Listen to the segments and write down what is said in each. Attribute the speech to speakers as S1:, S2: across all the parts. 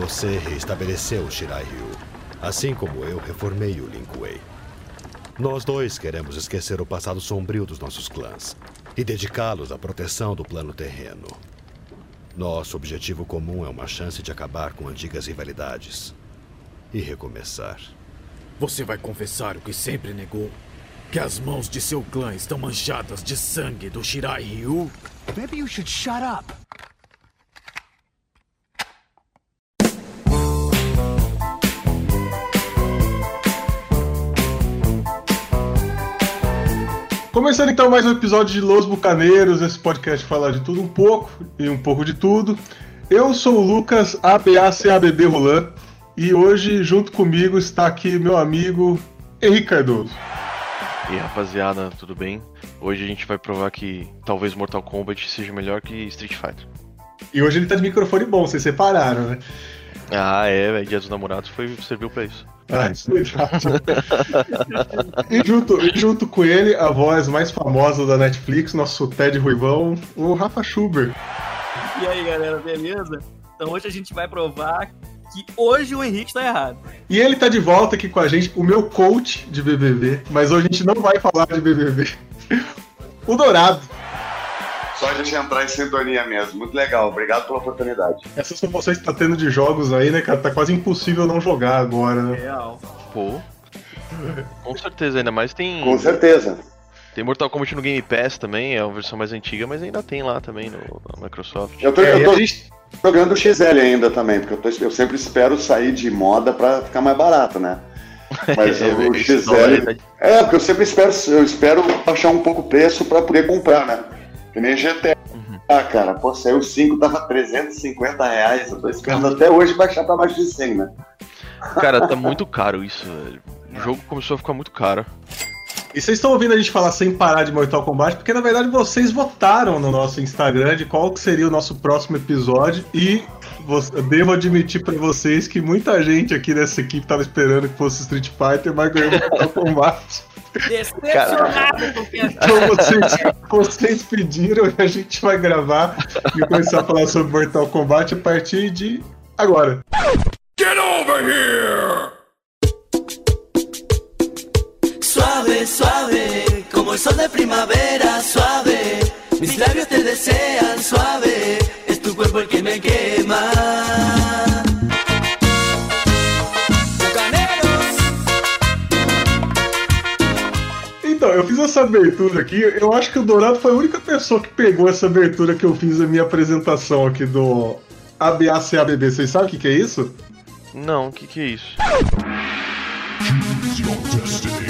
S1: Você reestabeleceu o Shirai Ryu, assim como eu reformei o Lin Kuei. Nós dois queremos esquecer o passado sombrio dos nossos clãs e dedicá-los à proteção do plano terreno. Nosso objetivo comum é uma chance de acabar com antigas rivalidades e recomeçar.
S2: Você vai confessar o que sempre negou? Que as mãos de seu clã estão manchadas de sangue do Shirai Ryu?
S3: Maybe you should shut up.
S4: Começando então mais um episódio de Los Bucaneiros, esse podcast fala de tudo um pouco e um pouco de tudo. Eu sou o Lucas ABACABB Roland e hoje junto comigo está aqui meu amigo Henrique Cardoso.
S5: E aí, rapaziada, tudo bem? Hoje a gente vai provar que talvez Mortal Kombat seja melhor que Street Fighter.
S4: E hoje ele tá de microfone bom, vocês separaram, né?
S5: Ah, é, velho. Dia dos Namorados foi, serviu pra isso.
S4: Ah, é e, junto, e junto com ele, a voz mais famosa da Netflix, nosso Ted Ruivão, o Rafa Schubert.
S6: E aí, galera, beleza? Então hoje a gente vai provar que hoje o Henrique está errado.
S4: E ele tá de volta aqui com a gente, o meu coach de BBB, mas hoje a gente não vai falar de BBB. O Dourado.
S7: Só a gente entrar em sintonia mesmo. Muito legal, obrigado pela oportunidade.
S4: Essas promoções que tá tendo de jogos aí, né, cara? Tá quase impossível não jogar agora, né?
S6: Real.
S5: Pô. Com certeza, ainda mais tem.
S7: Com certeza.
S5: Tem Mortal Kombat no Game Pass também, é uma versão mais antiga, mas ainda tem lá também no, na Microsoft.
S7: Eu tô,
S4: É,
S7: eu tô
S4: gente-
S7: jogando o XL ainda também, porque eu, tô- eu sempre espero sair de moda pra ficar mais barato, né? Mas
S5: É,
S7: o XL.
S5: tá-
S7: É, porque eu sempre espero, eu espero baixar um pouco o preço pra poder comprar, né? Que nem GTA.
S5: Uhum.
S7: Ah, cara, pô, saiu o 5, tava 350 reais. Eu tô esperando até hoje baixar pra mais de 100, né?
S5: Cara, tá muito caro isso, velho. O jogo começou a ficar muito caro.
S4: E vocês estão ouvindo a gente falar sem parar de Mortal Kombat, porque na verdade vocês votaram no nosso Instagram de qual que seria o nosso próximo episódio e devo admitir pra vocês que muita gente aqui dessa equipe tava esperando que fosse Street Fighter, mas ganhou Mortal Kombat.
S6: Decepcionado com
S4: Então vocês, vocês pediram e a gente vai gravar e começar a falar sobre Mortal Kombat a partir de agora.
S8: Suave, suave, como el sol de primavera, suave. Mis labios te desean, suave. Es tu cuerpo el que me quema.
S4: Então, eu fiz essa abertura aqui. Eu acho que o Dourado foi a única pessoa que pegou essa abertura que eu fiz na minha apresentação aqui do ABACABB. Vocês sabem o que, que é isso?
S5: Não, o que, que é isso?
S9: Choose your destiny.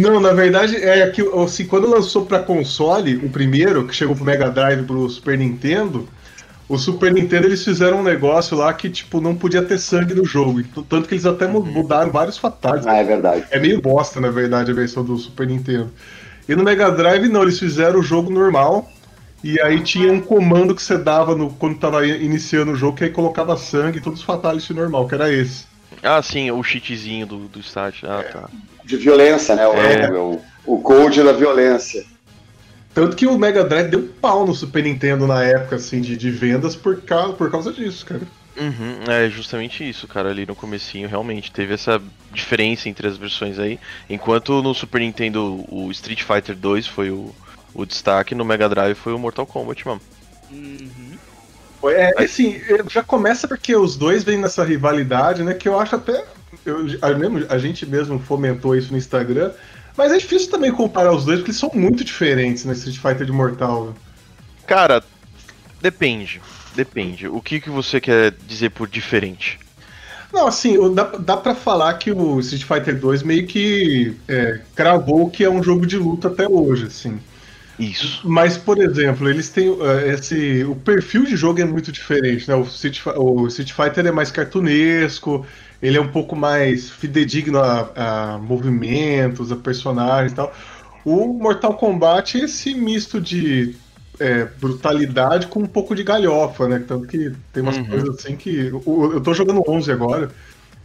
S4: Não, na verdade, é que assim, quando lançou pra console, o primeiro, que chegou pro Mega Drive pro Super Nintendo, o Super Nintendo eles fizeram um negócio lá que, tipo, não podia ter sangue no jogo. Tanto que eles até mu- mudaram vários fatais.
S7: Ah, é verdade.
S4: É meio bosta, na verdade, a versão do Super Nintendo. E no Mega Drive, não, eles fizeram o jogo normal. E aí tinha um comando que você dava no, quando tava iniciando o jogo, que aí colocava sangue e todos os fatality normal, que era esse.
S5: Ah, sim, o cheatzinho do, do start. Ah, tá.
S7: De violência, né? O,
S5: É.
S7: o, o code da violência.
S4: Tanto que o Mega Drive deu um pau no Super Nintendo na época, assim, de, de vendas por causa, por causa disso, cara.
S5: Uhum, é justamente isso, cara, ali no comecinho realmente teve essa diferença entre as versões aí, enquanto no Super Nintendo o Street Fighter 2 foi o, o destaque, no Mega Drive foi o Mortal Kombat, mano.
S4: É, assim, é, já começa porque os dois vêm nessa rivalidade, né? Que eu acho até. eu- a, mesmo- a gente mesmo fomentou isso no Instagram. Mas é difícil também comparar os dois, porque eles são muito diferentes na Street Fighter de Mortal. né?
S5: Cara, depende, depende. O que, que você quer dizer por diferente?
S4: Não, assim, dá, dá pra falar que o Street Fighter 2 meio que é, cravou que é um jogo de luta até hoje, assim.
S5: Isso.
S4: Mas, por exemplo, eles têm eh, esse. O perfil de jogo é muito diferente, né? O Street, o Street Fighter é mais cartunesco, ele é um pouco mais fidedigno a, a movimentos, a personagens e tal. O Mortal Kombat é esse misto de é, brutalidade com um pouco de galhofa, né? Tanto que tem umas
S5: Uhum.
S4: coisas assim que. o- eu tô jogando 11 agora.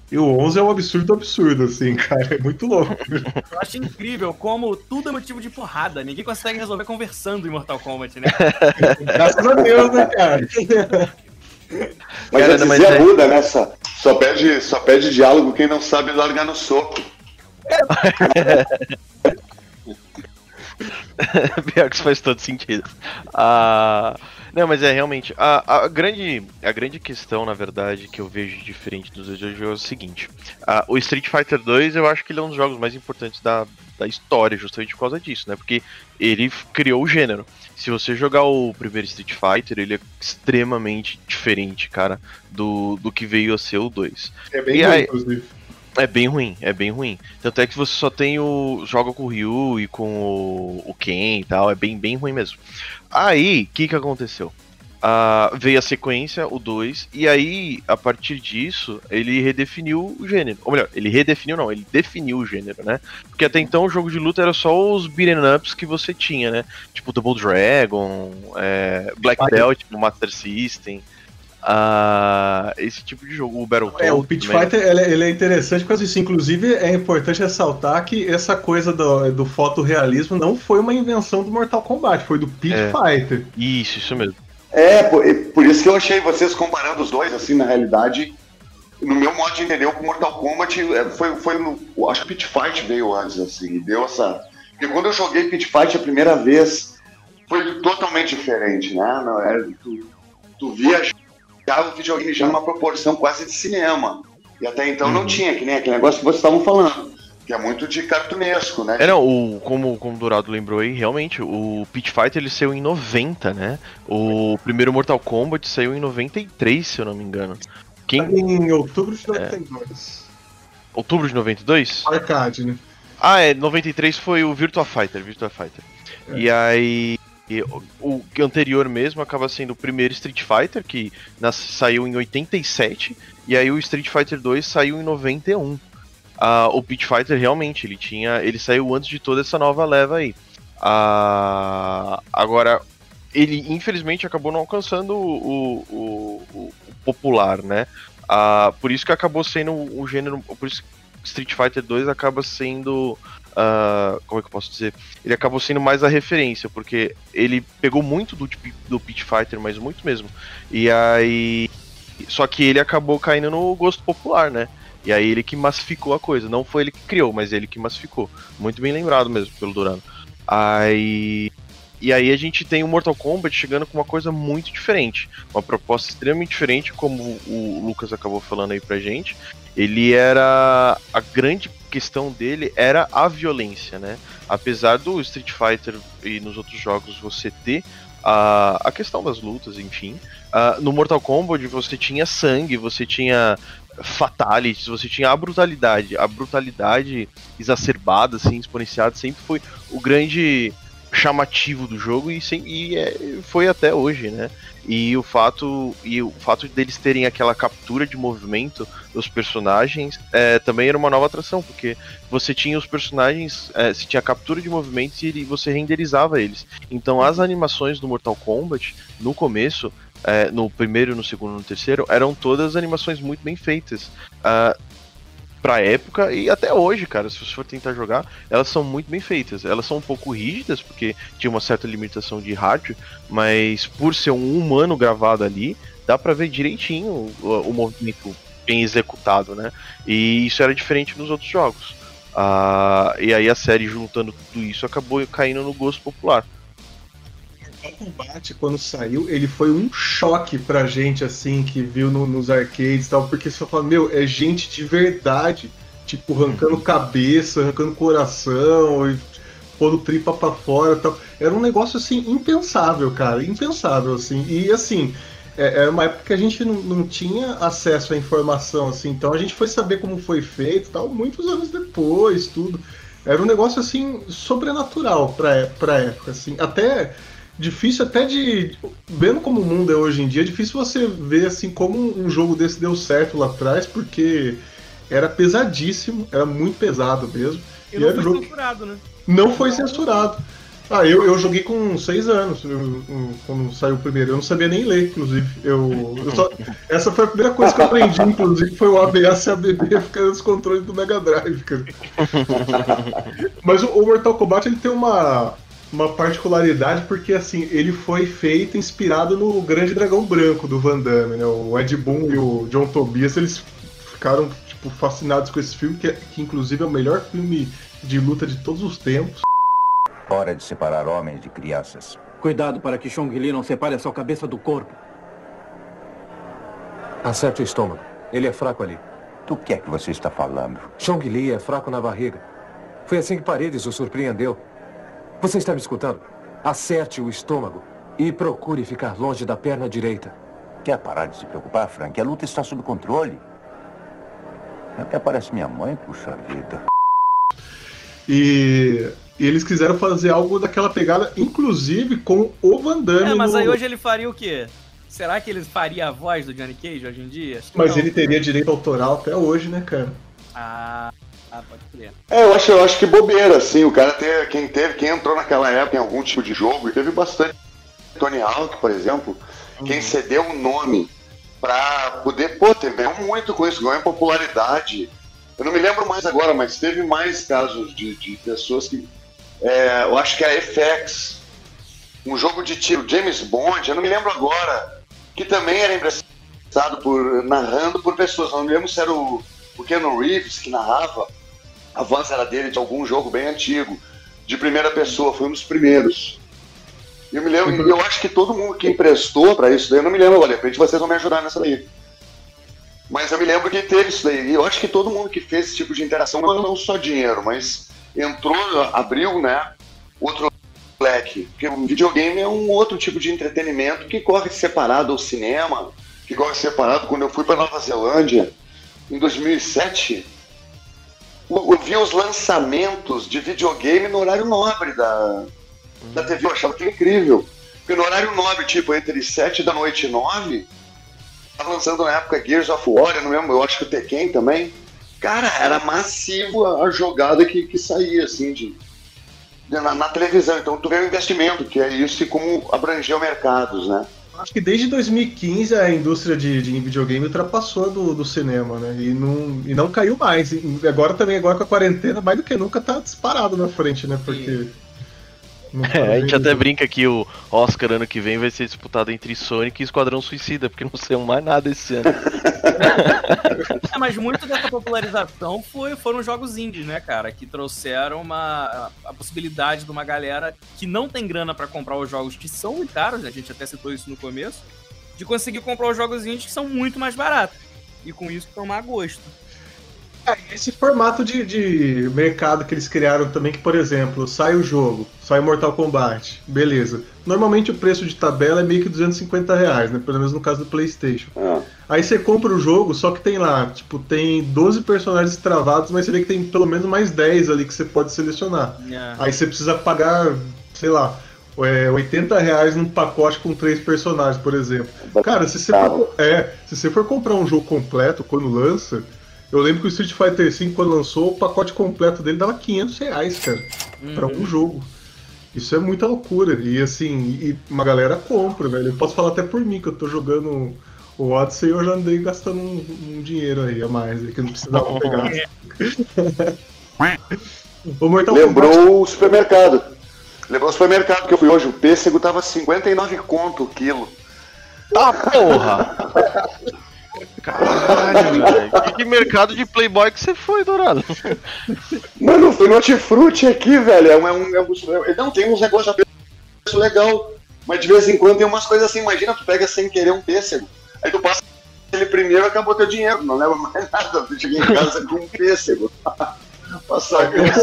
S4: E o 11 é um absurdo absurdo, assim, cara. É muito louco.
S6: Eu acho incrível como tudo é motivo de porrada. Ninguém consegue resolver conversando em Mortal Kombat, né?
S4: Graças a Deus, né, cara?
S7: Mas
S5: Cara,
S7: a
S5: mas é-
S7: muda, né? Só, só, pede, só pede diálogo quem não sabe largar no soco.
S5: Pior que isso faz todo sentido. Ah, não, mas é realmente. A, a grande, a grande questão, na verdade, que eu vejo diferente dos dois jogos é o seguinte: ah, o Street Fighter 2 eu acho que ele é um dos jogos mais importantes da, da história, justamente por causa disso, né? Porque ele criou o gênero. Se você jogar o primeiro Street Fighter, ele é extremamente diferente, cara, do, do que veio a ser o 2.
S4: É bem
S5: E
S4: ruim,
S5: aí-
S4: inclusive.
S5: É bem ruim, é bem ruim. Tanto é que você só tem o. joga com o Ryu e com o, o Ken e tal, é bem, bem ruim mesmo. Aí, o que que aconteceu? Ah, veio a sequência, o 2, e aí, a partir disso, ele redefiniu o gênero. Ou melhor, ele redefiniu não, ele definiu o gênero, né? Porque até então o jogo de luta era só os beat'em ups que você tinha, né? Tipo Double Dragon, é, Black Belt Master System. Ah, esse tipo de jogo, o Battletoads.
S4: É, o Pit
S5: também.
S4: Fighter ele, é- ele é interessante por causa disso. Inclusive, é importante ressaltar que essa coisa do, do fotorrealismo não foi uma invenção do Mortal Kombat, foi do Pit
S5: É.
S4: Fighter.
S5: Isso, isso mesmo.
S7: É, por, por isso que eu achei vocês comparando os dois, assim, na realidade, no meu modo de entender, com Mortal Kombat é, foi, foi no. Acho que Pit Fight veio antes, assim, e deu essa. Porque quando eu joguei Pit Fight a primeira vez, foi totalmente diferente, né? Não, era, tu, tu via já o videogame já numa proporção quase de cinema. E até então não tinha, que nem aquele negócio que vocês estavam falando. Que é muito de cartunesco, né?
S5: É, não, o, como, como o Dourado lembrou aí, realmente, o Pit Fighter ele saiu em 90, né? O primeiro Mortal Kombat saiu em 93, se eu não me engano. Quem?
S4: Em outubro
S5: É.
S4: de 92.
S5: Outubro de 92?
S4: Arcade, né?
S5: Ah, é, 93 foi o Virtua Fighter, Virtua Fighter. E aí, e o, anterior mesmo acaba sendo o primeiro Street Fighter, que nas- saiu em 87, e aí o Street Fighter 2 saiu em 91. Ah, o Pit Fighter realmente, ele tinha. Ele saiu antes de toda essa nova leva aí. Ah, agora, ele infelizmente acabou não alcançando o, o- o- o popular, né? Ah, por isso que acabou sendo o gênero. Por isso Street Fighter 2 acaba sendo. Ah, como é que eu posso dizer? Ele acabou sendo mais a referência, porque ele pegou muito do, do Pit Fighter, mas muito mesmo. E aí. Só que ele acabou caindo no gosto popular, né? E aí ele que massificou a coisa. Não foi ele que criou, mas ele que massificou. Muito bem lembrado mesmo pelo Durano. Aí. E aí a gente tem o Mortal Kombat chegando com uma coisa muito diferente. Uma proposta extremamente diferente, como o Lucas acabou falando aí pra gente. Ele era. A grande questão dele era a violência, né? Apesar do Street Fighter e nos outros jogos você ter a, a questão das lutas, enfim. ah, no Mortal Kombat você tinha sangue, você tinha fatalities, você tinha a brutalidade. A brutalidade exacerbada, assim, exponenciada, sempre foi o grande chamativo do jogo e, sem, e é, foi até hoje, né? E o fato e o fato deles terem aquela captura de movimento dos personagens é, também era uma nova atração, porque você tinha os personagens, é, você tinha captura de movimentos e você renderizava eles. Então as animações do Mortal Kombat no começo é, no primeiro, no segundo, no terceiro, eram todas animações muito bem feitas. ah, pra época e até hoje, cara, se você for tentar jogar, elas são muito bem feitas. Elas são um pouco rígidas, porque tinha uma certa limitação de rádio, mas por ser um humano gravado ali, dá pra ver direitinho o, o movimento bem executado, né? E isso era diferente nos outros jogos. Ah, e aí a série juntando tudo isso acabou caindo no gosto popular.
S4: Mortal Kombat, quando saiu, ele foi um choque pra gente, assim, que viu no- nos arcades e tal, porque você fala, meu, é gente de verdade, tipo, arrancando cabeça, arrancando coração, e pondo tripa pra fora e tal. Era um negócio, assim, impensável, cara, impensável, assim. E, assim, é- era uma época que a gente não, não tinha acesso à informação, assim, então a gente foi saber como foi feito tal, muitos anos depois, tudo. Era um negócio, assim, sobrenatural pra, pra época, assim. Até difícil até de. Vendo como o mundo é hoje em dia, é difícil você ver assim como um jogo desse deu certo lá atrás, porque era pesadíssimo, era muito pesado mesmo.
S6: E
S4: E
S6: não
S4: era
S6: foi
S4: jogo
S6: censurado, né?
S4: não foi censurado. Ah, eu, eu joguei com seis anos, eu- quando saiu o primeiro. Eu não sabia nem ler, inclusive. Eu, eu só- essa foi a primeira coisa que eu aprendi, inclusive, foi o ABS e ABB ficar nos controles do Mega Drive, cara. Mas o, o Mortal Kombat ele tem uma, uma particularidade porque assim ele foi feito inspirado no Grande Dragão Branco do Van Damme, né? O Ed Boon e o John Tobias eles ficaram tipo fascinados com esse filme que, é- que inclusive é o melhor filme de luta de todos os tempos.
S10: Hora de separar homens de crianças.
S3: Cuidado para que Chong Li não separe a sua cabeça do corpo.
S11: Acerte o estômago. Ele é fraco ali.
S10: Do que é que você está falando?
S11: Chong Li é fraco na barriga. Foi assim que Paredes o surpreendeu. Você está me escutando? Acerte o estômago e procure ficar longe da perna direita.
S10: Quer parar de se preocupar, Frank? A luta está sob controle. Até parece minha mãe, puxa vida.
S4: E, e eles quiseram fazer algo daquela pegada, inclusive com o Van Damme.
S6: É, mas
S4: no-
S6: aí hoje ele faria o quê? Será que ele faria a voz do Johnny Cage hoje em dia?
S4: Mas
S6: não.
S4: ele teria direito autoral até hoje, né, cara?
S6: Ah, ah, pode crer.
S7: É, eu acho, eu acho que bobeira, assim, o cara ter, quem teve, quem entrou naquela época em algum tipo de jogo, e teve bastante. Tony Hawk, por exemplo, quem cedeu o nome pra poder, pô, teve muito com isso, ganhou popularidade. Eu não me lembro mais agora, mas teve mais casos de, de pessoas que. é, eu acho que a FX, um jogo de tiro, James Bond, eu não me lembro agora, que também era emprestado por. narrando por pessoas. Eu não me lembro se era o, o Keanu Reeves que narrava. A voz era dele de algum jogo bem antigo, de primeira pessoa, foi um dos primeiros. Eu me lembro, eu acho que todo mundo que emprestou pra isso daí, eu não me lembro, olha, de repente vocês vão me ajudar nessa daí. Mas eu me lembro que teve isso daí. E eu acho que todo mundo que fez esse tipo de interação, não só dinheiro, mas entrou, abriu, né, outro leque. Porque o videogame é um outro tipo de entretenimento que corre separado ao cinema, que corre separado. Quando eu fui para Nova Zelândia, em 2007, eu vi os lançamentos de videogame no horário nobre da, da TV. Eu achava que incrível. Porque no horário nobre, tipo, entre 7 da noite e 9, tava lançando na época Gears of War, eu não lembro, eu acho que o Tekken também. Cara, era massivo a, a jogada que, que saía, assim, de, de- na, na televisão. Então tu vê o investimento, que é isso e como abrangeu mercados, né?
S4: Acho que desde 2015 a indústria de, de videogame ultrapassou do, do cinema, né? E não, e não caiu mais. E agora também, agora com a quarentena, mais do que nunca tá disparado na frente, né? Porque. tá
S5: É, a gente até brinca que o Oscar ano que vem vai ser disputado entre Sonic e Esquadrão Suicida, porque não saiu mais nada esse ano.
S6: É, mas muito dessa popularização foi, foram jogos indies, né, cara? Que trouxeram uma, a possibilidade de uma galera que não tem grana pra comprar os jogos que são muito caros, a gente até citou isso no começo, de conseguir comprar os jogos indies que são muito mais baratos. E com isso tomar gosto.
S4: É, esse formato de, de mercado que eles criaram também, que, por exemplo, sai o jogo, sai Mortal Kombat, beleza. Normalmente o preço de tabela é meio que 250 reais, né? Pelo menos no caso do Playstation.
S7: Ah,
S4: Aí você compra o jogo, só que tem lá, tipo, tem 12 personagens travados, mas você vê que tem pelo menos mais 10 ali que você pode selecionar. Aí você precisa pagar, sei lá, é, 80 reais num pacote com três personagens, por exemplo. Cara, se você for, é, se você for comprar um jogo completo quando lança, eu lembro que o Street Fighter V, quando lançou, o pacote completo dele dava 500 reais, cara, pra um jogo. Isso é muita loucura. E assim, e uma galera compra, velho. Eu posso falar até por mim, que eu tô jogando o Odyssey e eu já andei gastando um, um dinheiro aí a mais, aí, que eu não precisava pegar. o Mortal
S7: Lembrou
S4: Kombat-
S7: o supermercado. Lembrou o supermercado que eu fui hoje. O pêssego tava 59 conto o quilo.
S5: Tá porra! Caralho, velho. Que, que mercado de Playboy que você foi, Dourado?
S7: Mano, foi no hortifruti aqui, velho. É um, é um, é um- é- não, tem uns negócios preço legal. Mas de vez em quando tem umas coisas assim. Imagina, tu pega sem querer um pêssego. Aí tu passa ele primeiro acabou teu dinheiro. Não leva mais nada. Tu chega em casa com um pêssego.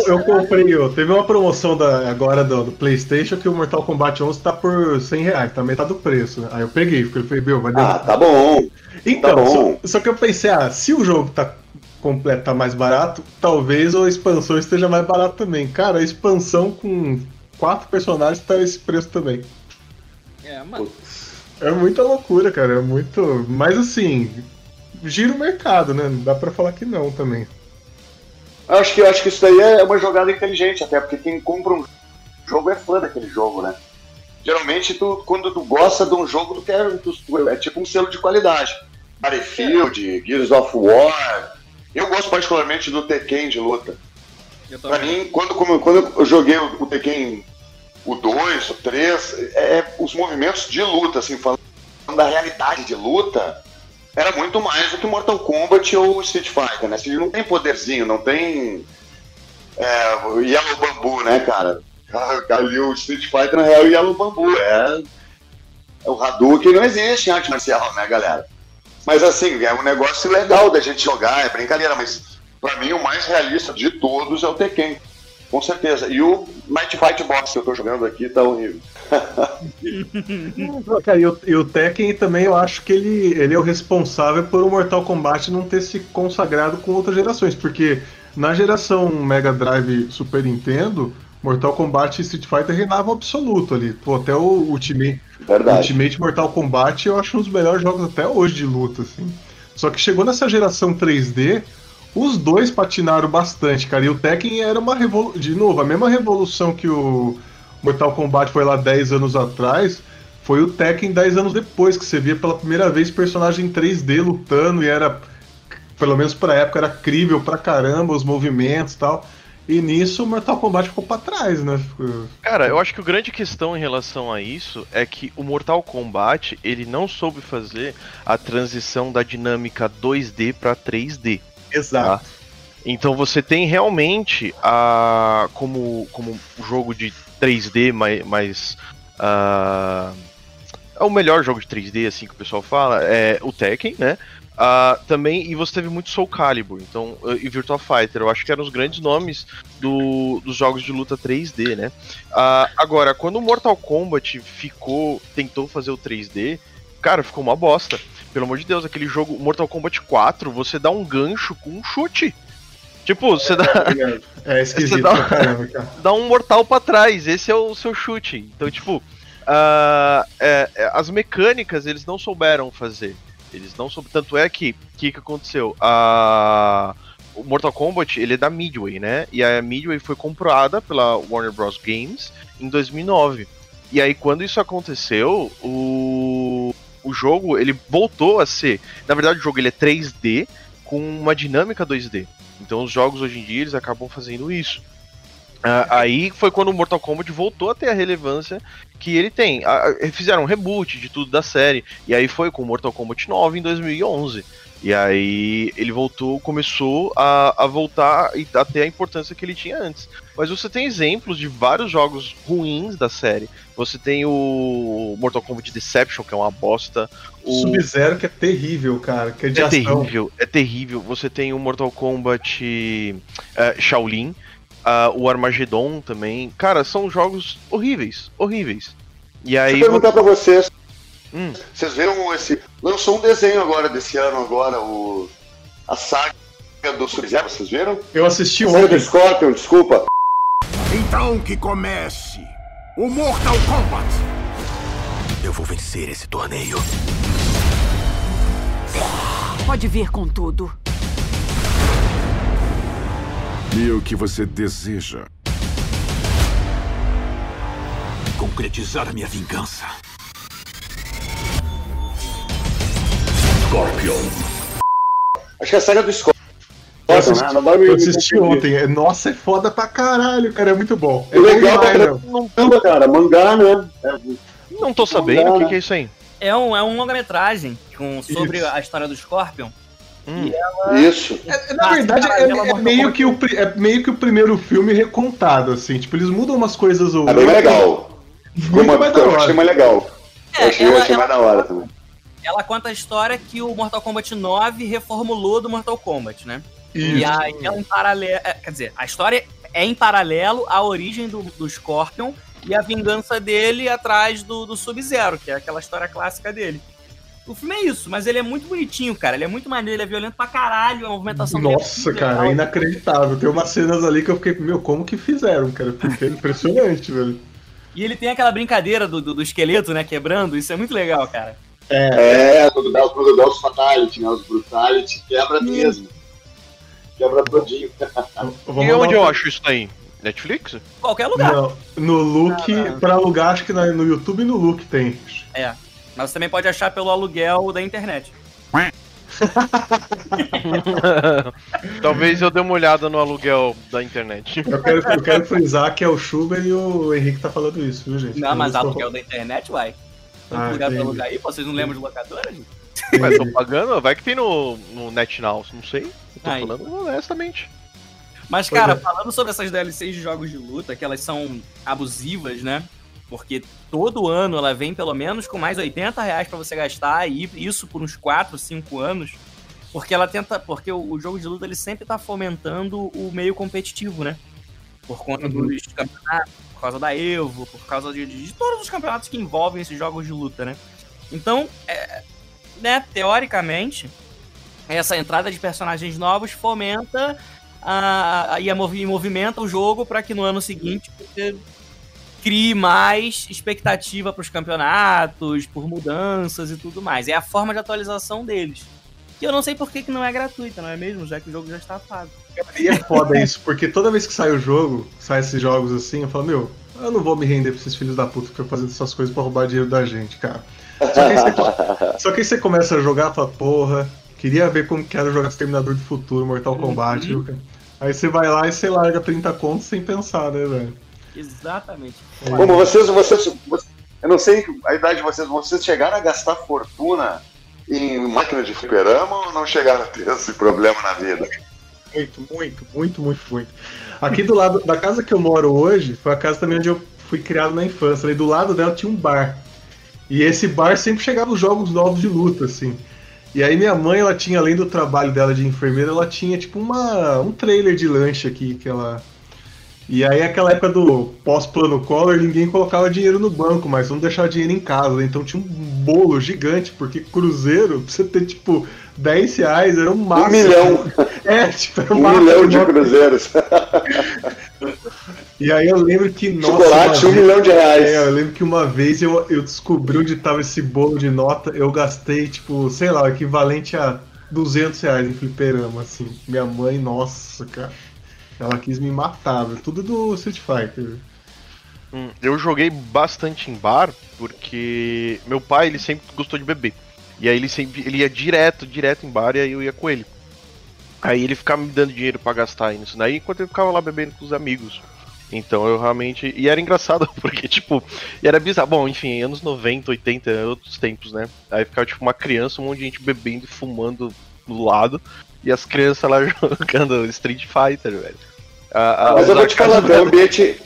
S4: Eu, eu comprei, ó, teve uma promoção da, agora do, do PlayStation que o Mortal Kombat 11 tá por 100 reais, tá metade do preço. né? Aí eu peguei, porque eu falei, meu, vai
S7: Ah, tá bom.
S4: Então,
S7: Tá bom.
S4: Só, só que eu pensei, ah, se o jogo tá completo, tá mais barato, talvez a expansão esteja mais barato também. Cara, a expansão com quatro personagens tá esse preço também.
S6: É, mano.
S4: É muita loucura, cara. É muito. Mas assim, gira o mercado, né? Não dá pra falar que não também.
S7: Acho que, acho que isso daí é uma jogada inteligente, até porque quem compra um jogo é fã daquele jogo, né? Geralmente, tu, quando tu gosta de um jogo, tu quer. Tu, é tipo um selo de qualidade. Battlefield, Gears of War. Eu gosto particularmente do Tekken de luta. Pra mim, quando, quando eu joguei o, o Tekken, o 2, o 3, é, é os movimentos de luta, assim, falando da realidade de luta, era muito mais do que Mortal Kombat ou Street Fighter, né? Assim, não tem poderzinho, não tem é, Yellow Bambu, né, cara? Ali o Street Fighter, na real, é o Yellow Bambu. É, é o Hadouken não existe em arte marcial, né, galera? Mas assim, é um negócio legal da gente jogar, é brincadeira, mas pra mim o mais realista de todos é o Tekken. Com certeza. E o Might Fight Box que eu tô jogando aqui tá horrível.
S4: Cara, e o, e o Tekken também eu acho que ele, ele é o responsável por o Mortal Kombat não ter se consagrado com outras gerações, porque na geração Mega Drive Super Nintendo, Mortal Kombat e Street Fighter reinavam absoluto ali. Pô, até o Ultimate,
S7: Verdade.
S4: Ultimate Mortal Kombat eu acho um dos melhores jogos até hoje de luta, assim. Só que chegou nessa geração 3D, os dois patinaram bastante, cara. E o Tekken era uma revolução. De novo, a mesma revolução que o Mortal Kombat foi lá 10 anos atrás. Foi o Tekken 10 anos depois, que você via pela primeira vez personagem em 3D lutando e era. Pelo menos pra época, era crível pra caramba os movimentos e tal. E nisso o Mortal Kombat ficou pra trás, né?
S5: Cara, eu acho que a grande questão em relação a isso é que o Mortal Kombat ele não soube fazer a transição da dinâmica 2D pra 3D.
S4: Exato.
S5: Tá? Então você tem realmente a como como jogo de 3D mais, mais ah, é o melhor jogo de 3D assim que o pessoal fala é o Tekken, né? Ah, também e você teve muito Soul Calibur, então e Virtua Fighter, eu acho que eram os grandes nomes do- dos jogos de luta 3D, né? Ah, agora, quando o Mortal Kombat ficou tentou fazer o 3D, cara, ficou uma bosta. Pelo amor de Deus, aquele jogo Mortal Kombat 4, você dá um gancho com um chute. Tipo, você dá,
S4: É esquisito
S5: Você dá-
S4: caramba, cara.
S5: dá um mortal pra trás, esse é o seu chute. Então, tipo, ah, é, é, as mecânicas eles não souberam fazer. Eles não souberam. Tanto é que, o que, que aconteceu? A, o Mortal Kombat ele é da Midway, né? E a Midway foi comprada pela Warner Bros. Games em 2009. E aí, quando isso aconteceu, o, o jogo ele voltou a ser. Na verdade, o jogo ele é 3D com uma dinâmica 2D. Então, os jogos hoje em dia eles acabam fazendo isso. Ah, aí foi quando o Mortal Kombat voltou a ter a relevância que ele tem. Ah, ah, fizeram um reboot de tudo da série. E aí foi com o Mortal Kombat 9 em 2011. E aí ele voltou, começou a, a voltar e a ter a importância que ele tinha antes. Mas você tem exemplos de vários jogos ruins da série. Você tem o Mortal Kombat Deception, que é uma bosta. O
S4: Sub-Zero que é terrível, cara. Que é
S5: é terrível, é terrível. Você tem o Mortal Kombat eh, Shaolin, ah, o Armageddon também. Cara, são jogos horríveis, horríveis. E aí.
S7: Deixa eu perguntar pra vocês.
S5: Hum.
S7: Vocês viram esse. Lançou um desenho agora desse ano, agora, o. A saga do Sub-Zero, vocês viram?
S4: Eu assisti
S7: saga do
S4: ontem.
S7: Scorpion, desculpa.
S9: Então que comece o Mortal Kombat.
S8: Eu vou vencer esse torneio.
S12: Pode vir com tudo.
S9: E o que você deseja?
S8: Concretizar a minha vingança.
S9: Scorpion.
S7: Acho que é a saga do Scorpion, né? Não me-
S4: eu assisti ontem. É- Nossa, é foda pra caralho, cara. É muito bom. É
S7: É legal pra
S4: demais, meu.
S7: caramba, cara. Mangá, né? É,
S5: Não tô sabendo o que, que é isso aí.
S6: É um, é um longa-metragem com- sobre
S4: Isso.
S6: a história do Scorpion.
S5: Hum.
S7: Isso.
S4: É, na
S6: Ah,
S4: verdade,
S6: cara,
S4: é, é meio que o, é meio que o primeiro filme recontado, assim. Tipo, eles mudam umas coisas ou
S7: É bem legal.
S4: Muito
S7: uma-
S4: mais da
S7: eu achei
S4: hora.
S7: mais legal.
S6: É,
S7: eu achei,
S6: ela-
S7: eu achei mais da hora também.
S6: Ela conta a história que o Mortal Kombat 9 reformulou do Mortal Kombat, né?
S4: Isso.
S6: E aí ela em paralelo. é, Quer dizer, a história é em paralelo à origem do, do Scorpion e a vingança dele atrás do, do Sub-Zero, que é aquela história clássica dele. O filme é isso, mas ele é muito bonitinho, cara. Ele é muito maneiro, ele é violento pra caralho, a movimentação dele é
S4: Nossa,
S6: muito
S4: cara,
S6: legal.
S4: é inacreditável. Tem umas cenas ali que eu fiquei, meu, como que fizeram, cara? Porque é impressionante, velho.
S6: E ele tem aquela brincadeira do, do, do esqueleto, né, quebrando, isso é muito legal, cara.
S7: É, quando dá, quando dá os Fatality, né? Os Brutality, quebra mesmo. Quebra todinho.
S5: E onde eu acho isso daí? Netflix?
S6: Qualquer lugar.
S4: Não, no Look, pra alugar, acho que no YouTube e no Look tem.
S6: É. Mas você também pode achar pelo aluguel da internet.
S5: Talvez eu dê uma olhada no aluguel da internet.
S4: Eu quero, eu quero frisar que é o Schubert e o Henrique tá falando isso, viu, gente?
S6: Não, mas
S4: Eu tô-
S6: aluguel da internet, uai.
S4: Ah,
S6: lugar pra
S4: entendi.
S6: alugar aí, pô, vocês não lembram de locadora, gente?
S5: Mas tô pagando, vai que tem no, no NetNow, não sei. Eu tô
S6: Aí.
S5: falando honestamente.
S6: Mas, cara,
S5: é.
S6: falando sobre essas DLCs de jogos de luta, que elas são abusivas, né? Porque todo ano ela vem pelo menos com mais 80 reais pra você gastar, e isso por uns 4, 5 anos. Porque ela tenta. Porque o, jogo de luta ele sempre tá fomentando o meio competitivo, né? Por conta
S4: Uhum.
S6: dos campeonatos, por causa da Evo, por causa de, de todos os campeonatos que envolvem esses jogos de luta, né? Então, é, né, teoricamente, essa entrada de personagens novos fomenta a, a- e, a movi- e movimenta o jogo para que no ano seguinte você crie mais expectativa para os campeonatos, por mudanças e tudo mais. É a forma de atualização deles. Que eu não sei por que, que não é gratuita, não é mesmo? Já que o jogo já está pago.
S4: E é foda isso, porque toda vez que sai o jogo, sai esses jogos assim, eu falo, meu, eu não vou me render pra esses filhos da puta que ficam fazendo essas coisas pra roubar dinheiro da gente, cara. Só que aí você, só que aí você começa a jogar fala, porra, queria ver como que era jogar Exterminador do Futuro, Mortal Kombat, viu, cara? Aí você vai lá e você larga 30 contos sem pensar, né, velho?
S6: Exatamente.
S7: Como vocês, vocês, vocês- eu não sei a idade de vocês, vocês chegaram a gastar fortuna em máquina de fliperama ou não chegaram a ter esse problema na vida?
S4: Muito, muito, muito, muito, muito. Aqui do lado da casa que eu moro hoje, foi a casa também onde eu fui criado na infância. Ali do lado dela tinha um bar. E esse bar sempre chegava os jogos novos de luta, assim. E aí minha mãe, ela tinha, além do trabalho dela de enfermeira, ela tinha tipo uma, um trailer de lanche aqui que ela. E aí aquela época do pós-plano Collor, ninguém colocava dinheiro no banco, mas vamos deixar dinheiro em casa. Então tinha um bolo gigante, porque cruzeiro, pra você ter tipo 10 reais, era um máximo.
S7: milhão.
S4: É, tipo, era
S7: Um
S4: máximo,
S7: milhão de
S4: né?
S7: cruzeiros.
S4: E aí eu lembro que. nossa,
S7: Chocolate, um
S4: vez-
S7: milhão de reais.
S4: É, eu lembro que uma vez eu, eu descobri onde tava esse bolo de nota, eu gastei, tipo, sei lá, o equivalente a 200 reais em fliperama, assim. Minha mãe, nossa, cara. Ela quis me matar. Tudo do Street Fighter.
S5: Hum, Eu joguei bastante em bar porque meu pai ele sempre gostou de beber. E aí ele sempre ele ia direto, direto em bar e aí eu ia com ele. Aí ele ficava me dando dinheiro pra gastar nisso daí enquanto eu ficava lá bebendo com os amigos. Então eu realmente. E era engraçado, porque, tipo, era bizarro. Bom, enfim, anos 90, 80, outros tempos, né? Aí ficava, tipo, uma criança, um monte de gente bebendo e fumando do lado. E as crianças lá jogando Street Fighter, velho. A- a-
S7: Mas eu vou te falar, é um ambiente,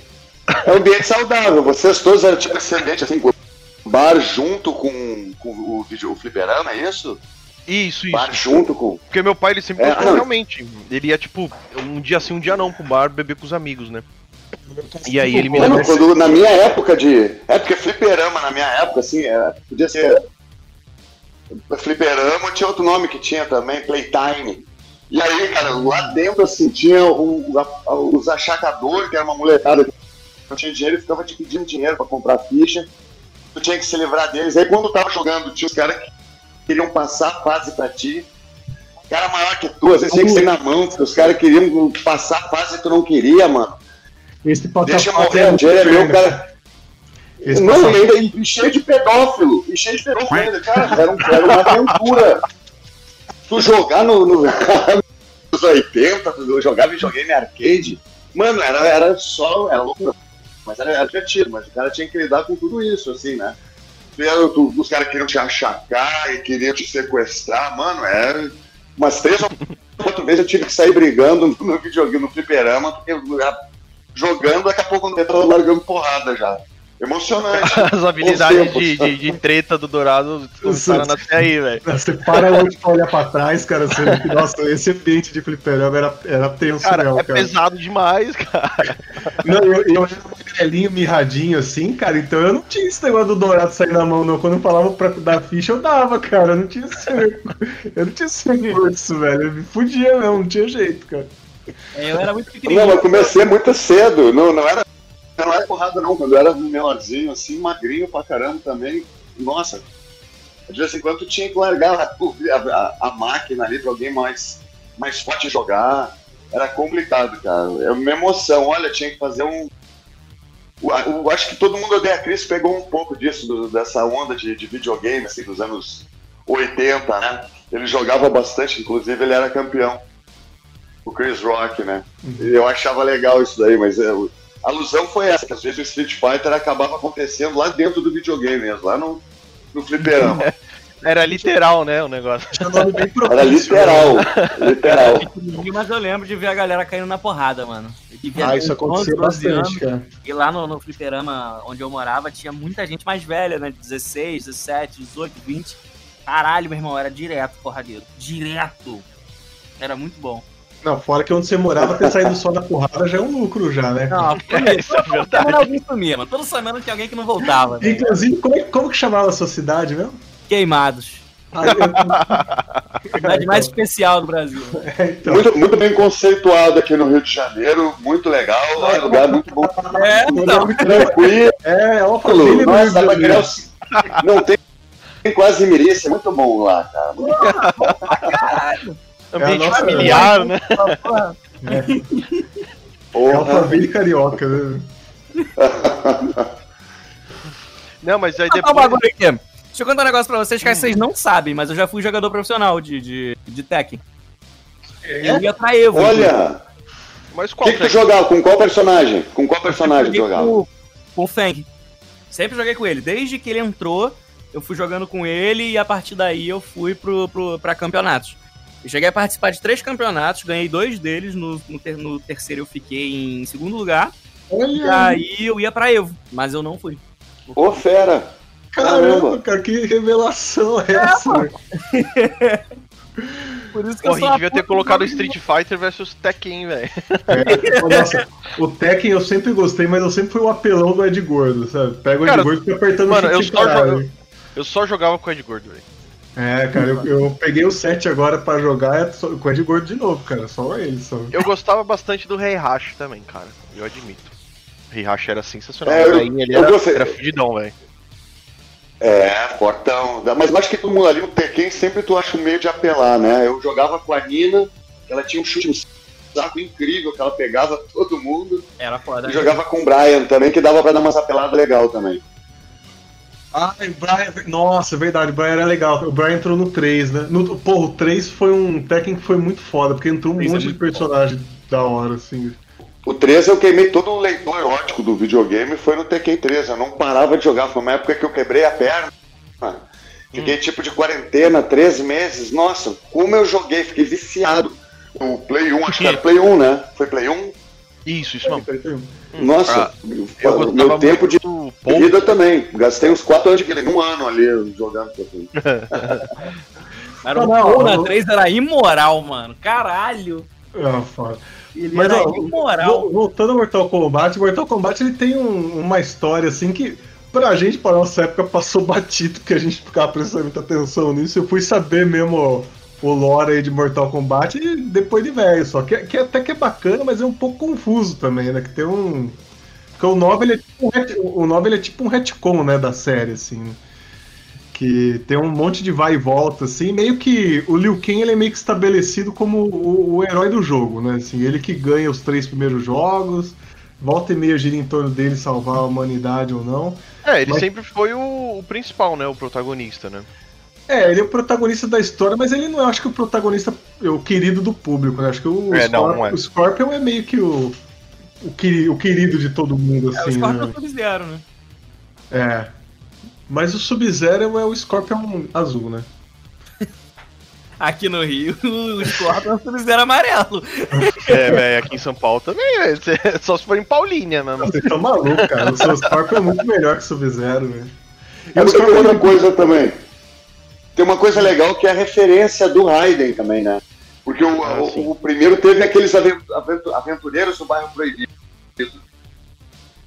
S7: é um ambiente saudável. Vocês todos eram tipo esse ambiente assim, com bar junto com, com o, vídeo, o fliperama, é isso?
S5: Isso, isso.
S7: Bar junto com.
S5: Porque meu pai ele sempre
S7: É,
S5: gostou
S7: não.
S5: realmente. Ele ia, tipo, um dia sim, um dia não pro bar beber com os amigos, né? E aí ele me lembra.
S7: quando, na minha época de. É porque fliperama, na minha época, assim, é, podia ser. Fliperama tinha outro nome que tinha também, Playtime. E aí, cara, lá dentro, assim, tinha o- a- os achacadores, que era uma molecada que não tinha dinheiro e ficava te pedindo dinheiro pra comprar ficha. Tu tinha que se livrar deles. Aí quando tava jogando, tinha os caras que queriam passar a fase pra ti. Cara maior que tu, às vezes tinha que ser na mão, porque os caras queriam passar a fase e tu não queria, mano.
S4: Esse
S7: Deixa morrer,
S4: é
S7: o dinheiro é meu, cara.
S4: Esse
S7: Não, ainda e cheio de pedófilo. E cheio de pedófilo. Cara, era, um- era uma aventura. Tu jogar no, no, nos 80, tu jogava videogame arcade. Mano, era, era só. Era loucura. Mas era, era divertido, mas o cara tinha que lidar com tudo isso, assim, né? Os caras queriam te achacar e queriam te sequestrar, mano, era. Umas três ou quatro vezes eu tive que sair brigando no videogame, no fliperama, porque jogando, daqui a pouco eu tô largando porrada já. Emocionante.
S5: As habilidades de, de, de treta do Dourado começaram a nascer aí, velho.
S4: Você para hoje pra olhar pra trás, cara, você vê que, nossa, esse ambiente de fliperama era, era tenso
S5: Cara,
S4: mesmo,
S5: é
S4: cara.
S5: pesado demais, cara.
S4: Não, eu, eu era magrelinho, mirradinho assim, cara, então eu não tinha esse negócio do dourado sair na mão, não. Quando eu falava pra dar ficha, eu dava, cara. Eu não tinha esse, eu não tinha esse recurso, velho. Eu me fudia mesmo, não tinha jeito, cara.
S6: É, eu era muito
S7: Não,
S6: pequenininho.
S7: eu comecei muito cedo. Não, não era. Não era porrada, não. Quando eu era menorzinho, assim, magrinho pra caramba também. Nossa. De vez em quando tinha que largar a, a, a máquina ali pra alguém mais, mais forte jogar. Era complicado, cara. É uma emoção. Olha, tinha que fazer um. Eu, eu acho que todo mundo odeia a Chris pegou um pouco disso, do- dessa onda de, de videogame, assim, dos anos 80, né? Ele jogava bastante, inclusive ele era campeão. O Chris Rock, né? E eu achava legal isso daí, mas o- a alusão foi essa, que às vezes o Street Fighter acabava acontecendo lá dentro do videogame mesmo, lá no, no fliperama.
S5: Era literal, né, o negócio.
S7: Era literal, literal.
S6: Mas eu lembro de ver a galera caindo na porrada, mano.
S4: Ah, isso acontecia
S6: 11, 12
S4: bastante,
S6: anos.
S4: cara.
S6: E lá no, no fliperama onde eu morava tinha muita gente mais velha, né? 16, 17, 18, 20. Caralho, meu irmão, era direto porradeiro. Direto. Era muito bom.
S4: Não, fora que onde você morava, ter saído só da porrada já é um lucro já, né?
S6: Não,
S5: É, isso é verdade.
S6: semana alguém sumia, mano. Toda semana tinha alguém que não voltava. né?
S4: Inclusive, como, é- como que chamava a sua cidade mesmo?
S6: Queimados.
S4: Ah, eu-
S6: Cidade mais especial do Brasil.
S4: então.
S7: Muito, muito bem conceituado aqui no Rio de Janeiro, muito legal, é um lugar muito bom.
S6: É, então.
S7: Tranquilo,
S4: É, é uma família do Rio
S7: nossa, os... Não tem, tem quase mirícia, é muito bom lá, cara. Muito
S5: Ambiente
S4: É
S5: familiar, né?
S4: É uma
S7: Porra.
S4: família carioca, né?
S5: Não, mas aí
S6: um
S5: depois.
S6: bagulho aqui. Deixa eu contar um negócio pra vocês que vocês não sabem, mas eu já fui jogador profissional de, de, de Tekken. Eu ia pra Evo.
S7: Olha,
S5: Mas
S7: o
S5: qual
S7: que, que tu jogava? Com qual personagem? Com qual personagem tu jogava?
S6: Com, com o Feng. Sempre joguei com ele. Desde que ele entrou, eu fui jogando com ele e a partir daí eu fui pro, pro, pra campeonatos. Eu cheguei a participar de três campeonatos, ganhei dois deles. No, no, ter- no terceiro eu fiquei em segundo lugar. E
S4: Olha,
S6: aí eu ia pra Evo, mas eu não fui.
S7: Ô, fera!
S4: caramba, cara, que revelação é essa? né?
S6: Por isso que
S5: Porra,
S6: eu sou
S5: a gente devia ter colocado Street Fighter versus Tekken, velho.
S4: É, nossa, o Tekken eu sempre gostei, mas eu sempre fui o apelão do Ed Gordo, sabe? Pega o Ed Gordo e fica apertando
S5: mano,
S4: o
S5: eu só
S4: né?
S5: Eu só jogava com o Ed Gordo, velho.
S4: É, cara, eu, eu peguei o 7 agora pra jogar é só- com o Ed Gordo de novo, cara. Só ele, só.
S5: Eu gostava bastante do Rei Hash também, cara. Eu admito. O Rei Hash era sensacional.
S7: É, eu-
S5: o ele
S7: eu
S5: era,
S7: gostei.
S5: era fudidão, velho.
S7: É, fortão. Mas eu acho que todo mundo ali no Tekken sempre tu acha um meio de apelar, né? Eu jogava com a Nina, ela tinha um chute no saco incrível, que ela pegava todo mundo.
S6: Era foda.
S7: E jogava com o Brian também, que dava pra dar umas apeladas legal também.
S4: Ah, o Brian. Nossa, é verdade, o Brian era legal. O Brian entrou no 3, né? No, porra, o 3 foi um Tekken que foi muito foda, porque entrou um
S6: Três é
S4: monte de
S6: muito
S4: personagem da hora, assim.
S7: O 13 eu queimei todo o leitor ótico do videogame, foi no Tekken 13. Eu não parava de jogar, foi uma época que eu quebrei a perna. Fiquei tipo de quarentena, 13 meses. Nossa, como eu joguei, fiquei viciado. O Play 1, acho que era Play 1, né? Foi Play 1?
S5: Isso, isso mesmo.
S7: Nossa,
S5: Ah,
S7: o meu tempo de
S5: do
S7: vida também. Gastei uns 4 anos de vida, um ano ali jogando. Tekken.
S6: Era o
S4: Não,
S6: Paul
S4: não,
S6: na
S4: não.
S6: 3 era imoral, mano. Caralho.
S4: Ah, foda.
S6: Ele
S4: Mas,
S6: era
S4: ó,
S6: imoral.
S4: vo- voltando ao Mortal Kombat, Mortal Kombat ele tem um- uma história assim que, pra gente, pra nossa época, passou batido, porque a gente ficava prestando muita atenção nisso. Eu fui saber mesmo o lore aí de Mortal Kombat e depois de velho só. Que, que até que é bacana, mas é um pouco confuso também, né? Que tem um. Porque o 9 ele é tipo um, ret- o 9 ele é tipo um retcon, né, da série, assim. né? Que tem um monte de vai e volta, assim, meio que o Liu Kang ele é meio que estabelecido como o, o herói do jogo, né? Assim, ele que ganha os três primeiros jogos, volta e meia gira em torno dele salvar a humanidade ou não.
S5: É, ele
S4: Mas-
S5: sempre foi o, o principal, né? O protagonista, né?
S4: É, ele é o protagonista da história, mas ele não é, acho que o protagonista é o querido do público, né? Acho que o,
S5: É, não,
S4: Scorpion,
S5: não é.
S4: o Scorpion é meio que o, o, queri- o querido de todo mundo,
S6: É o
S4: assim,
S6: Scorpion
S4: né?
S6: Sub-Zero, né?
S4: É. Mas o Sub-Zero é o Scorpion azul, né?
S6: Aqui no Rio, o Scorpion é o Sub-Zero amarelo.
S5: É, velho, aqui em São Paulo também, velho. Só se for em Paulínia, né?
S4: Vocês estão malucos, cara. O seu Scorpion é muito melhor que o Sub-Zero, velho. E
S7: É
S4: o
S7: outra coisa também. Tem uma coisa legal que é a referência do Raiden também, né? Porque o,
S5: Ah,
S7: o- o primeiro teve aqueles aven- aventu- aventureiros do bairro proibido.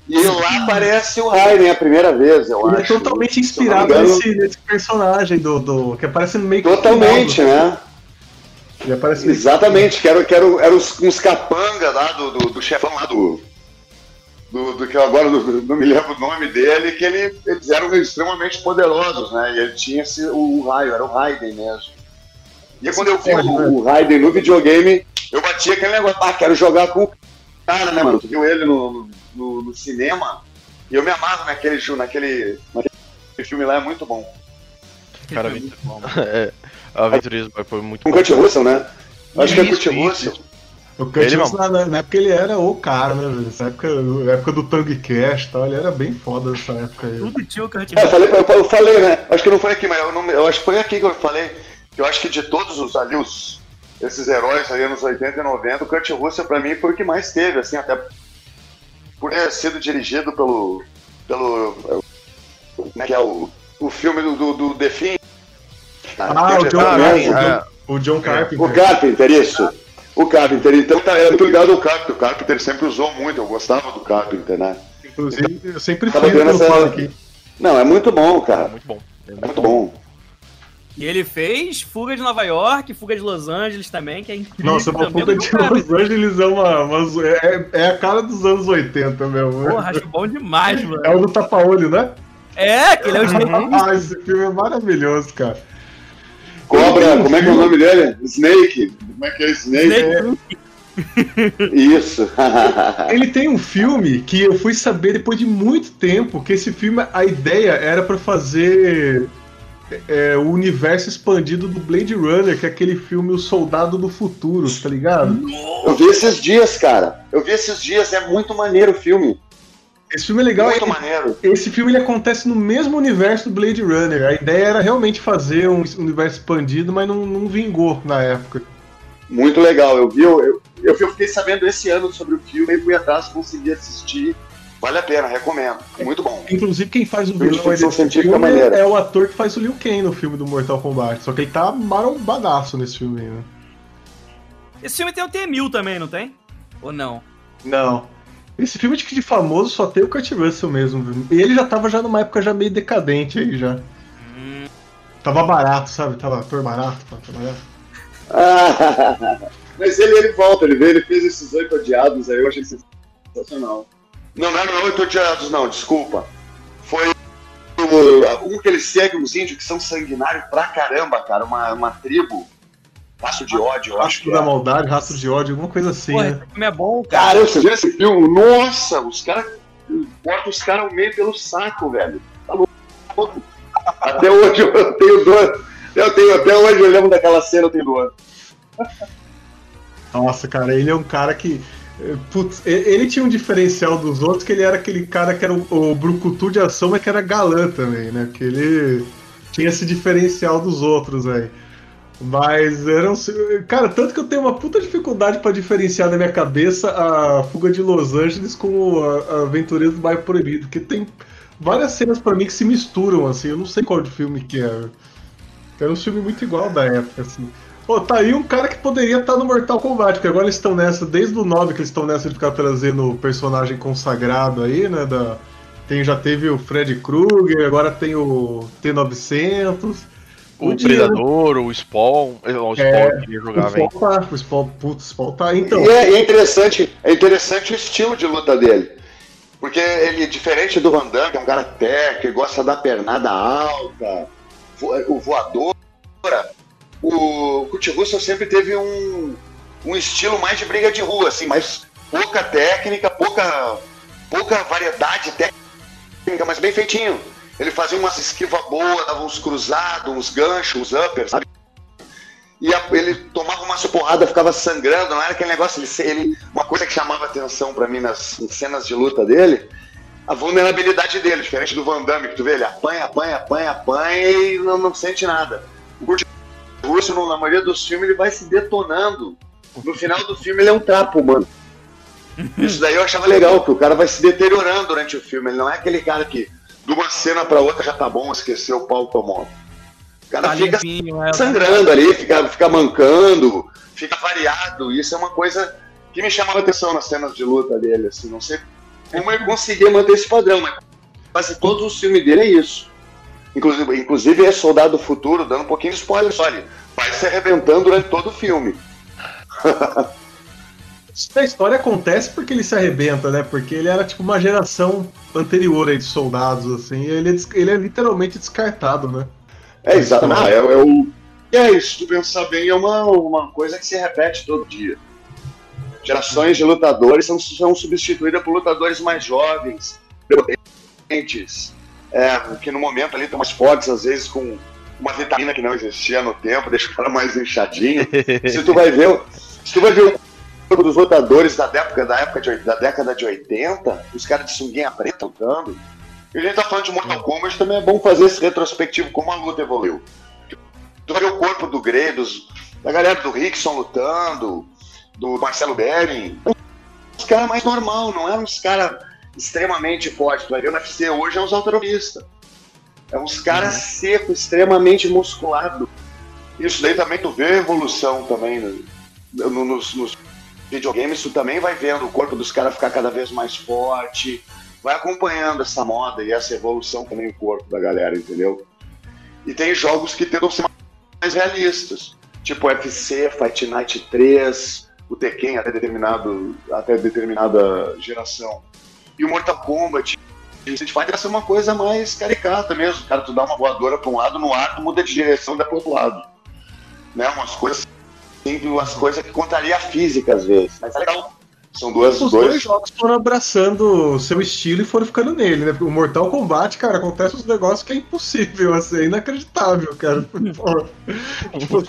S7: E lá aparece o Raiden a primeira vez, eu
S4: Ele é
S7: acho.
S4: totalmente
S7: Se eu
S4: inspirado nesse, nesse personagem do, do. que aparece no meio
S7: Totalmente,
S4: do-
S7: né?
S4: Ele aparece
S7: Exatamente, que eram, que eram, eram os, uns capanga lá do, do, do chefão lá do. Do, do que eu agora não, não me lembro o nome dele, que ele, eles eram extremamente poderosos, né? E ele tinha esse, o, o raio, era o Raiden mesmo. E aí, quando eu vi o, o Raiden no videogame, eu bati aquele negócio, ah, quero jogar com o cara, né, mano? Tu viu ele no, no, no cinema e eu me amarro naquele, naquele, naquele filme lá, é muito bom.
S5: Cara, é, a Aventureiros do Boy foi muito
S7: Com
S5: bom.
S7: Kurt Russell, né? Acho que é Kurt Russell.
S4: O Kurt na, na época ele era o cara, né, velho? Nessa época, na época do Tango Cash e tal, ele era bem foda nessa época aí.
S6: Tudo tinha o Kurt
S7: É, eu, falei, eu, eu falei, né? Acho que não foi aqui, mas eu, não, eu acho que foi aqui que eu falei. Que eu acho que de todos os ali, os, esses heróis aí nos 80 e 90, o Kurt Russell pra mim foi o que mais teve, assim, até por ter sido dirigido pelo. pelo. Como é que é o, o filme do, do, do The Thing.
S4: Ah, o John,
S7: Ah,
S4: Carpenter,
S7: é.
S4: o John Carpenter.
S7: O Carpenter, isso. O Carpenter, então tá, era muito ligado ao Carpenter. O Carpenter sempre usou muito, eu gostava do Carpenter, né?
S4: Inclusive, eu sempre fui
S7: essa-
S4: aqui.
S7: Não, é muito bom, cara.
S5: Muito bom.
S7: É muito bom.
S6: E ele fez Fuga de Nova York, Fuga de Los Angeles também, que é incrível.
S4: Nossa, uma fuga de
S6: cara.
S4: Los Angeles é uma. uma- é, é a cara dos anos 80 mesmo.
S6: Porra, acho bom demais, mano.
S4: É o do tapa-olho, né?
S6: É, que ele é o
S4: Ah, esse filme é maravilhoso, cara.
S7: Cobra, como é que é o nome dele? Snake. Como é que é Snake? Isso.
S4: Ele tem um filme que eu fui saber depois de muito tempo que esse filme, a ideia era pra fazer é, o universo expandido do Blade Runner, que é aquele filme O Soldado do Futuro, tá ligado?
S7: Eu vi esses dias, cara. Eu vi esses dias, é muito maneiro o filme.
S4: Esse filme é legal.
S7: Muito
S4: ele-
S7: maneiro.
S4: Esse filme ele acontece no mesmo universo do Blade Runner. A ideia era realmente fazer um universo expandido, mas não, não vingou na época.
S7: Muito legal. Eu vi, eu, eu, eu fiquei sabendo esse ano sobre o filme e fui atrás, consegui assistir. Vale a pena, recomendo. Muito bom.
S4: Inclusive, quem faz o vilão
S7: maneira.
S4: é o ator que faz o Liu Kang no filme do Mortal Kombat. Só que ele tá marombadaço nesse filme aí, né?
S6: Esse filme tem o T-1000 também, não tem? Ou não?
S4: Não. Esse filme de, de famoso só tem o Kurt Russell mesmo. viu? E ele já tava já numa época já meio decadente aí já. Tava barato, sabe? Tava ator barato pra trabalhar.
S7: Ah, mas ele, ele volta, ele veio, ele fez esses oito odiados aí, eu achei sensacional. Não, não eram oito odiados, não, desculpa. Foi um que ele segue uns índios que são sanguinários pra caramba, cara, uma, uma tribo. Passo de ódio, eu acho
S4: Rastro da
S7: é.
S4: maldade, rastro de ódio, alguma coisa assim,
S6: Porra,
S4: né?
S6: esse filme é bom, cara.
S7: Cara, você viu esse filme? Nossa, os caras cortam os caras ao meio pelo saco, velho. Tá louco. Até hoje eu tenho dor. Eu tenho, até hoje eu lembro daquela cena, eu tenho dor.
S4: Nossa, cara, ele é um cara que. eh, Putz, ele tinha um diferencial dos outros, que ele era aquele cara que era o, o brucutu de ação, mas que era galã também, né? Que ele tinha esse diferencial dos outros aí. Mas eram. Cara, tanto que eu tenho uma puta dificuldade pra diferenciar na minha cabeça a Fuga de Los Angeles com a, a Aventureiros do Bairro Proibido, porque tem várias cenas pra mim que se misturam, assim, eu não sei qual de filme que é. Era um filme muito igual da época, assim. Pô, tá aí um cara que poderia estar no Mortal Kombat, porque agora eles estão nessa, desde o 9 que eles estão nessa de ficar trazendo o personagem consagrado aí, né? Da, tem, já teve o Fred Krueger, agora tem o T-900.
S5: O Predador, o Spawn. eh, O Spawn
S4: É,
S5: eu queria
S4: O
S5: jogar,
S4: Spawn
S5: velho.
S4: tá, o Spawn, putz, o Spawn tá. Então,
S7: E é, e é interessante, é interessante o estilo de luta dele. Porque ele, diferente do Van Damme, que é um cara técnico, que gosta da pernada alta, vo- o voador, o Kurt Russell sempre teve um, um estilo mais de briga de rua, assim, mais pouca técnica, pouca, pouca variedade técnica, mas bem feitinho. Ele fazia umas esquivas boas, dava uns cruzados, uns ganchos, uns uppers, sabe? E a- ele tomava umas porradas, ficava sangrando, não era aquele negócio, ele, ele- uma coisa que chamava atenção pra mim nas cenas de luta dele, a vulnerabilidade dele, diferente do Van Damme, que tu vê, ele apanha, apanha, apanha, apanha e não, não sente nada. O Kurt Russell, na maioria dos filmes, ele vai se detonando. No final do filme, ele é um trapo, mano. Isso daí eu achava legal, que o cara vai se deteriorando durante o filme. Ele não é aquele cara que, de uma cena pra outra, já tá bom, esqueceu o pau tomou. O cara
S6: Tá
S7: fica
S6: limpinho, é.
S7: sangrando ali, fica, fica mancando, fica variado. Isso é uma coisa que me chamava atenção nas cenas de luta dele. Assim, não sei como ele conseguia manter esse padrão, mas quase todos os filmes dele é isso. Inclusive, inclusive é Soldado do Futuro, dando um pouquinho de spoiler só ali. Vai se arrebentando durante todo o filme.
S4: A história acontece porque ele se arrebenta, né? Porque ele era tipo uma geração anterior aí de soldados, assim, e ele é, ele é literalmente descartado, né?
S7: É, exatamente. É, é o... E é isso, tu pensar bem, é uma, uma coisa que se repete todo dia. Gerações de lutadores são, são substituídas por lutadores mais jovens, potentes, é, que no momento ali estão mais fortes, às vezes com uma vitamina que não existia no tempo, deixa o cara mais inchadinho. se tu vai ver, o- se tu vai ver dos lutadores da época, da época de, da década de 80, os caras de sunguinha preta lutando. E a gente tá falando de Mortal Kombat, também é bom fazer esse retrospectivo, como a luta evoluiu. Tu ver o corpo do Grey, dos, da galera do Rickson lutando, do Marcelo Bering. Os caras mais normal, não eram uns caras extremamente fortes. Tu vai ver no UFC hoje é uns alteronistas. É uns caras secos, extremamente musculados. Isso daí também tu vê a evolução também né? no- nos, nos videogames, tu também vai vendo o corpo dos caras ficar cada vez mais forte. Vai acompanhando essa moda e essa evolução também o corpo da galera, entendeu? E tem jogos que tentam ser mais realistas, tipo UFC, Fight Night 3, o Tekken até determinado até determinada geração. E o Mortal Kombat, o Street Fighter ser uma coisa mais caricata mesmo, cara, tu dá uma voadora para um lado no ar, tu muda de direção e dá pro outro lado. Né, umas coisas assim, umas coisas que contaria a física às vezes, mas é legal. São duas,
S4: Os
S7: dois,
S4: dois jogos foram abraçando o seu estilo e foram ficando nele, né? O Mortal Kombat, cara, acontece uns negócios que é impossível, assim, é inacreditável, cara. Tipo,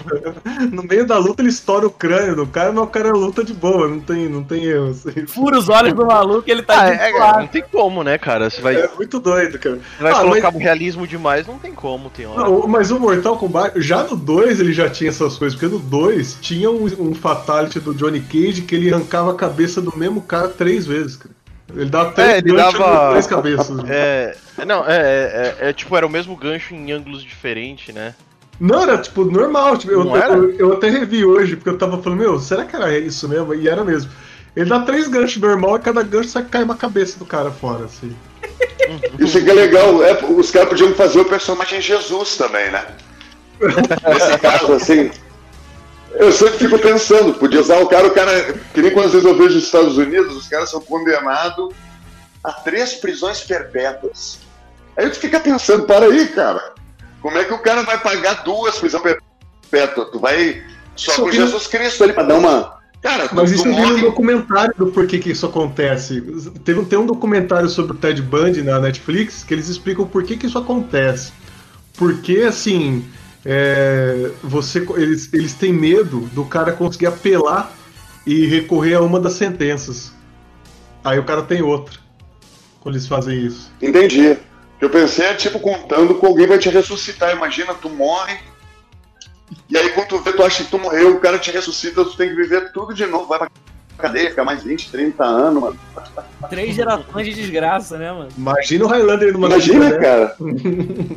S4: no meio da luta ele estoura o crânio do cara, mas o cara luta de boa, não tem, não tem erro, assim.
S6: Fura os olhos do maluco ele tá
S5: Ah,
S6: de
S5: é, cara, não tem como, né, cara? Você vai,
S4: É muito doido, cara.
S5: você vai
S4: Ah,
S5: colocar
S4: mas-
S5: um realismo demais, não tem como, tem hora.
S4: Não, mas o Mortal Kombat, já no 2 ele já tinha essas coisas, porque no 2 tinha um, um fatality do Johnny Cage que ele arrancava a cabeça do mesmo cara três vezes, cara. Ele dava três
S5: É, ele dava.
S4: três cabeças.
S5: É, não, é, é, é, é, tipo, era o mesmo gancho em ângulos diferentes, né?
S4: Não, era tipo normal. Tipo, eu,
S5: era?
S4: eu, eu até revi hoje, porque eu tava falando, meu, será que era isso mesmo? E era mesmo. Ele dá três ganchos normal e cada gancho sai cai uma cabeça do cara fora, assim.
S7: Isso que é legal. É, os caras podiam fazer o personagem Jesus também, né? Nesse caso, assim. Eu sempre fico pensando, podia usar o cara, o cara. Que nem quando às vezes eu vejo nos Estados Unidos, os caras são condenados a três prisões perpétuas. Aí tu fica pensando, para aí, cara. Como é que o cara vai pagar duas prisões perpétuas? Tu vai só
S4: Isso
S7: com Jesus Cristo ali pra dar uma. Cara, tu,
S4: Mas isso eu vi
S7: morre.
S4: documentário do porquê que isso acontece. Teve, um- tem um documentário sobre o Ted Bundy na Netflix que eles explicam por que, que isso acontece. Porque, assim, é, você, eles, eles têm medo do cara conseguir apelar e recorrer a uma das sentenças. Aí o cara tem outra. Quando eles fazem isso.
S7: Entendi. Eu pensei, é tipo contando que alguém vai te ressuscitar. Imagina, tu morre. E aí quando tu vê, tu acha que tu morreu, o cara te ressuscita, tu tem que viver tudo de novo. Vai pra cadeia, ficar mais 20, 30 anos, mano.
S6: Três gerações de desgraça, né, mano?
S4: Imagina o Highlander numa
S7: Imagina,
S4: né?
S7: cara.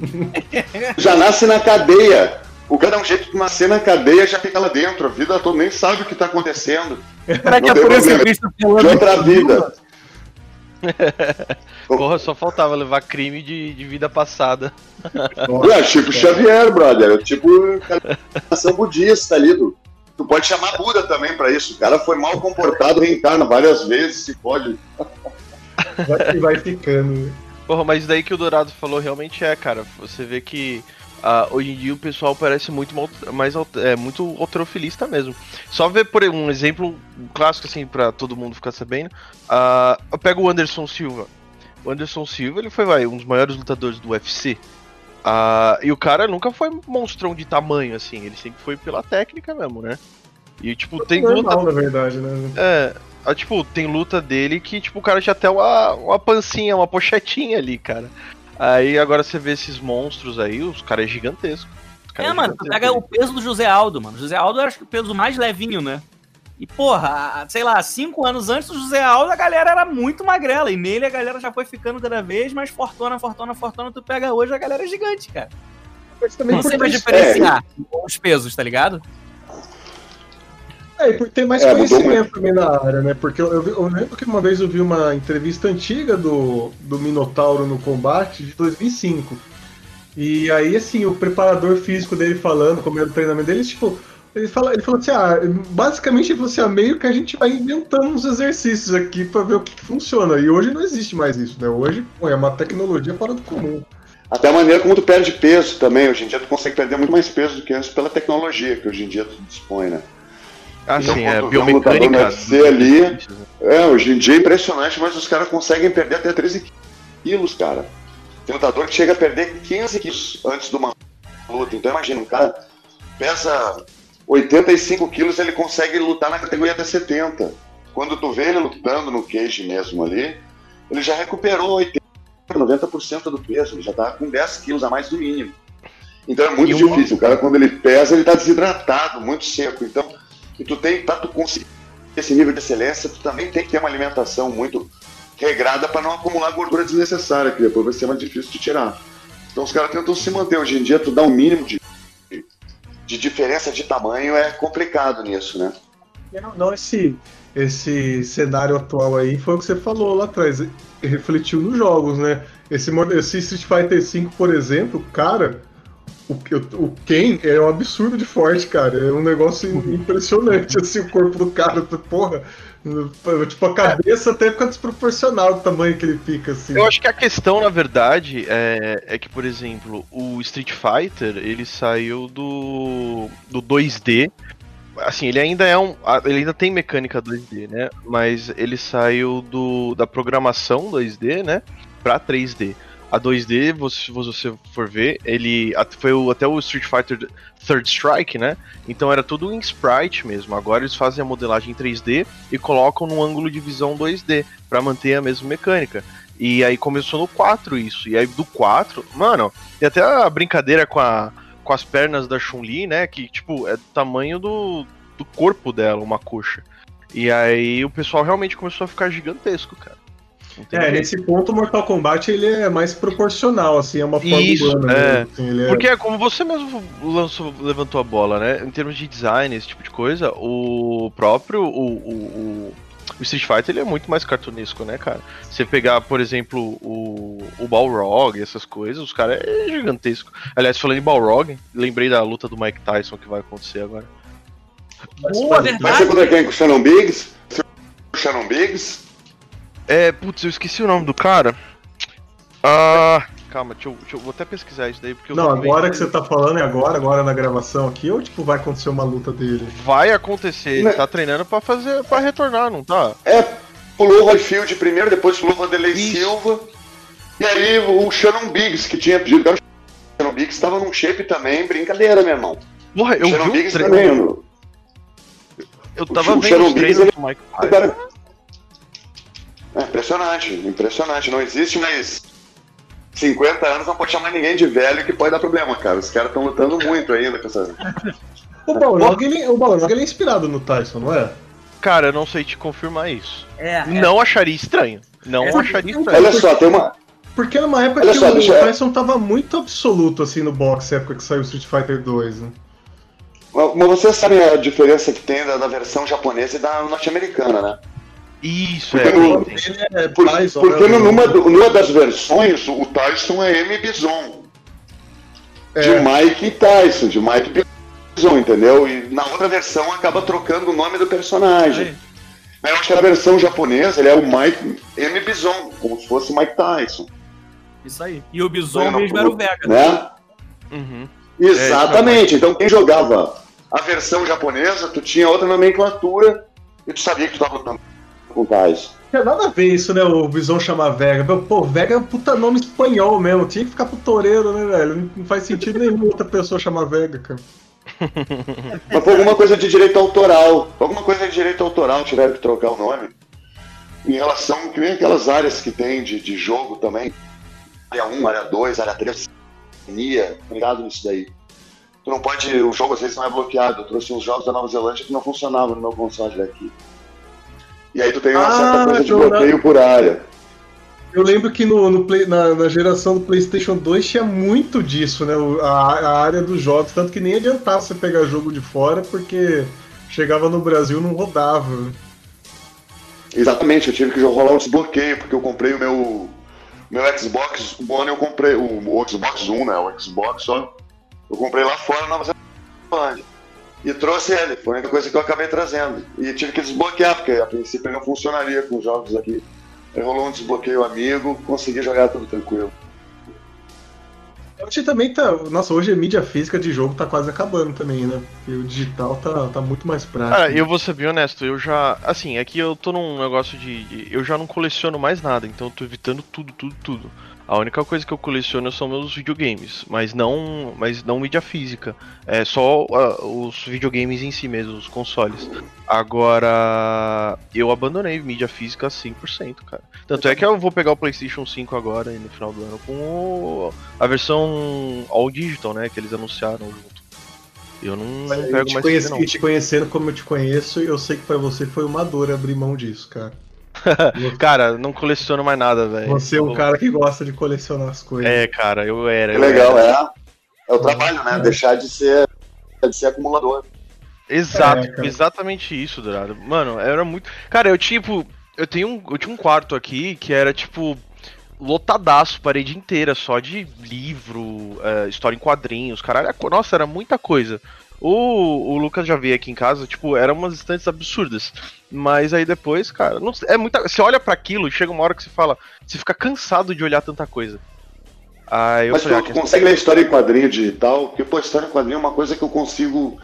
S7: Já nasce na cadeia. O cara dá um jeito de nascer na cadeia já fica lá dentro. A vida toda nem sabe o que tá acontecendo.
S6: Será que é por isso Cristo
S7: De outra vida.
S5: Porra, só faltava levar crime de, de vida passada.
S7: É, tipo Xavier, brother. É Tipo ação budista ali. Tu, tu pode chamar Buda também pra isso. O cara foi mal comportado, reencarna várias vezes, se pode.
S4: Vai, vai ficando. né?
S5: Porra, mas isso daí que o Dourado falou realmente é, cara. Você vê que ah, hoje em dia o pessoal parece muito mal- mais é, muito alterofilista mesmo. Só ver por um exemplo clássico assim pra todo mundo ficar sabendo. Ah, eu pego o Anderson Silva. O Anderson Silva ele foi vai, um dos maiores lutadores do UFC. Ah, e o cara nunca foi monstrão de tamanho assim. Ele sempre foi pela técnica mesmo, né? E tipo tem luta
S4: Normal, na verdade, né?
S5: é, ah, tipo, tem luta dele que, tipo, o cara já tem uma, uma pancinha, uma pochetinha ali, cara. Aí agora você vê esses monstros aí, os caras é gigantesco. Os cara
S6: É, mano, tu pega o peso do José Aldo, mano. José Aldo era acho que o peso mais levinho, né? E, porra, sei lá, cinco anos antes do José Aldo, a galera era muito magrela. E nele a galera já foi ficando cada vez mais fortona, fortona, fortona. Tu pega hoje, a galera é gigante, cara.
S4: Mas também
S6: pra
S4: ter-
S6: diferenciar os pesos, tá ligado?
S4: É, e por ter mais
S7: É,
S4: conhecimento também na área, né? Porque eu, eu eu lembro que uma vez eu vi uma entrevista antiga do, do Minotauro no combate de 2005. E aí, assim, o preparador físico dele falando, como era o treinamento dele, tipo, Ele, fala, ele falou assim: ah, basicamente ele falou assim: ah, meio que a gente vai inventando uns exercícios aqui pra ver o que, que funciona. E hoje não existe mais isso, né? Hoje pô, é uma tecnologia fora do comum.
S7: Até a maneira como tu perde peso também. Hoje em dia tu consegue perder muito mais peso do que antes pela tecnologia que hoje em dia tu dispõe, né?
S5: Ah,
S7: Então,
S5: é biomecânica.
S7: UFC ali, é, hoje em dia é impressionante, mas os caras conseguem perder até 13 quilos, cara. Tem lutador que chega a perder 15 quilos antes de uma luta. Então imagina, um cara pesa 85 quilos, ele consegue lutar na categoria até 70. Quando tu vê ele lutando no cage mesmo ali, ele já recuperou 80, 90% do peso, ele já tá com 10 quilos a mais do mínimo. Então é muito
S5: E
S7: difícil. O cara, quando ele pesa, ele tá desidratado, muito seco. Então, e tu tem, pra tu conseguir esse nível de excelência, tu também tem que ter uma alimentação muito regrada para não acumular gordura desnecessária, que depois vai ser mais difícil de tirar. Então os caras tentam se manter. Hoje em dia, tu dá um mínimo de, de diferença de tamanho é complicado nisso, né?
S4: Não, não, esse, esse cenário atual aí foi o que você falou lá atrás. Refletiu nos jogos, né? Esse, esse Street Fighter V, por exemplo, cara, o, o Ken é um absurdo de forte, cara. É um negócio impressionante, assim, o corpo do cara. Porra, tipo, a cabeça até fica desproporcional o tamanho que ele fica, assim.
S5: Eu acho que a questão, na verdade, é, é que, por exemplo, o Street Fighter, ele saiu do, do 2D. Assim, ele ainda é um. Ele ainda tem mecânica 2D, né? Mas ele saiu do, da programação 2D, né? Pra 3D. A 2D, você- se você for ver, ele foi o- até o Street Fighter Third Strike, né? Então era tudo em sprite mesmo. Agora eles fazem a modelagem em 3D e colocam no ângulo de visão 2D pra manter a mesma mecânica. E aí começou no 4 isso. E aí do 4, mano, tem até a brincadeira com, a, com as pernas da Chun-Li, né? Que, tipo, é do tamanho do, do corpo dela, uma coxa. E aí o pessoal realmente começou a ficar gigantesco, cara.
S4: É,
S5: jeito.
S4: nesse ponto o Mortal Kombat ele é mais proporcional, assim, é uma forma
S5: Isso,
S4: humana.
S5: é.
S4: assim, ele é-
S5: Porque é como você mesmo lançou, levantou a bola, né? Em termos de design, esse tipo de coisa, o próprio o, o, o- Street Fighter ele é muito mais cartunesco, né, cara? Você pegar, por exemplo, o, o Balrog, essas coisas, os caras é gigantesco. Aliás, falando em Balrog, lembrei da luta do Mike Tyson que vai acontecer agora.
S6: Boa,
S7: Vai ser
S6: verdade.
S7: contra quem? Com o Shannon Biggs? O Shannon Biggs?
S5: É, putz, eu esqueci o nome do cara. Ah, calma, deixa eu, deixa eu vou até pesquisar isso daí porque eu
S4: Não, agora que você tá falando é agora, agora na gravação aqui, ou tipo, vai acontecer uma luta dele?
S5: vai acontecer, ele
S7: Né?
S5: tá treinando pra fazer para retornar, não tá?
S7: É, pulou o Holyfield primeiro, depois pulou o Vanderlei. Silva. E aí o Shannon Biggs, que tinha pedido. O Shannon Biggs tava num shape também, brincadeira, meu irmão.
S5: Porra, eu
S7: o Shannon
S5: vi
S7: Biggs
S5: treino.
S7: também.
S5: Eu tava
S7: o
S5: vendo
S7: Shannon
S5: os
S7: Biggs,
S5: treinos
S7: ele-
S5: do Mike Tyson.
S7: É impressionante, impressionante. Não existe mais 50 anos, não pode chamar ninguém de velho que pode dar problema, cara. Os caras estão lutando muito ainda com essa.
S4: O Balrog, ele, o Balrog ele é inspirado no Tyson, não é?
S5: Cara, eu não sei te confirmar isso.
S6: É, é.
S5: Não acharia estranho. Não
S6: É,
S5: acharia estranho.
S7: Olha só, tem uma.
S4: Porque numa época
S7: Olha
S4: que
S7: só,
S4: o
S7: deixa
S4: Tyson tava muito absoluto assim no boxe, época que saiu o Street Fighter 2, né?
S7: Mas vocês sabem a diferença que tem da, da versão japonesa e da norte-americana, né?
S5: Isso,
S7: Porque
S5: é.
S7: no-
S4: é
S7: Por-
S4: Tyson,
S7: porque no- numa, numa das versões, o Tyson é M. Bison. De
S4: É.
S7: Mike Tyson, de Mike Bison, entendeu? E na outra versão acaba trocando o nome do personagem. Eu acho que na versão japonesa ele é o Mike M. Bison, como se fosse Mike Tyson.
S6: Isso aí. E o Bison
S7: Não,
S6: mesmo era o Vega.
S7: Né?
S5: Uhum.
S7: Exatamente. então quem jogava a versão japonesa, tu tinha outra nomenclatura e tu sabia que tu tava lutando com.
S4: Não tem nada a ver isso, né? O Visão chamar Vega. Pô, Vega é um puta nome espanhol mesmo. Tinha que ficar pro toureiro, né, velho? Não faz sentido nenhum outra pessoa chamar Vega, cara.
S7: Mas foi alguma coisa de direito autoral. Alguma coisa de direito autoral tiveram que trocar o nome. Em relação, que nem aquelas áreas que tem de, de jogo também. Área 1, área 2, área 3, nia, ligado nisso daí. Tu não pode, o jogo às vezes não é bloqueado. Eu trouxe uns jogos da Nova Zelândia que não funcionavam no meu console daqui. E aí tu tem uma
S4: Ah,
S7: certa coisa de
S4: né?
S7: bloqueio por área.
S4: Eu lembro que no, no Play- na, na geração do PlayStation 2 tinha muito disso, né? A, a área dos jogos. Tanto que nem adiantava você pegar jogo de fora, porque chegava no Brasil e não rodava.
S7: Exatamente, eu tive que rolar um desbloqueio, porque eu comprei o meu, meu Xbox One, eu comprei o, o Xbox One, né? O Xbox só. Eu comprei lá fora na Nova Zelândia. E trouxe ele, foi a única coisa que eu acabei trazendo. E tive que desbloquear, porque a princípio não funcionaria com os jogos aqui. Aí rolou um desbloqueio amigo, consegui jogar tudo tranquilo.
S4: Hoje também tá. Nossa, hoje a mídia física de jogo tá quase acabando também, né? E o digital tá, tá muito mais prático.
S5: Cara, eu vou ser bem honesto, eu já. Assim, aqui eu tô num negócio de. Eu já não coleciono mais nada, então eu tô evitando tudo, tudo, tudo. A única coisa que eu coleciono são meus videogames, mas não, mas não mídia física. É só uh, os videogames em si mesmo, os consoles. Agora, eu abandonei mídia física 100%, cara. Tanto é que eu vou pegar o PlayStation 5 agora no final do ano com o, a versão All Digital, né, que eles anunciaram junto. Eu não, não pego
S4: te
S5: mais
S4: conheci,
S5: não.
S4: Te conhecendo como eu te conheço, eu sei que pra você foi uma dor abrir mão disso, cara.
S5: cara, não coleciono mais nada, velho.
S4: Você é um cara que gosta de colecionar as coisas.
S5: É, cara, eu era.
S7: Que
S5: eu
S7: legal,
S5: era.
S7: é. É o trabalho, né? Deixar de ser, de ser acumulador.
S5: Exato,
S4: É,
S5: exatamente isso, Dourado. Mano, era muito. Cara, eu tipo. Eu tenho um. Eu tinha um quarto aqui que era tipo. Lotadaço, parede inteira, só de livro, é, história em quadrinhos, caralho. Nossa, era muita coisa. O, o Lucas já veio aqui em casa, tipo, eram umas estantes absurdas. Mas aí depois, cara, não, é muita. Você olha para aquilo e chega uma hora que você fala. Você fica cansado de olhar tanta coisa. Aí eu
S7: Mas
S5: falei, ah,
S7: tu
S5: quer
S7: consegue ler história em quadrinho digital? Porque, pô, história em quadrinho é uma coisa que eu consigo.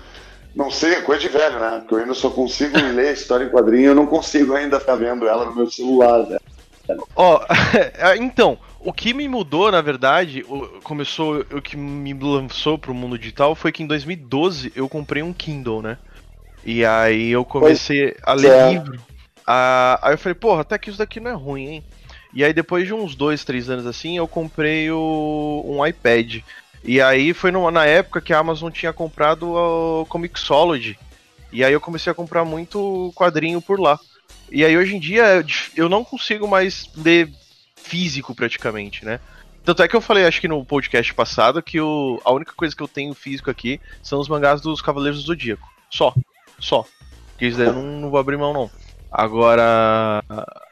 S7: Não sei, é coisa de velho, né? Porque eu ainda só consigo ler história em quadrinho, eu não consigo ainda ficar vendo ela no meu celular, né?
S5: Ó, então, o que me mudou, na verdade, o- começou, o que me lançou pro mundo digital foi que em 2012 eu comprei um Kindle, né? E aí eu comecei a ler
S7: é.
S5: livro. Ah, aí eu falei, porra, até que isso daqui não é ruim, hein? E aí depois de uns dois, três anos assim, eu comprei o, um iPad. E aí foi na época que a Amazon tinha comprado o Comixology. E aí eu comecei a comprar muito quadrinho por lá. E aí hoje em dia eu não consigo mais ler físico praticamente, né? Tanto é que eu falei, acho que no podcast passado, que o, a única coisa que eu tenho físico aqui são os mangás dos Cavaleiros do Zodíaco. Só. Só. Porque isso daí eu não, não vou abrir mão, não. Agora.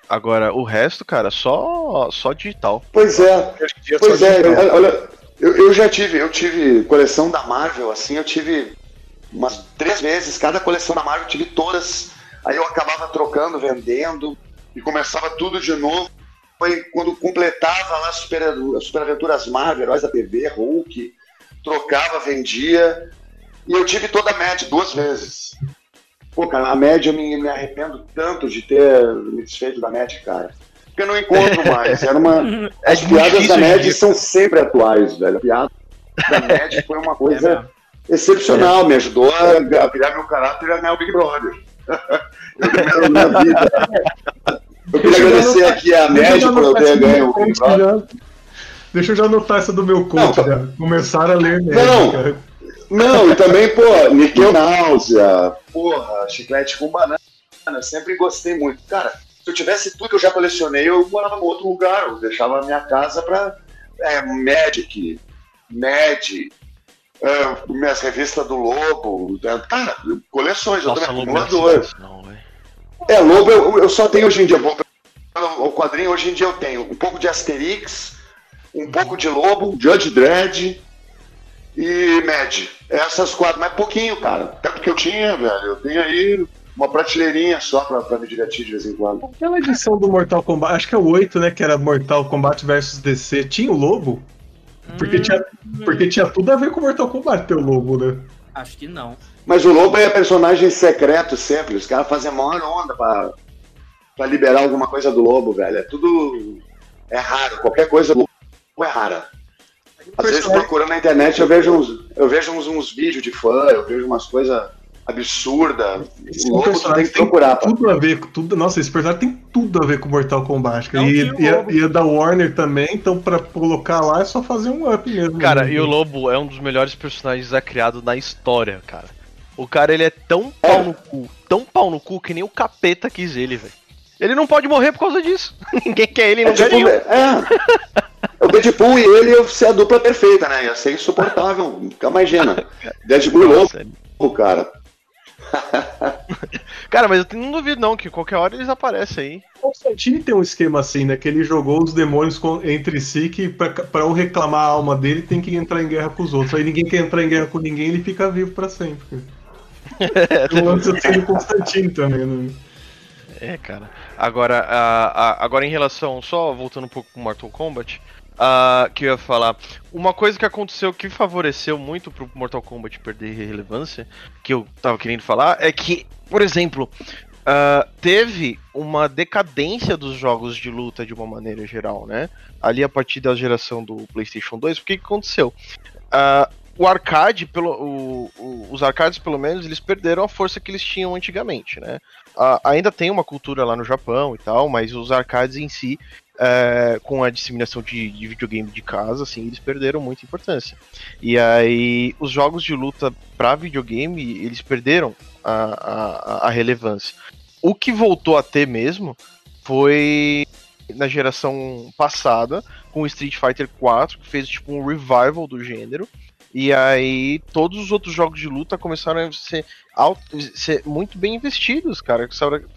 S5: Agora, o resto, cara, só, só digital.
S7: Pois é. Pois
S4: só
S7: é,
S4: digital.
S7: olha, eu, eu já tive, eu tive coleção da Marvel, assim, eu tive umas três vezes, cada coleção da Marvel eu tive todas. Aí eu acabava trocando, vendendo, e começava tudo de novo. Foi quando completava lá Super, Super Aventuras Marvel, Heróis da TV, Hulk, trocava, vendia. E eu tive toda a Mad duas vezes. Pô, cara, a Mad eu me, me arrependo tanto de ter me desfeito da Mad, cara. Porque eu não encontro mais. Era uma.
S5: É
S7: As piadas da
S5: hoje em
S7: Mad
S5: dia.
S7: são sempre atuais, velho. A piada da Mad foi uma coisa excepcional. Me ajudou a, a criar meu caráter e a ganhar o Big Brother. eu minha vida. Eu queria agradecer aqui a
S4: eu
S7: por eu ter ganho
S4: meu
S7: o Big Brother.
S4: já. Deixa eu já anotar essa do meu coach
S7: Não,
S4: já. Começaram a ler Mad,
S7: Não.
S4: cara.
S7: Não, e também, pô, Níquel Náusea, porra, chiclete com banana, eu sempre gostei muito. Cara, se eu tivesse tudo que eu já colecionei, eu morava em outro lugar, eu deixava a minha casa pra é, Magic, Mad, é, minhas revistas do Lobo, é, cara, coleções, eu
S5: Nossa,
S7: também
S5: não é
S7: acumulador.
S5: não, velho.
S7: É, Lobo eu, eu só tenho hoje em dia, o quadrinho, hoje em dia eu tenho um pouco de Asterix, um pouco de Lobo, Judge Dredd e Mad. Essas quatro, mas pouquinho, cara. Até porque eu tinha, velho, eu tenho aí uma prateleirinha só pra, pra me divertir de vez em quando.
S4: Aquela edição do Mortal Kombat, acho que é o 8, né? Que era Mortal Kombat versus DC. Tinha o lobo? Porque,
S6: Hum,
S4: tinha, porque tinha tudo a ver com Mortal Kombat ter o lobo, né?
S6: Acho que não.
S7: Mas o Lobo é personagem secreto sempre, os caras fazem a maior onda pra, pra liberar alguma coisa do Lobo, velho. É tudo. É raro, qualquer coisa do Lobo é rara. Às vezes procurando na internet eu vejo uns, eu vejo uns, uns vídeos de fã, eu vejo umas coisas absurdas.
S4: Esse
S7: O Lobo tu tem
S4: personagem
S7: que procurar, pá.
S4: tudo a ver com tudo. Nossa, esse personagem tem tudo a ver com Mortal Kombat.
S6: Não
S4: E, e, é-
S6: lobo.
S4: e é da Warner também, então pra colocar lá é só fazer um up mesmo.
S5: Cara,
S4: né?
S5: e o Lobo é um dos melhores personagens já criado na história, cara. O cara, ele é tão pau no cu, tão pau no cu que nem o capeta quis ele, velho. Ele não pode morrer por causa disso. Ninguém quer ele em
S7: É tipo,
S5: nenhum.
S7: é. O Deadpool e ele ia ser a dupla perfeita, né? Ia ser insuportável. Imagina. Deadpool e
S5: Nossa,
S7: Lobo, cara.
S5: Cara, mas eu não duvido não que qualquer hora eles aparecem aí.
S4: Constantine tem um esquema assim, né? Que ele jogou os demônios com- entre si, que pra, pra um reclamar a alma dele tem que entrar em guerra com os outros. Aí ninguém quer entrar em guerra com ninguém, ele fica vivo pra sempre. Eu lanço o Constantino também, né?
S5: É, cara. Agora, a, a, agora em relação, só voltando um pouco com Mortal Kombat, uh, que eu ia falar, uma coisa que aconteceu que favoreceu muito pro Mortal Kombat perder relevância, que eu tava querendo falar, é que, por exemplo, uh, teve uma decadência dos jogos de luta de uma maneira geral, né? Ali a partir da geração do PlayStation 2, o que, que aconteceu? Uh, o arcade, pelo, o, o, os arcades, pelo menos, eles perderam a força que eles tinham antigamente, né? Uh, ainda tem uma cultura lá no Japão e tal, mas os arcades em si, uh, com a disseminação de, de, videogame de casa, assim, eles perderam muita importância. E aí, os jogos de luta para videogame, eles perderam a, a, a relevância. O que voltou a ter mesmo foi na geração passada, com Street Fighter 4, que fez tipo um revival do gênero. E aí todos os outros jogos de luta começaram a ser, ser muito bem investidos, cara.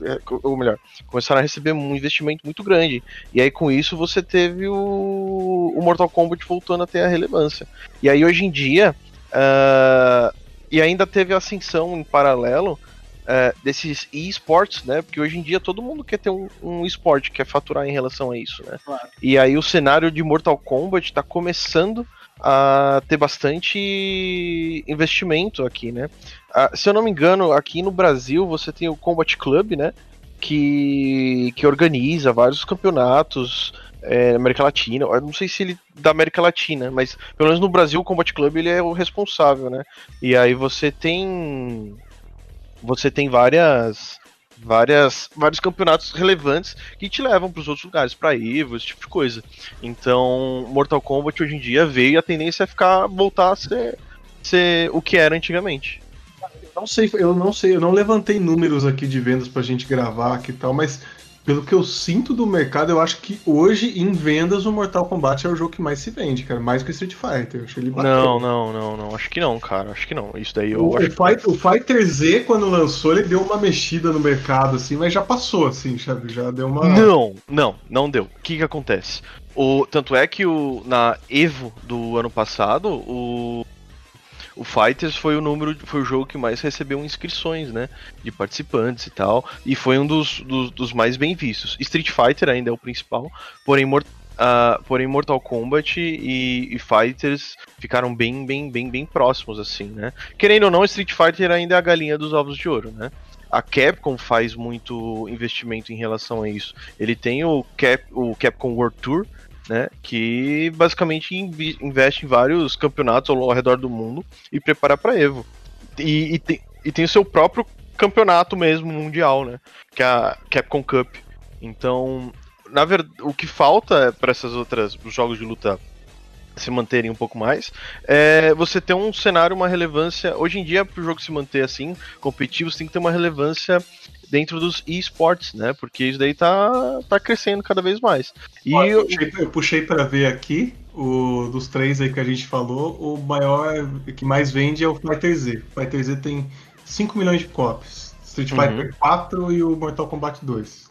S5: É, ou melhor, começaram a receber um investimento muito grande. E aí com isso você teve o, o Mortal Kombat voltando a ter a relevância. E aí hoje em dia. Uh, e ainda teve a ascensão em paralelo uh, desses esportes, né? Porque hoje em dia todo mundo quer ter um, um esporte, quer faturar em relação a isso, né? Claro. E aí o cenário de Mortal Kombat está começando a ter bastante investimento aqui, né? Uh, se eu não me engano, aqui no Brasil você tem o Combat Club, né? Que, que organiza vários campeonatos é, América Latina. Eu não sei se ele da América Latina, mas pelo menos no Brasil o Combat Club ele é o responsável, né? E aí você tem você tem várias várias, vários campeonatos relevantes que te levam para os outros lugares, para Evo, esse tipo de coisa. Então, Mortal Kombat hoje em dia veio e a tendência é ficar voltar a ser, ser o que era antigamente.
S4: Não sei, eu não sei, eu não levantei números aqui de vendas pra gente gravar aqui e tal, mas pelo que eu sinto do mercado, eu acho que hoje, em vendas, o Mortal Kombat é o jogo que mais se vende, cara. Mais que o Street Fighter. Achei ele
S5: bacana. Não, não, não, não. Acho que não, cara. Acho que não. Isso daí eu
S4: o,
S5: acho.
S4: O, Fight, o Fighter Z, quando lançou, ele deu uma mexida no mercado, assim, mas já passou, assim, sabe? Já deu uma.
S5: Não, não, não deu. O que que acontece? O, tanto é que o, na Evo do ano passado, o, o Fighters foi o número, foi o jogo que mais recebeu inscrições, né? De participantes e tal. E foi um dos, dos, dos mais bem vistos. Street Fighter ainda é o principal, porém, uh, porém Mortal Kombat e, e, Fighters ficaram bem, bem, bem, bem próximos, assim, né? Querendo ou não, Street Fighter ainda é a galinha dos ovos de ouro, né? A Capcom faz muito investimento em relação a isso. Ele tem o, Cap, o Capcom World Tour, né? Que basicamente investe em vários campeonatos ao, redor do mundo e prepara para Evo. E, e, tem, e tem o seu próprio campeonato mesmo mundial, né? Que é a Capcom Cup. Então, na verdade, o que falta para essas outras jogos de luta se manterem um pouco mais, é você ter um cenário, uma relevância. Hoje em dia, para o jogo se manter assim, competitivo, você tem que ter uma relevância dentro dos esportes, né? Porque isso daí tá, tá crescendo cada vez mais.
S4: E Olha, eu, puxei, eu puxei para ver aqui, o, dos três aí que a gente falou, o maior que mais vende é o Fighter Z. O Fighter Z tem 5 milhões de copies. Street uhum. Fighter uhum. 4 e o Mortal Kombat 2.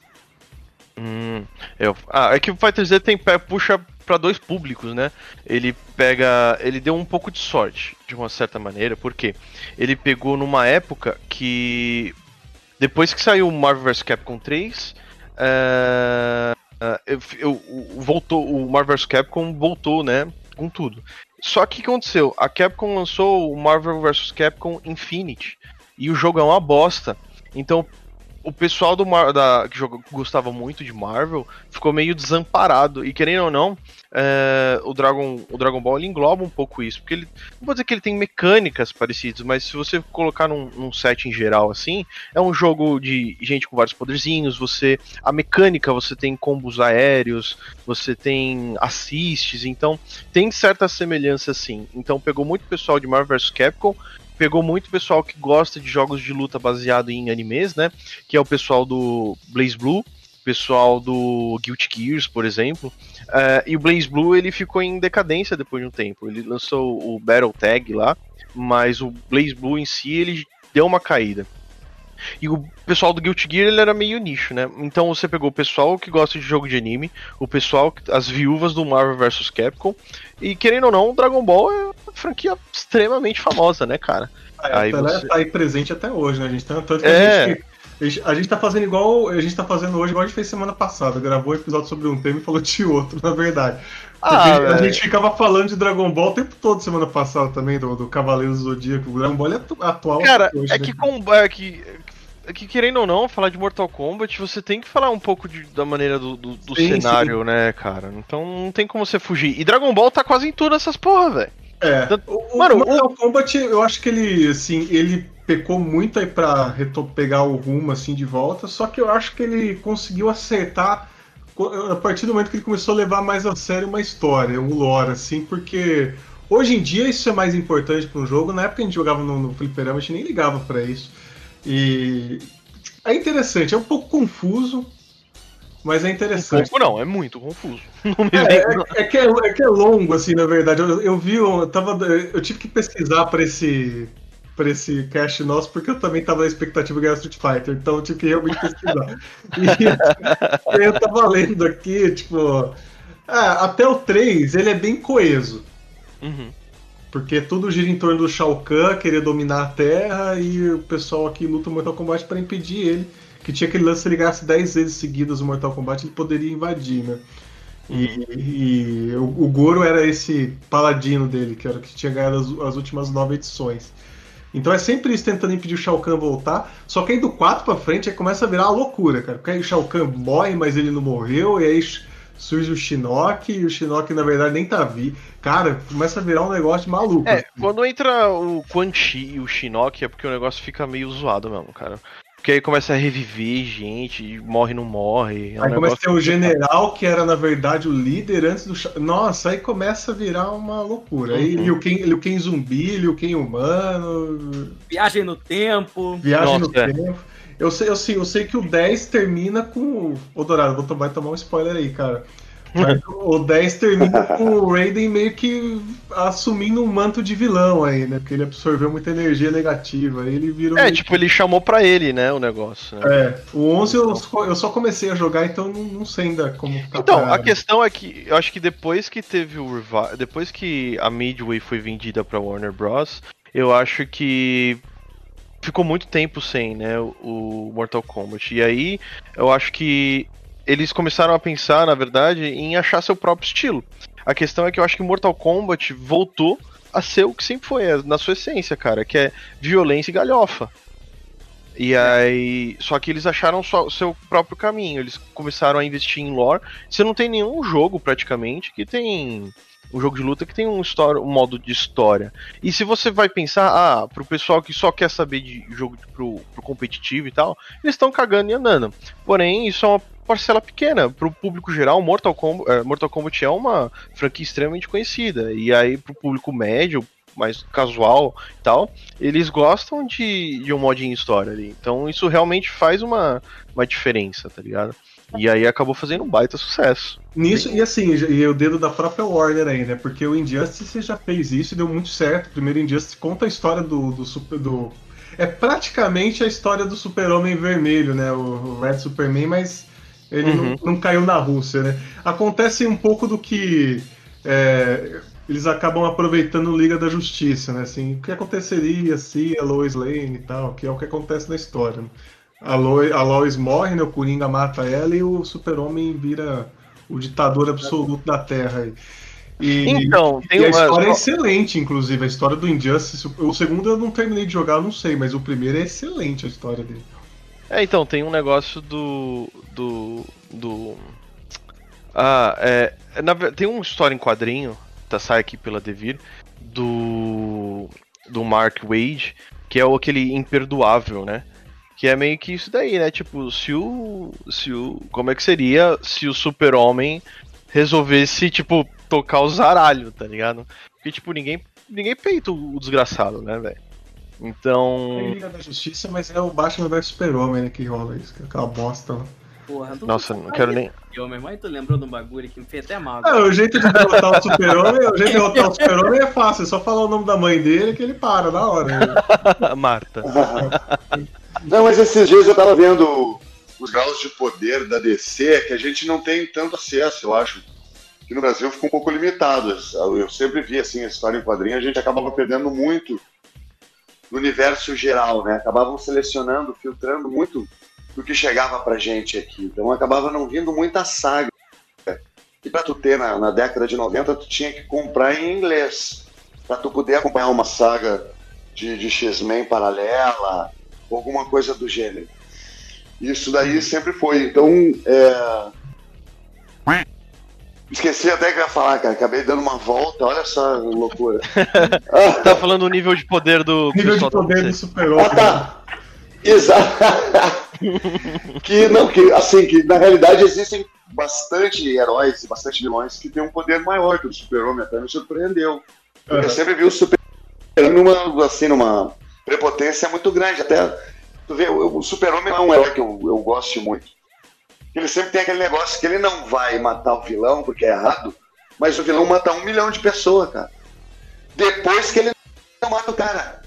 S5: Hum, é, ah, é que o Fighter Z tem puxa para dois públicos, né? Ele pega, ele deu um pouco de sorte, de uma certa maneira, porque ele pegou numa época que depois que saiu o Marvel vs Capcom 3, uh, uh, eu, eu, voltou, o Marvel vs Capcom voltou, né? Com tudo. Só que o que aconteceu? A Capcom lançou o Marvel vs Capcom Infinity e o jogo é uma bosta. Então o pessoal do Mar da, que jogou, gostava muito de Marvel ficou meio desamparado. E querendo ou não, é, o, Dragon, o Dragon Ball engloba um pouco isso. Porque ele. Não vou dizer que ele tem mecânicas parecidas, mas se você colocar num, num set em geral assim, é um jogo de gente com vários poderzinhos. Você. A mecânica, você tem combos aéreos, você tem assists, então tem certa semelhança assim. Então pegou muito pessoal de Marvel vs Capcom pegou muito pessoal que gosta de jogos de luta baseado em animes, né? Que é o pessoal do Blaze Blue, pessoal do Guilty Gears, por exemplo. Uh, e o Blaze Blue ele ficou em decadência depois de um tempo. Ele lançou o Battle Tag lá, mas o Blaze Blue em si ele deu uma caída. E o pessoal do Guilty Gear ele era meio nicho, né? Então você pegou o pessoal que gosta de jogo de anime, o pessoal, as viúvas do Marvel vs Capcom, e querendo ou não, o Dragon Ball é uma franquia extremamente famosa, né, cara?
S4: É,
S5: Aí
S4: ela
S5: você-
S4: tá aí presente até hoje, né? A gente tá, tanto que
S5: É.
S4: a, gente, a gente- a gente tá fazendo igual. A gente tá fazendo hoje, igual a gente fez semana passada. Gravou um episódio sobre um tema e falou de outro, na verdade.
S5: Ah,
S4: a gente ficava falando de Dragon Ball o tempo todo semana passada também, do, do Cavaleiro Zodíaco. O Dragon Ball é atu- atual.
S5: Cara,
S4: hoje,
S5: é
S4: né?
S5: que, com, é, que, é que querendo ou não, falar de Mortal Kombat, você tem que falar um pouco de- da maneira do, do, do
S4: Sim,
S5: cenário, né, cara? Então não tem como você fugir. E Dragon Ball tá quase em tudo essas porra, velho.
S4: É. O,
S5: Mano,
S4: o Mortal Kombat, eu acho que ele, assim, ele pecou muito aí pra pegar o rumo, assim, de volta, só que eu acho que ele conseguiu acertar a partir do momento que ele começou a levar mais a sério uma história, um lore, assim, porque hoje em dia isso é mais importante para um jogo, na época que a gente jogava no, no fliperama, a gente nem ligava pra isso, e é interessante, é um pouco confuso, mas é interessante.
S5: Pouco não, é muito confuso.
S4: É, é- é que é, é que é longo, assim, na verdade. Eu, eu vi, eu, tava, eu tive que pesquisar pra esse, pra esse cast nosso, porque eu também tava na expectativa de ganhar Street Fighter, então eu tive que realmente pesquisar. E, e eu tava lendo aqui, tipo. ah, até o 3, ele é bem coeso.
S5: Uhum.
S4: Porque tudo gira em torno do Shao Kahn querer dominar a Terra e o pessoal aqui luta o Mortal Kombat pra impedir ele. Que tinha aquele lance se ele ganhasse 10 vezes seguidas o Mortal Kombat, ele poderia invadir, né? E, e o, o Goro era esse paladino dele, que era o que tinha ganhado as, as últimas nove edições. Então é sempre isso tentando impedir o Shao Kahn voltar. Só que aí do 4 pra frente aí começa a virar uma loucura, cara. Porque aí o Shao Kahn morre, mas ele não morreu, e aí surge o Shinnok, e o Shinnok na verdade nem tá vivo. Cara, começa a virar um negócio maluco.
S5: É, quando entra o Quan Chi e o Shinnok é porque o negócio fica meio zoado mesmo, cara. Porque aí começa a reviver gente, e morre não morre. é um
S4: Aí começa a ter o general, que era na verdade o líder antes do. Nossa, aí começa a virar uma loucura. Aí
S6: Uhum.
S4: Liu Kang, Liu Kang zumbi, Liu Kang humano,
S6: Viagem no tempo.
S4: viagem no
S5: é.
S4: tempo. Eu sei, eu, sei, eu sei que o 10 termina com. o- Ô Dourado, vou tomar, tomar um spoiler aí, cara. O 10 termina com o Raiden meio que assumindo um manto de vilão aí, né? Porque ele absorveu muita energia negativa. Aí ele vira um
S5: É,
S4: meio
S5: tipo, ele chamou pra ele, né, o negócio. Né?
S4: É, o 11 eu, só- eu só comecei a jogar, então não, não sei ainda como tá
S5: Então, a questão é que eu acho que depois que teve o revi- depois que a Midway foi vendida pra Warner Bros, eu acho que ficou muito tempo sem, né, o Mortal Kombat. E aí, eu acho que eles começaram a pensar, na verdade, em achar seu próprio estilo. A questão é que eu acho que Mortal Kombat voltou a ser o que sempre foi, é, na sua essência, cara, que é violência e galhofa. E aí. Só que eles acharam só seu próprio caminho. Eles começaram a investir em lore. Você não tem nenhum jogo, praticamente, que tem. Um jogo de luta que tem um, história, um modo de história. E se você vai pensar, ah, pro pessoal que só quer saber de jogo pro, pro competitivo e tal, eles estão cagando e andando. Porém, isso é uma parcela pequena. Pro público geral, Mortal Kombat, eh, Mortal Kombat é uma franquia extremamente conhecida. E aí, pro público médio, mais casual e tal, eles gostam de, de um modinho história ali. Então isso realmente faz uma, uma diferença, tá ligado? E aí acabou fazendo um baita sucesso.
S4: Nisso, e assim, e o dedo da própria Warner aí, né? Porque o Injustice já fez isso e deu muito certo. O primeiro Injustice conta a história do, do super. Do... É praticamente a história do Super-Homem Vermelho, né? O, o Red Superman, mas ele
S5: Uhum.
S4: não, não caiu na Rússia, né? Acontece um pouco do que. é, eles acabam aproveitando Liga da Justiça, né? Assim, o que aconteceria se a Lois Lane e tal, que é o que acontece na história. né? A, Lois, a Lois morre, né? O Coringa mata ela e o Super-Homem vira o ditador absoluto da Terra. aí. E,
S5: Então, tem
S4: e a
S5: uma-
S4: história é excelente, inclusive. A história do Injustice. O segundo eu não terminei de jogar, eu não sei, mas o primeiro é excelente a história dele.
S5: É, então, tem um negócio do. do. do. Ah, é. na tem uma história em quadrinho, tá, sai aqui pela Devir, do. do Mark Wade, que é o aquele imperdoável, né? Que é meio que isso daí, né? Tipo, se o. Se o. Como é que seria se o super-homem resolvesse, tipo, tocar o zaralho, tá ligado? Porque, tipo, ninguém. Ninguém peita o desgraçado, né, velho? Então.
S4: Tem Liga da Justiça, mas é o Batman vs Super-Homem né, que rola isso, que é aquela bosta lá.
S6: Porra,
S5: Nossa, não quero nem.
S6: Eu, meu irmão, tu lembrou de um bagulho que me fez até mal.
S4: Ah, o jeito de derrotar o Super-Homem, o jeito de derrotar o Super-Homem é fácil, é só falar o nome da mãe dele que ele para na hora. né?
S5: Marta.
S7: Não, mas esses dias eu tava vendo os graus de poder da DC que a gente não tem tanto acesso, eu acho. Que no Brasil ficou um pouco limitado. Eu sempre vi assim, a história em quadrinho, a gente acabava perdendo muito no universo geral, né? Acabavam selecionando, filtrando muito do que chegava pra gente aqui. Então acabava não vindo muita saga. E pra tu ter na, na década de 90, tu tinha que comprar em inglês. Pra tu poder acompanhar uma saga de, de X-Men paralela, alguma coisa do gênero. Isso daí sempre foi. Então, é... Esqueci até que eu ia falar, cara. Acabei dando uma volta, olha só a loucura.
S5: tá falando o nível de poder do.
S4: Nível de poder do super-homem.
S7: Ah, tá. Exato. que não, que assim, que na realidade existem bastante heróis e bastante vilões que têm um poder maior que o Super-Homem, até me surpreendeu. Porque eu
S4: Uhum.
S7: sempre vi o Super-Homem numa, assim, numa prepotência muito grande. Até tu vê, o, o Super-Homem é um herói que eu, eu gosto muito. Ele sempre tem aquele negócio que ele não vai matar o vilão porque é errado, mas o vilão mata um milhão de pessoas, cara. Depois que ele não mata o cara.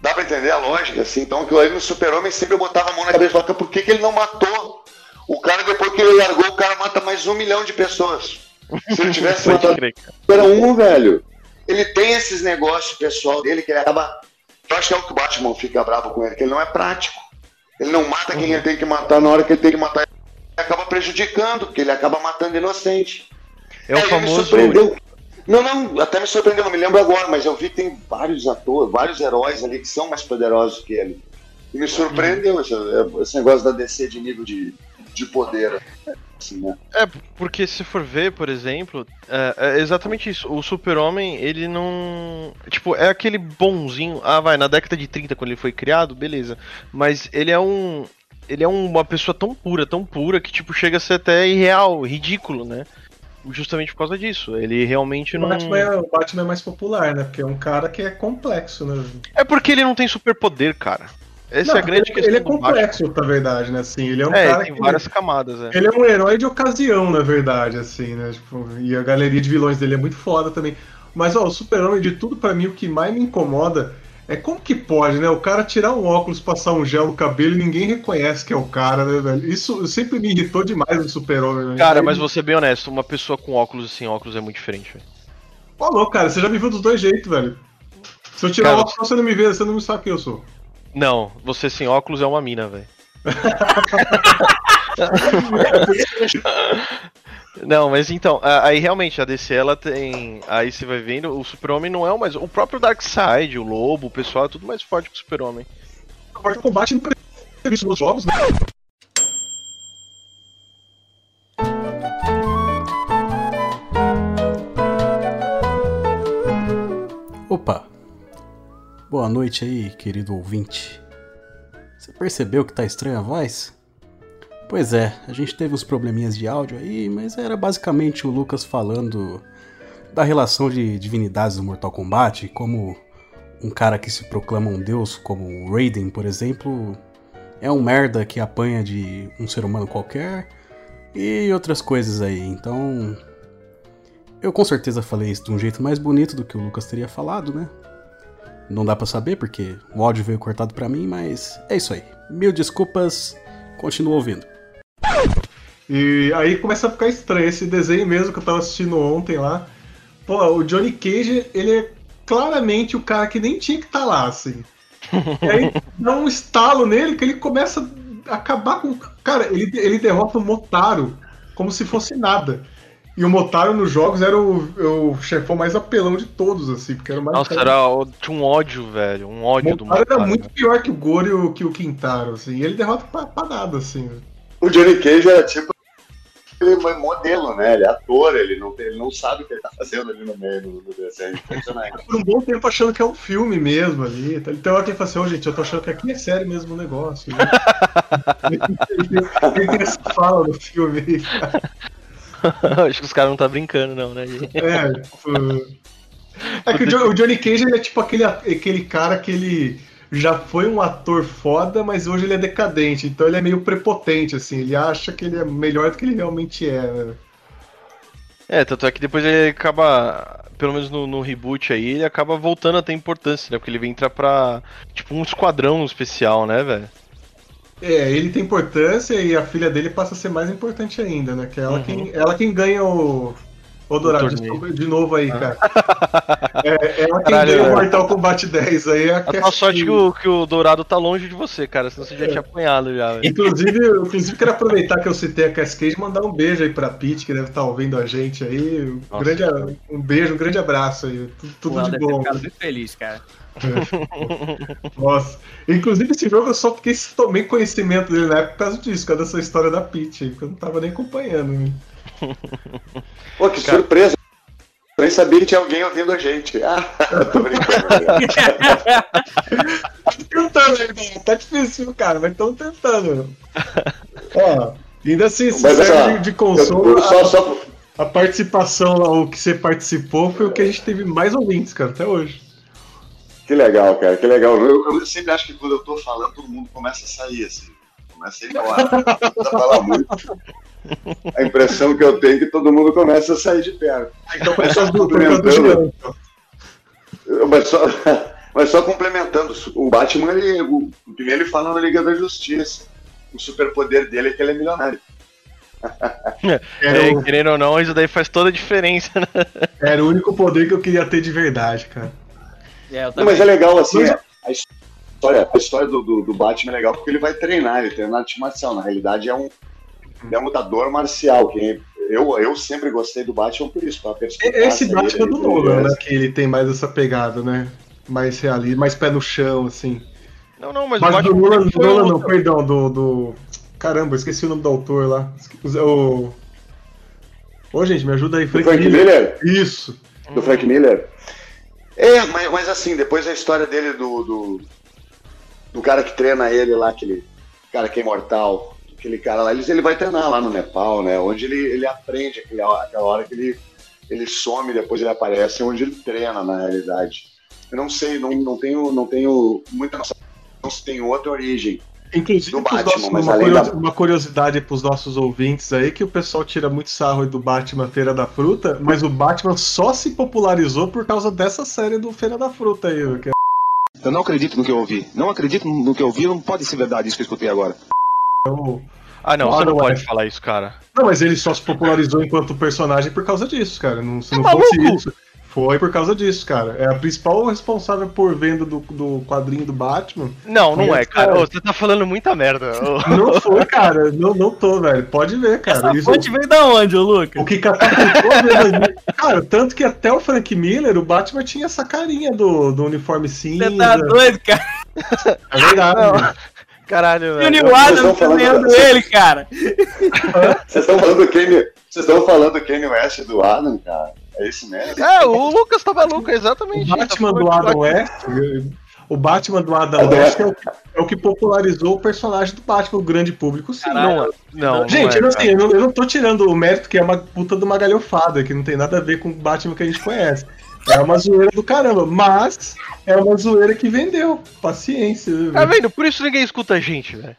S7: Dá pra entender a lógica, assim? Então, aquilo ali no Super-Homem sempre botava a mão na cabeça e falava, por que, que ele não matou? O cara, depois que ele largou, o cara mata mais um milhão de pessoas. Se ele tivesse matado era um, velho. Ele tem esses negócios pessoal dele que ele acaba. Eu acho que é o que o Batman fica bravo com ele, que ele não é prático. Ele não mata quem ele tem que matar na hora que ele tem que matar. Acaba prejudicando, porque ele acaba matando inocente.
S5: É o
S7: Aí me
S5: famoso.
S7: surpreendeu. Não, não, até me surpreendeu, não me lembro agora, mas eu vi que tem vários atores, vários heróis ali que são mais poderosos que ele. E me surpreendeu esse, esse negócio da DC de nível de, de poder. Assim, né?
S5: É, porque se for ver, por exemplo, é, é exatamente isso. O Super-Homem, ele não. Tipo, é aquele bonzinho. Ah, vai, na década de 30, quando ele foi criado, beleza. Mas ele é um. Ele é uma pessoa tão pura, tão pura, que, tipo, chega a ser até irreal, ridículo, né? Justamente por causa disso. Ele realmente
S4: O
S5: não.
S4: Batman, é, o Batman é mais popular, né? Porque é um cara que é complexo, né?
S5: É porque ele não tem superpoder, cara. Essa
S4: Não,
S5: é a grande
S4: ele,
S5: questão
S4: ele é
S5: Batman.
S4: complexo, na verdade, né? Assim, ele é um
S5: É,
S4: cara
S5: tem
S4: que.
S5: várias camadas, é.
S4: Ele é um herói de ocasião, na verdade, assim, né? Tipo, e a galeria de vilões dele é muito foda também. Mas, ó, o Super-Homem, de tudo, pra mim, o que mais me incomoda é como que pode, né? O cara tirar um óculos, passar um gel no cabelo e ninguém reconhece que é o cara, né, velho? Isso sempre me irritou demais no Super-Homem, né?
S5: Cara, mas vou ser bem honesto, uma pessoa com óculos e sem óculos é muito diferente, velho.
S4: Falou, cara, você já me viu dos dois jeitos, velho. Se eu tirar
S5: Cara,
S4: o óculos, você não me vê, você não me sabe quem eu sou.
S5: Não, você sem óculos é uma mina, velho. Não, mas então, aí realmente a DC ela tem. Aí você vai vendo, o Super-Homem não é o mais. O próprio Darkseid, o Lobo, o pessoal é tudo mais forte que o Super-Homem.
S4: A parte de combate não previsto nos jogos, né?
S13: Opa! Boa noite aí, querido ouvinte. Você percebeu que tá estranha a voz? Pois é, a gente teve uns probleminhas de áudio aí, mas era basicamente o Lucas falando da relação de divindades do Mortal Kombat, como um cara que se proclama um deus, como o Raiden, por exemplo, é um merda que apanha de um ser humano qualquer e outras coisas aí. Então, eu com certeza falei isso de um jeito mais bonito do que o Lucas teria falado, né? Não dá pra saber porque o áudio veio cortado pra mim, mas é isso aí. Mil desculpas, continuo ouvindo.
S4: E aí começa a ficar estranho esse desenho mesmo que eu tava assistindo ontem lá. Pô, o Johnny Cage, ele é claramente o cara que nem tinha que estar lá, assim. E aí dá um estalo nele que ele começa a acabar com. Cara, ele, ele derrota o Motaro como se fosse nada. E o Motaro nos jogos era o, o chefão mais apelão de todos, assim, porque era o mais.
S5: Nossa, era, tinha um ódio, velho. Um ódio do
S4: Motaro era
S5: Motaro,
S4: muito
S5: velho.
S4: pior que o Goro e o, que o Quintaro, assim. E ele derrota pra, pra nada, assim.
S7: O Johnny Cage era tipo ele é modelo, né? Ele é ator, ele não, ele não sabe o que ele tá fazendo ali no meio do, do desenho. Impressionante.
S4: por um bom tempo achando que é um filme mesmo ali. Então, Tem hora que ele fala assim, ô gente, eu tô achando que aqui é sério mesmo o negócio. né?" ele, tem- essa fala no filme.
S5: Acho que os caras não tá brincando, não, né?
S4: É, tipo... É que o Johnny Cage ele é tipo aquele, aquele cara que ele já foi um ator foda, mas hoje ele é decadente. Então ele é meio prepotente, assim. Ele acha que ele é melhor do que ele realmente é. né?
S5: É, tanto é que depois ele acaba, pelo menos no, no reboot aí, ele acaba voltando a ter importância, né? Porque ele vem entrar pra, tipo, um esquadrão especial, né, velho?
S4: É, ele tem importância e a filha dele passa a ser mais importante ainda, né? Que é ela,
S5: Uhum.
S4: quem, ela quem ganha o. Ô, Dourado, desculpa de novo aí, cara. É, ela quem o. Mortal Kombat 10 aí é a
S5: A tua sorte que o, que o Dourado tá longe de você, cara, senão você já tinha apanhado já, velho.
S4: Inclusive, eu, inclusive, quero aproveitar que eu citei a Cascade e mandar um beijo aí pra Pete, que deve estar ouvindo a gente aí. Um,
S6: Nossa.
S4: grande, um beijo, um grande abraço aí. Tudo, tudo de
S6: ter
S4: bom.
S6: ficado muito feliz, cara.
S4: Nossa. Inclusive, esse jogo eu só fiquei tomei conhecimento dele na época por causa disso, por causa dessa história da Peach, aí, porque eu não tava nem acompanhando. né?
S7: Pô, que surpresa. Eu nem sabia que tinha alguém ouvindo a gente. Ah, tô brincando.
S4: tentando ainda, tá difícil, cara, mas estão tentando. Ó, ainda assim, esse
S7: Mas,
S4: série
S7: ó,
S4: de, de console,
S7: eu- eu só-
S4: a,
S7: só-
S4: a participação, lá, o que você participou, foi o que a gente teve mais ouvintes, cara, até hoje.
S7: Que legal, cara, que legal. Eu, eu sempre acho que quando eu tô falando, todo mundo começa a sair, assim. Começa a ir ao ar. Começa a falar muito. A impressão que eu tenho é que todo mundo começa a sair de perto.
S4: Então,
S7: Mas só complementando. Mas só, mas só complementando, o Batman, ele, o, o que ele fala na Liga da Justiça. O superpoder dele é que ele é milionário.
S5: É, querendo ou não, isso daí faz toda a diferença, né?
S4: Era o único poder que eu queria ter de verdade, cara.
S6: É, eu
S7: Não, mas é legal, assim,
S4: Mas-
S7: a história, a história do, do, do Batman é legal porque ele vai treinar, ele treina arte marcial. Na realidade, é um, é um lutador marcial. Que eu, eu sempre gostei do Batman por isso, perspicácia
S4: Esse Batman do Nolan, né? Que ele tem mais essa pegada, né? Mais realista, mais pé no chão, assim.
S5: Não, não, mas,
S4: Mas,
S5: o
S4: do
S5: Batman
S4: Nolan,
S5: foi
S4: Nolan não, perdão, do, do. Caramba, eu esqueci o nome do autor lá. O. Ô, gente, me ajuda aí,
S7: Do Frank Miller?
S4: Isso.
S7: Do Frank Miller? É, mas, mas assim, depois a história dele do, do, do cara que treina ele lá, aquele cara que é imortal, aquele cara lá, ele, ele vai treinar lá no Nepal, né? Onde ele, ele aprende aquele, aquela hora que ele, ele some, depois ele aparece, onde ele treina na realidade. Eu não sei, não, não, tenho, não tenho muita noção se tem outra origem.
S4: Inclusive,
S7: Batman,
S4: nossos-
S7: mas
S4: uma,
S7: além
S4: curiosi-
S7: da,
S4: uma curiosidade pros nossos ouvintes aí, que o pessoal tira muito sarro do Batman Feira da Fruta, mas o Batman só se popularizou por causa dessa série do Feira da Fruta aí. Que é
S14: Eu não acredito no que eu ouvi. Não acredito no que eu ouvi, não pode ser verdade isso que eu escutei agora.
S4: O-
S5: Ah, não,
S4: o
S5: você não pode falar isso, cara.
S4: Não, mas ele só se popularizou enquanto personagem por causa disso, cara. Não, se
S5: Tá
S4: não fosse isso. Foi por causa disso, cara. É a principal responsável por venda do, do quadrinho do Batman.
S5: Não, não é, cara. Ô, você tá falando muita merda.
S4: Não foi, cara. Não, não tô, velho. Pode ver, cara.
S6: Essa
S4: Isso-
S6: fonte veio da onde, ô Lucas?
S4: O que catapultou a venda- Cara, tanto que até o Frank Miller, o Batman tinha essa carinha do, do uniforme cinza.
S6: Você tá doido, cara?
S4: É verdade.
S5: Caralho,
S6: E o
S5: velho.
S6: Neil
S7: Vocês
S6: Adams desenhando ele, cara.
S7: Vocês estão falando do Kanye, vocês estão falando do Kanye West e do Adam, cara? É isso mesmo?
S5: É, o Lucas tá maluco, é exatamente.
S4: O Batman
S5: tá
S4: do Adam West. O Batman do Adam West é o, que- é o que popularizou o personagem do Batman, o grande público, sim.
S5: Não, é- não, não
S4: Gente,
S5: é,
S4: eu, não, assim,
S5: cara.
S4: eu, não, eu não tô tirando o mérito que é uma puta de uma galhofada, que não tem nada a ver com o Batman que a gente conhece. É uma zoeira do caramba, mas é uma zoeira que vendeu. Paciência.
S5: Tá vendo? Por isso ninguém escuta a gente, velho.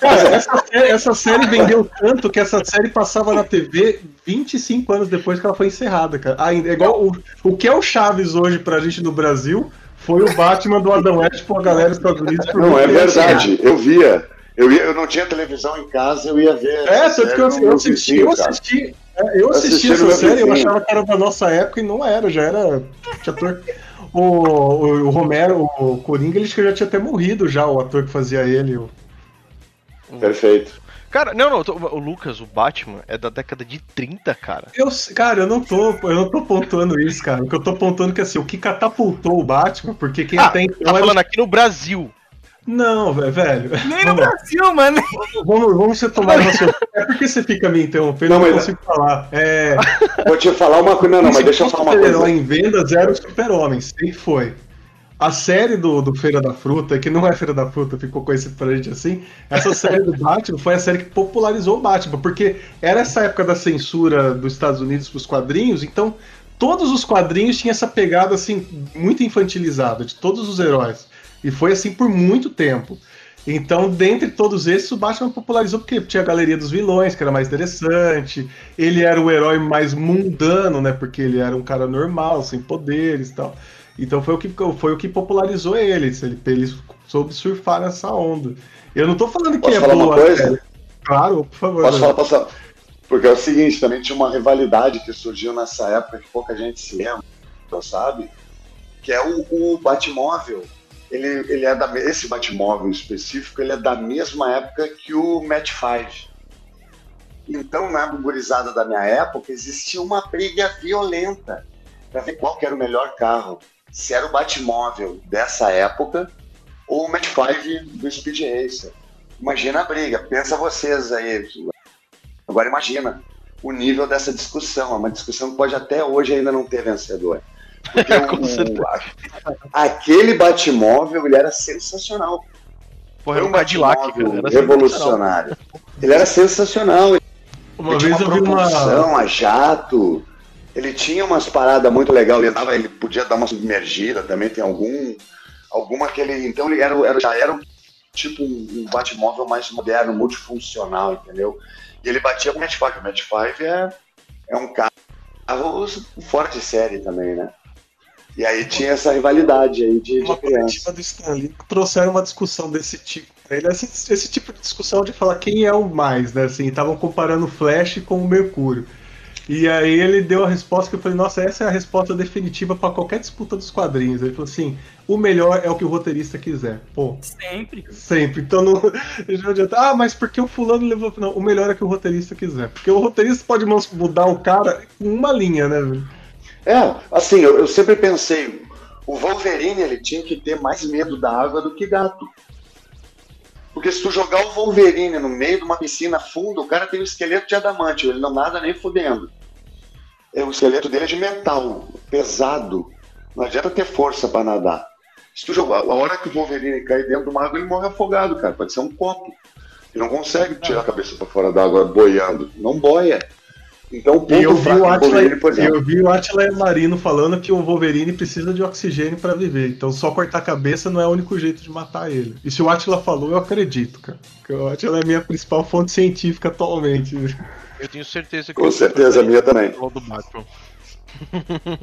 S4: Cara, essa, sé- essa série vendeu tanto que essa série passava na TV 25 anos depois que ela foi encerrada, cara. Ainda, é igual o, o que é o Chaves hoje pra gente no Brasil foi o Batman do Adam West pra galera dos Estados Unidos.
S7: Não, é verdade. Eu via. Eu, ia, eu não tinha televisão em casa, eu ia ver.
S4: É, tanto que eu,
S7: série
S4: eu assisti, eu assisti, é, eu assisti
S7: assisti
S4: essa série, eu achava que era da nossa época e não era, já era. tinha ator. O, o, o Romero, o Coringa, ele já tinha até morrido já, o ator que fazia ele. o-
S7: Perfeito.
S5: Cara, não, não, tô- o Lucas, o Batman, é da década de 30, cara.
S4: Eu, cara, eu não tô, eu não tô pontuando isso, cara. O que eu tô pontuando é que assim, o que catapultou o Batman, porque quem
S5: Ah,
S4: então
S5: tá
S4: era-
S5: falando aqui no Brasil.
S4: Não, ve- velho.
S6: Nem no
S4: Vamos lá.
S6: Brasil, mano.
S4: Vamos, vamos você tomar no seu. É porque você fica me interrompendo, eu
S7: Não,
S4: não
S7: mas-
S4: consigo falar. É.
S7: Vou te falar uma coisa. Não, não, mas deixa eu falar uma coisa.
S4: em vendas era o Super-Homem, sempre foi. A série do, do Feira da Fruta, que não é Feira da Fruta, ficou conhecido pra gente assim, essa série do Batman foi a série que popularizou o Batman, porque era essa época da censura dos Estados Unidos pros quadrinhos, então todos os quadrinhos tinham essa pegada assim, muito infantilizada, de todos os heróis. E foi assim por muito tempo. Então, dentre todos esses, o Batman popularizou porque tinha a galeria dos vilões, que era mais interessante. Ele era o herói mais mundano, né? Porque ele era um cara normal, sem poderes e tal. Então foi o que, foi o que popularizou eles. Ele, ele soube surfar nessa onda. Eu não tô falando que
S7: Posso
S4: é
S7: falar uma
S4: boa.
S7: coisa?
S4: série. Claro, por favor.
S7: Posso falar, posso falar? Porque é o seguinte, também tinha uma rivalidade que surgiu nessa época que pouca gente se lembra, sabe? Que é o, o Batmóvel. Ele, ele é da, esse Batmóvel específico, ele é da mesma época que o Match 5. Então, na gurizada da minha época, existia uma briga violenta para ver qual era o melhor carro. Se era o Batmóvel dessa época ou o Match 5 do Speed Racer. Imagina a briga, pensa vocês aí. Agora imagina o nível dessa discussão. É uma discussão que pode até hoje ainda não ter vencedor. Aquele Batmóvel, ele era sensacional.
S5: Porra, era
S7: Foi
S5: um Cadillac,
S7: Batmóvel
S5: cara. Era
S7: revolucionário. Ele era sensacional.
S4: Uma
S7: ele tinha
S4: vez
S7: uma
S4: eu vi uma-
S7: a jato. Ele tinha umas paradas muito legais. Ele, dava, ele podia dar uma submergida também. Tem algum. Alguma que ele. Então ele era, era- já era um, tipo um, um Batmóvel mais moderno, multifuncional, entendeu? E ele batia com o Match 5. O Match 5 é, é um carro fora de série também, né? E aí tinha essa rivalidade aí de, de
S4: uma
S7: criança.
S4: coletiva do Stanley trouxeram uma discussão desse tipo. Ele, esse, esse tipo de discussão de falar quem é o mais, né? Assim, estavam comparando o Flash com o Mercúrio. E aí ele deu a resposta que eu falei, nossa, essa é a resposta definitiva para qualquer disputa dos quadrinhos. Ele falou assim: o melhor é o que o roteirista quiser. Pô,
S6: Sempre.
S4: sempre. Então não, não adianta. Ah, mas porque o fulano levou. Não, o melhor é que o roteirista quiser. Porque o roteirista pode mudar o cara com uma linha, né? velho?
S7: É, assim, eu, eu sempre pensei, o Wolverine ele tinha que ter mais medo da água do que gato. Porque se tu jogar o Wolverine no meio de uma piscina fundo, o cara tem um esqueleto de adamante, ele não nada nem fudendo. É, o esqueleto dele é de metal, pesado. Não adianta ter força pra nadar. Se tu jogar, a hora que o Wolverine cai dentro de uma água, ele morre afogado, cara. Pode ser um copo. Ele não consegue tirar a cabeça pra fora da água boiando. Não boia. Então o ponto
S4: E eu vi, o Atila,
S7: Wolverine, por exemplo.
S4: eu vi o Atila Marino falando que o Wolverine precisa de oxigênio pra viver. Então só cortar a cabeça não é o único jeito de matar ele. E se o Atila falou, eu acredito, cara. Porque o Atila é a minha principal fonte científica atualmente.
S5: Eu tenho certeza que
S7: Com certeza, a minha também.
S5: falou do Batman.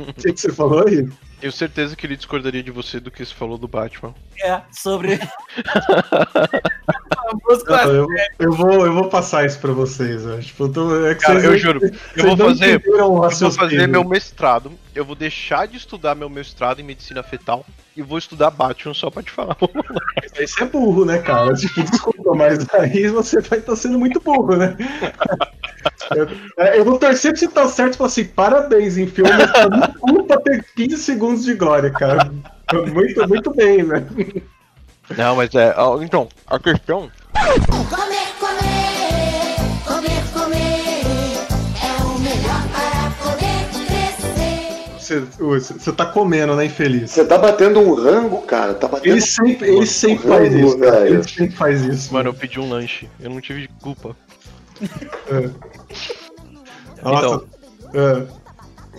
S4: O que, que você falou aí?
S5: Tenho certeza que ele discordaria de você do que você falou do Batman.
S6: É, sobre.
S4: Não, eu, eu vou, eu vou passar isso pra vocês. Tipo, eu tô- é
S5: Cara, eu juro, eu vou eu fazer meu mestrado, eu vou deixar de estudar meu mestrado em medicina fetal e vou estudar Batman só pra te falar.
S4: Aí você é burro, né, cara? Tipo, desculpa, mas aí você vai estar sendo muito burro, né? Eu, é, eu vou torcer pra você estar certo e falar assim: parabéns, enfiou no cu pra ter 15 segundos de glória, cara. Muito, muito bem, né?
S5: Não, mas é. Então, a questão.
S8: Comer, comer,
S4: Você, tá comendo, né, infeliz?
S7: Você tá batendo um rango, cara. Tá batendo
S4: Ele sempre, ele sempre faz
S7: rango,
S4: isso, cara. Ele sempre faz isso.
S5: Mano, eu pedi um lanche. Eu não tive culpa.
S4: É. Nossa.
S5: Então.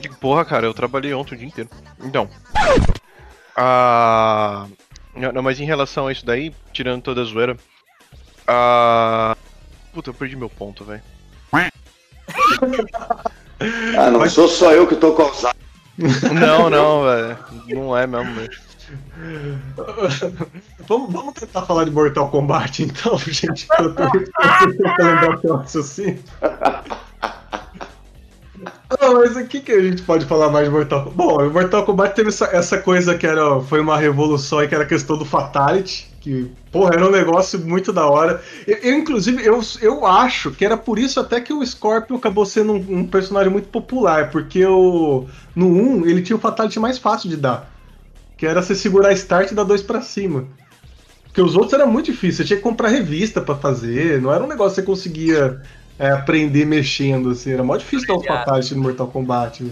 S5: Que porra, cara, eu trabalhei ontem o dia inteiro. Então. Ah. Não, não, mas em relação a isso daí, tirando toda a zoeira. Ah. Puta, eu perdi meu ponto, velho.
S7: Ah, não sou só eu que tô com Alzheimer.
S5: Não, não, velho. Não é mesmo, velho.
S4: Vamos, vamos tentar falar de Mortal Kombat então, gente. Eu tô tentando lembrar o assim. Não, mas o que, que a gente pode falar mais de Mortal Kombat? Bom, Mortal Kombat teve essa, essa coisa que era, foi uma revolução e que era a questão do Fatality, que, porra, era um negócio muito da hora. Eu, eu, inclusive, eu, eu acho que era por isso até que o Scorpion acabou sendo um, um personagem muito popular, porque o, no 1 ele tinha o Fatality mais fácil de dar, que era você segurar Start e dar dois pra cima. Porque os outros era muito difícil, você tinha que comprar revista pra fazer, não era um negócio que você conseguia é, aprender mexendo, assim, era mó difícil dar os Fatality no Mortal Kombat. né?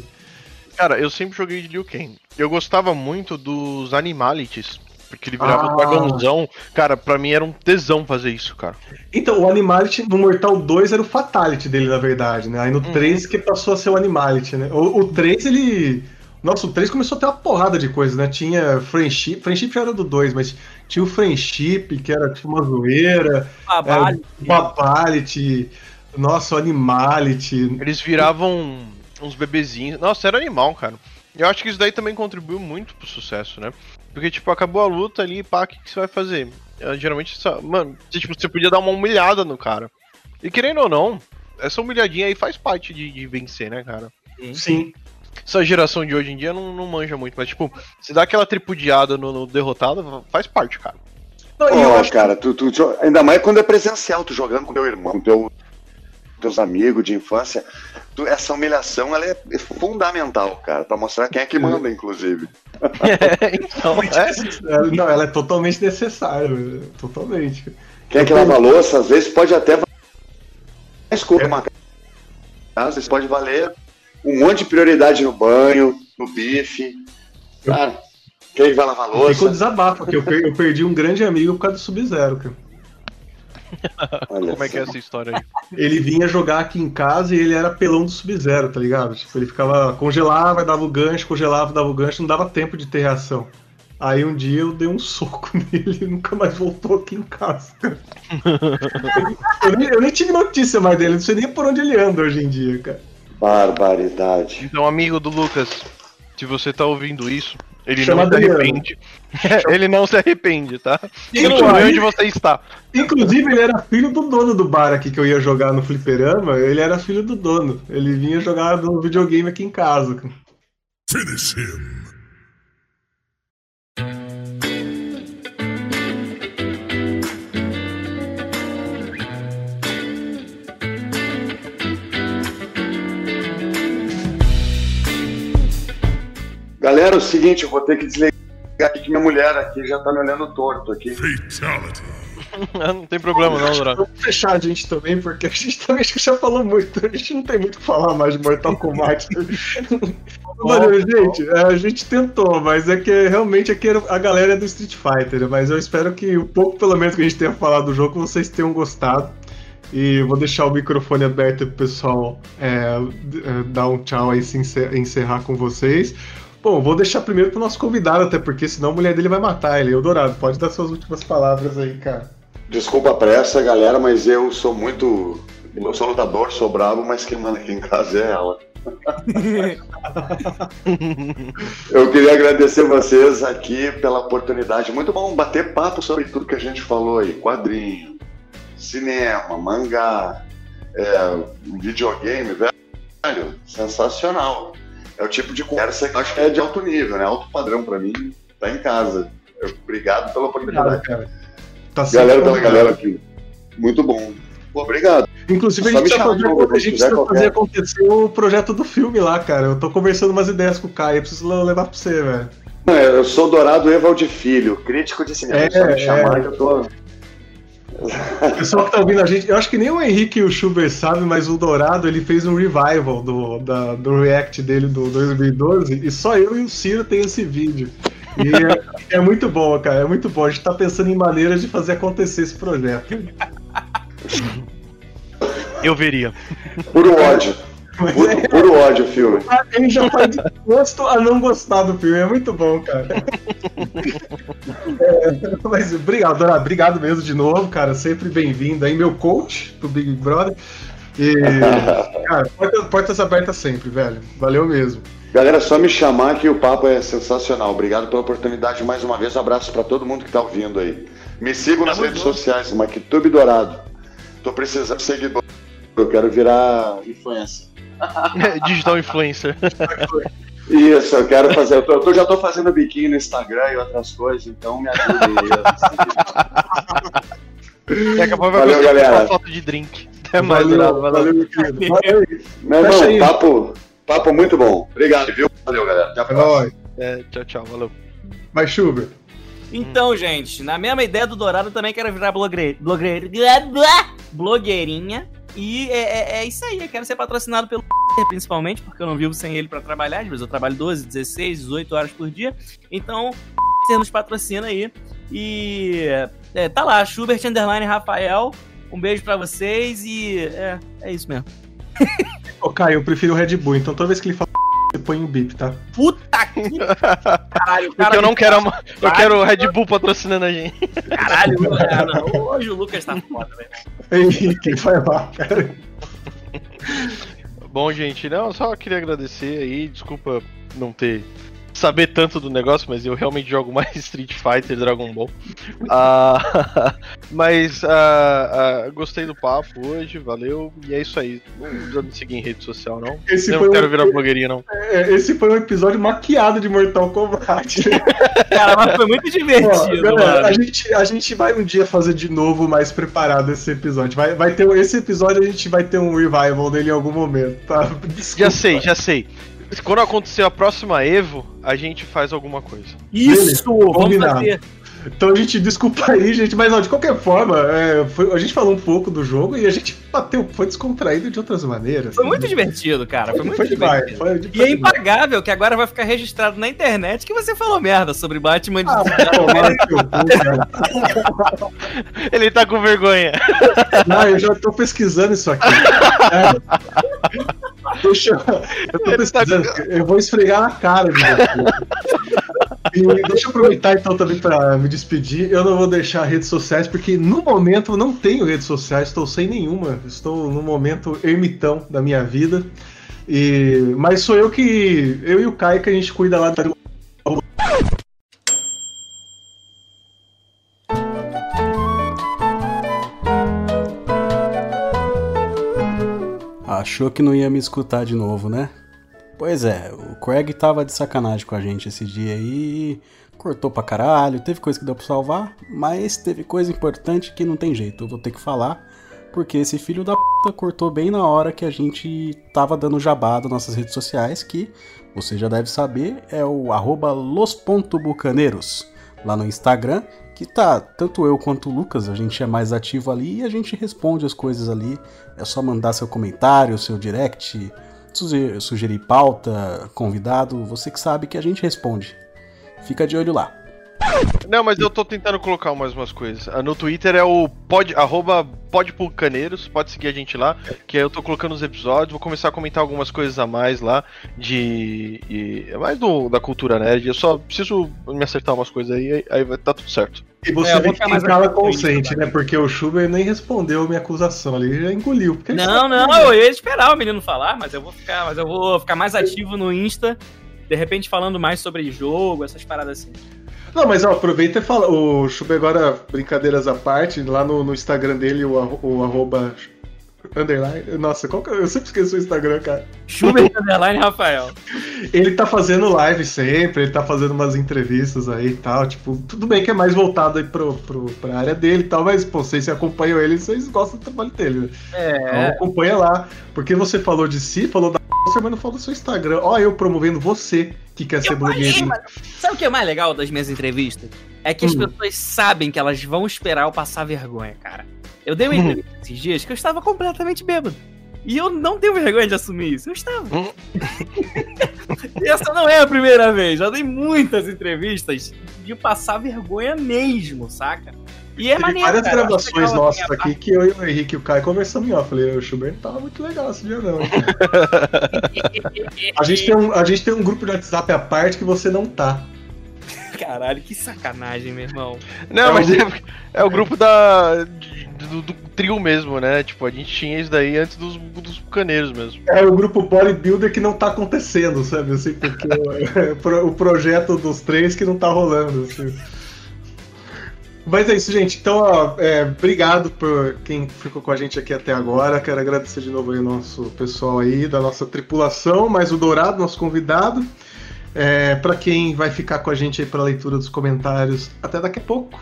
S5: Cara, eu sempre joguei de Liu Kang. Eu gostava muito dos Animalities. Porque ele virava
S4: Ah.
S5: um dragãozão. Cara, pra mim era um tesão fazer isso, cara.
S4: Então, o Animality no Mortal 2 era o Fatality dele, na verdade, né? Aí no 3 que passou a ser o Animality, né? O, o 3, ele. Nossa, o 3 começou a ter uma porrada de coisa, né? Tinha Friendship, Friendship já era do 2, mas tinha o Friendship, que era tipo uma zoeira.
S6: Babality.
S4: É, Babality. Nossa, o Animality.
S5: Eles viravam uns bebezinhos. Nossa, era animal, cara. Eu acho que isso daí também contribuiu muito pro sucesso, né? Porque, tipo, acabou a luta ali, pá, o que, que você vai fazer? É, geralmente, só- mano, você, tipo, você podia dar uma humilhada no cara. E querendo ou não, essa humilhadinha aí faz parte de, de vencer, né, cara?
S4: Sim.
S5: Essa geração de hoje em dia não, não manja muito, mas, tipo, se dá aquela tripudiada no, no derrotado, faz parte, cara.
S7: Pô, cara, tu, tu- tu- ainda mais quando é presencial, tu jogando com teu irmão, com teu, teus amigos de infância. tu- essa humilhação ela é, é fundamental, cara, pra mostrar quem é que manda, inclusive.
S5: então,
S4: É, Não, ela é totalmente necessária, totalmente.
S7: Quem é que lava a louça, às vezes pode até valer escuta uma casa, às vezes pode valer um monte de prioridade no banho, no bife. Cara, quem vai lavar a
S4: Fica o
S7: louça?
S4: desabafo, porque eu perdi um grande amigo por causa do Sub-Zero, cara.
S5: Como é que é essa história aí?
S4: Ele vinha jogar aqui em casa e ele era pelão do Sub-Zero, tá ligado? Tipo, ele ficava, congelava, dava o gancho, congelava, dava o gancho, não dava tempo de ter reação. Aí um dia eu dei um soco nele e nunca mais voltou aqui em casa. cara. eu, nem, eu nem tive notícia mais dele, não sei nem por onde ele anda hoje em dia, cara.
S7: Barbaridade.
S5: Então, amigo do Lucas, se você tá ouvindo isso, ele
S4: Chama
S5: não se
S4: Adriano.
S5: arrepende. ele não se arrepende, tá? Sei onde você está.
S4: Inclusive, ele era filho do dono do bar aqui que eu ia jogar no fliperama. Ele era filho do dono. Ele vinha jogar no videogame aqui em casa.
S9: Finish him.
S7: Galera, é o seguinte, eu vou ter que desligar aqui que minha mulher aqui já tá me olhando torto aqui.
S9: Fatality.
S5: não tem problema não, Dourado.
S4: Vamos fechar a gente também, porque a gente também acho que já falou muito. A gente não tem muito o que falar mais de Mortal Kombat. Valeu, gente. é, A gente tentou, mas é que realmente aqui era- a galera é do Street Fighter. Mas eu espero que o pouco, pelo menos, que a gente tenha falado do jogo, vocês tenham gostado. E vou deixar o microfone aberto pro pessoal é, é, dar um tchau aí, se encer- encerrar com vocês. Bom, vou deixar primeiro pro nosso convidado, até porque senão a mulher dele vai matar ele. Eldorado, pode dar suas últimas palavras aí, cara.
S7: Desculpa a pressa, galera, mas eu sou muito. Eu sou lutador, sou bravo, mas quem manda aqui em casa é ela. Eu queria agradecer vocês aqui pela oportunidade. Muito bom bater papo sobre tudo que a gente falou aí: quadrinho, cinema, mangá, é, videogame, velho. Sensacional. É o tipo de conversa que eu acho que é de alto nível, né? Alto padrão pra mim. Tá em casa. Obrigado pela oportunidade.
S4: Obrigado, cara. Tá
S7: galera pela galera aqui. Muito bom. Pô, obrigado.
S4: Inclusive, a
S7: Só
S4: gente,
S7: chamar de novo,
S4: fazer, a gente
S7: quiser
S4: precisa
S7: qualquer.
S4: fazer acontecer o projeto do filme lá, cara. Eu tô conversando umas ideias com o Caio, eu preciso levar pra você, velho.
S7: Não, Eu sou Dourado Evald Filho, crítico de cinema.
S4: É,
S7: Só me chamar
S4: é.
S7: que eu tô.
S4: O pessoal que tá ouvindo a gente, eu acho que nem o Henrique e o Schubert sabem, mas o Dourado ele fez um revival do, da- do react dele do 2012 e só eu e o Ciro tem esse vídeo. E é, é muito bom, cara, é muito bom. A gente tá pensando em maneiras de fazer acontecer esse projeto.
S5: Eu veria.
S7: Puro ódio. Puro, puro ódio o filme.
S4: Ele já tá disposto a não gostar do filme, é muito bom, cara. É, mas obrigado, Dourado, obrigado mesmo de novo, cara. Sempre bem-vindo aí, meu coach pro Big Brother. E, cara, portas, portas abertas sempre, velho. Valeu mesmo.
S7: Galera, só me chamar que o papo é sensacional. Obrigado pela oportunidade mais uma vez. Um abraço pra todo mundo que tá ouvindo aí. Me sigam nas redes sociais, MacTube Dourado. Tô precisando de seguidor. Eu quero virar influencer.
S5: Digital influencer.
S7: Isso, eu quero fazer. Eu, tô- eu já tô fazendo biquinho no Instagram e outras coisas, então me ajude aí.
S5: Daqui a pouco vai uma foto de drink. Até mais,
S7: Valeu.
S5: Valeu.
S4: valeu. Valeu.
S7: Meu irmão, papo, papo muito bom. Obrigado, viu? Valeu, galera. Até a
S4: É
S7: próxima.
S5: É, tchau, tchau. Valeu.
S4: Vai, Schubert.
S6: Então, gente, na mesma ideia do Dourado, eu também quero virar blogueira. blogueirinha. E é, é- é isso aí, eu quero ser patrocinado pelo principalmente, porque eu não vivo sem ele pra trabalhar. Às vezes eu trabalho 12, 16, 18 horas por dia. Então, você nos patrocina aí. E é, tá lá, Schubert Underline Rafael. Um beijo pra vocês e é, é isso mesmo.
S4: Ô, Caio, eu prefiro o Red Bull, então toda vez que ele fala, você põe um bip, tá?
S6: Puta que caralho, cara
S5: Porque eu não quero, uma- eu quero o Red Bull patrocinando a gente.
S6: Caralho, cara, não. hoje o Lucas tá foda, velho.
S4: Henrique, vai lá, cara.
S5: Bom, gente, não, só queria agradecer aí, desculpa não ter saber tanto do negócio, mas eu realmente jogo mais Street Fighter Dragon Ball. Uh, mas uh, uh, gostei do papo hoje, valeu. E é isso aí. Não precisa me seguir em rede social, não.
S4: Esse
S5: eu não quero
S4: um-
S5: virar blogueirinha, não.
S4: É, esse foi um episódio maquiado de Mortal Kombat.
S6: Cara, mas foi muito divertido,
S4: galera,
S6: mano.
S4: a, gente, a gente vai um dia fazer de novo mais preparado esse episódio. Vai, vai ter, esse episódio a gente vai ter um revival dele em algum momento, tá?
S5: Já sei, já sei. Quando acontecer a próxima Evo, a gente faz alguma coisa.
S6: Isso, vamos
S4: Combinado.
S6: fazer.
S4: Então a gente desculpa aí, gente, mas ó, de qualquer forma, é, foi- a gente falou um pouco do jogo e a gente bateu, foi descontraído de outras maneiras.
S6: Foi muito divertido, cara. Foi muito
S4: Foi demais,
S6: divertido.
S4: foi-
S6: E é impagável que agora vai ficar registrado na internet que você falou merda sobre Batman de
S5: Ele tá com vergonha.
S4: Não, eu já tô pesquisando isso aqui. É. Deixa eu. Eu tô pesquisando. Eu vou esfregar na cara de você. E deixa eu aproveitar então também pra me despedir. Eu não vou deixar redes sociais, porque no momento eu não tenho redes sociais, estou sem nenhuma. Estou no momento ermitão da minha vida. E... Mas sou eu que. Eu e o Caio que a gente cuida lá da.
S13: Achou que não ia me escutar de novo, né? Pois é, o Craig tava de sacanagem com a gente esse dia aí, cortou pra caralho, teve coisa que deu pra salvar, mas teve coisa importante que não tem jeito, eu vou ter que falar, porque esse filho da puta cortou bem na hora que a gente tava dando jabá das nossas redes sociais, que você já deve saber, é o arroba los.bucaneiros, lá no Instagram, que tá, tanto eu quanto o Lucas, a gente é mais ativo ali e a gente responde as coisas ali. É só mandar seu comentário, seu direct, sugerir, pauta, convidado, você que sabe que a gente responde. Fica de olho lá.
S5: Não, mas eu tô tentando colocar mais umas coisas. Ah, No Twitter é o pod, arroba podpulcaneiros, pode seguir a gente lá, que eu tô colocando os episódios, vou começar a comentar algumas coisas a mais lá, de. é mais do, da cultura nerd, eu só preciso me acertar umas coisas aí- aí vai tá tudo certo.
S4: E você
S6: É,
S4: vê que
S6: ficar
S4: quem cala consente, né? Porque o Schubert nem respondeu a minha acusação ali, ele já engoliu.
S6: Não, não,
S4: que-
S6: eu ia esperar o menino falar, mas eu vou ficar, mas eu vou ficar mais ativo no Insta, de repente falando mais sobre jogo, essas paradas assim.
S4: Não, mas ó, aproveita e fala. O Schubert agora, brincadeiras à parte, lá no, no Instagram dele, o, o arroba underline. Nossa, qual que é? Eu sempre esqueço o Instagram, cara.
S6: Schubert Underline Rafael.
S4: Ele tá fazendo live sempre, ele tá fazendo umas entrevistas aí e tal. Tipo, tudo bem que é mais voltado aí pro, pro, pra área dele e tal, mas, pô, vocês acompanham ele, vocês gostam do trabalho dele, né? Então
S6: É.
S4: acompanha lá. Porque você falou de si, falou da você, mas não falou do seu Instagram. Ó, eu promovendo você que quer ser blogueirinho.
S6: Sabe o que é mais legal das minhas entrevistas? É que as
S4: Hum.
S6: pessoas sabem que elas vão esperar eu passar vergonha, cara. Eu dei uma entrevista esses dias que eu estava completamente bêbado. E eu não tenho vergonha de assumir isso. Eu estava. Essa não é a primeira vez. Já dei muitas entrevistas de passar vergonha mesmo, saca? E é
S4: Teve
S6: maneiro.
S4: várias
S6: cara.
S4: Gravações nossas aqui que eu e o Henrique e o Caio conversamos. Eu Falei, o Schubert não tava muito legal esse dia, não. a, gente tem um, a gente tem um grupo de WhatsApp à parte que você não tá.
S6: Caralho, que sacanagem, meu irmão.
S5: Não,
S4: É
S5: mas
S4: o-
S5: é, é o grupo da. Do, do trio mesmo, né? Tipo, a gente tinha isso daí antes dos, dos bucaneiros mesmo.
S4: É o grupo bodybuilder que não tá acontecendo, sabe? Assim, porque o, o projeto dos três que não tá rolando. Assim. Mas é isso, gente. Então, ó, é, obrigado por quem ficou com a gente aqui até agora. Quero agradecer de novo aí o nosso pessoal aí, da nossa tripulação, mais o Dourado, nosso convidado. É, para quem vai ficar com a gente aí para leitura dos comentários, até daqui a pouco.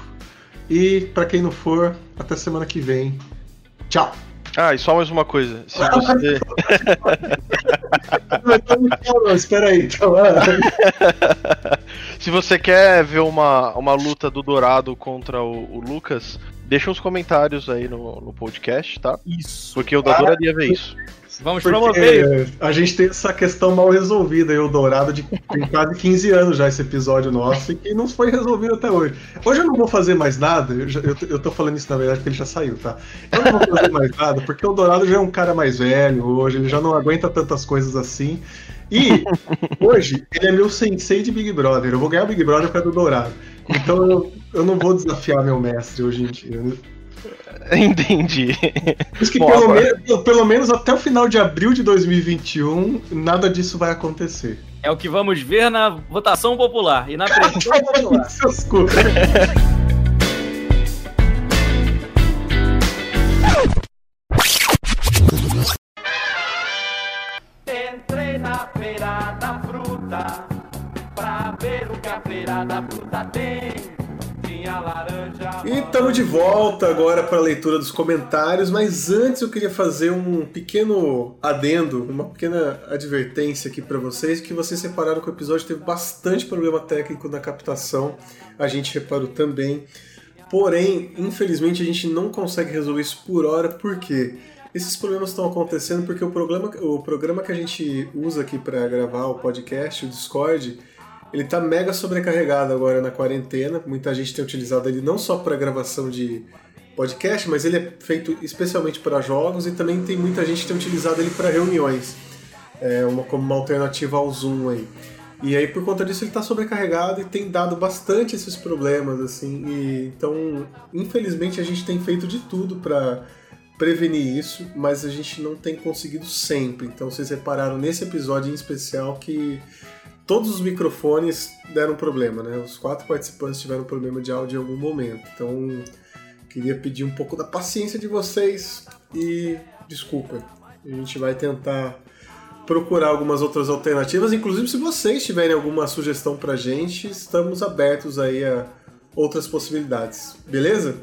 S4: E para quem não for, até semana que vem. Tchau.
S5: Ah, e só mais uma coisa. Se você.
S4: Não, espera aí, então.
S5: Se você quer ver uma, uma luta do Dourado contra o, o Lucas, deixa uns comentários aí no, no podcast, tá?
S6: Isso.
S5: Porque eu adoraria ver isso.
S6: Vamos
S4: Porque
S6: promover.
S4: A gente tem essa questão mal resolvida aí, o Dourado de tem quase 15 anos já esse episódio nosso e que não foi resolvido até hoje. Hoje eu não vou fazer mais nada, eu, já- eu, eu tô falando isso na verdade porque ele já saiu, tá? Eu não vou fazer mais nada porque o Dourado já é um cara mais velho hoje, ele já não aguenta tantas coisas assim. E hoje ele é meu sensei de Big Brother, eu vou ganhar o Big Brother por causa do Dourado. Então eu, eu não vou desafiar meu mestre hoje em dia.
S5: Entendi.
S4: Isso que
S5: Bom,
S4: pelo,
S5: agora-
S4: me- pelo menos até o final de abril de 2021, nada disso vai acontecer.
S6: É o que vamos ver na votação popular e na pressão popular.
S4: Seus cu.
S8: Entrei na feira da fruta pra ver o que a feira da fruta tem.
S4: E estamos de volta agora para a leitura dos comentários, mas antes eu queria fazer um pequeno adendo, uma pequena advertência aqui para vocês, que vocês separaram que o episódio teve bastante problema técnico na captação, a gente reparou também. Porém, infelizmente a gente não consegue resolver isso por hora, por quê? Esses problemas estão acontecendo porque o programa, o programa que a gente usa aqui para gravar o podcast, o Discord, ele tá mega sobrecarregado agora na quarentena. Muita gente tem utilizado ele não só para gravação de podcast, mas ele é feito especialmente para jogos e também tem muita gente que tem utilizado ele para reuniões, é uma, como uma alternativa ao Zoom aí. E aí por conta disso ele está sobrecarregado e tem dado bastante esses problemas assim. E, então, infelizmente a gente tem feito de tudo para prevenir isso, mas a gente não tem conseguido sempre. Então vocês repararam nesse episódio em especial que todos os microfones deram problema, né? Os quatro participantes tiveram problema de áudio em algum momento. Então, queria pedir um pouco da paciência de vocês e desculpa. A gente vai tentar procurar algumas outras alternativas, inclusive se vocês tiverem alguma sugestão pra gente, estamos abertos aí a outras possibilidades. Beleza?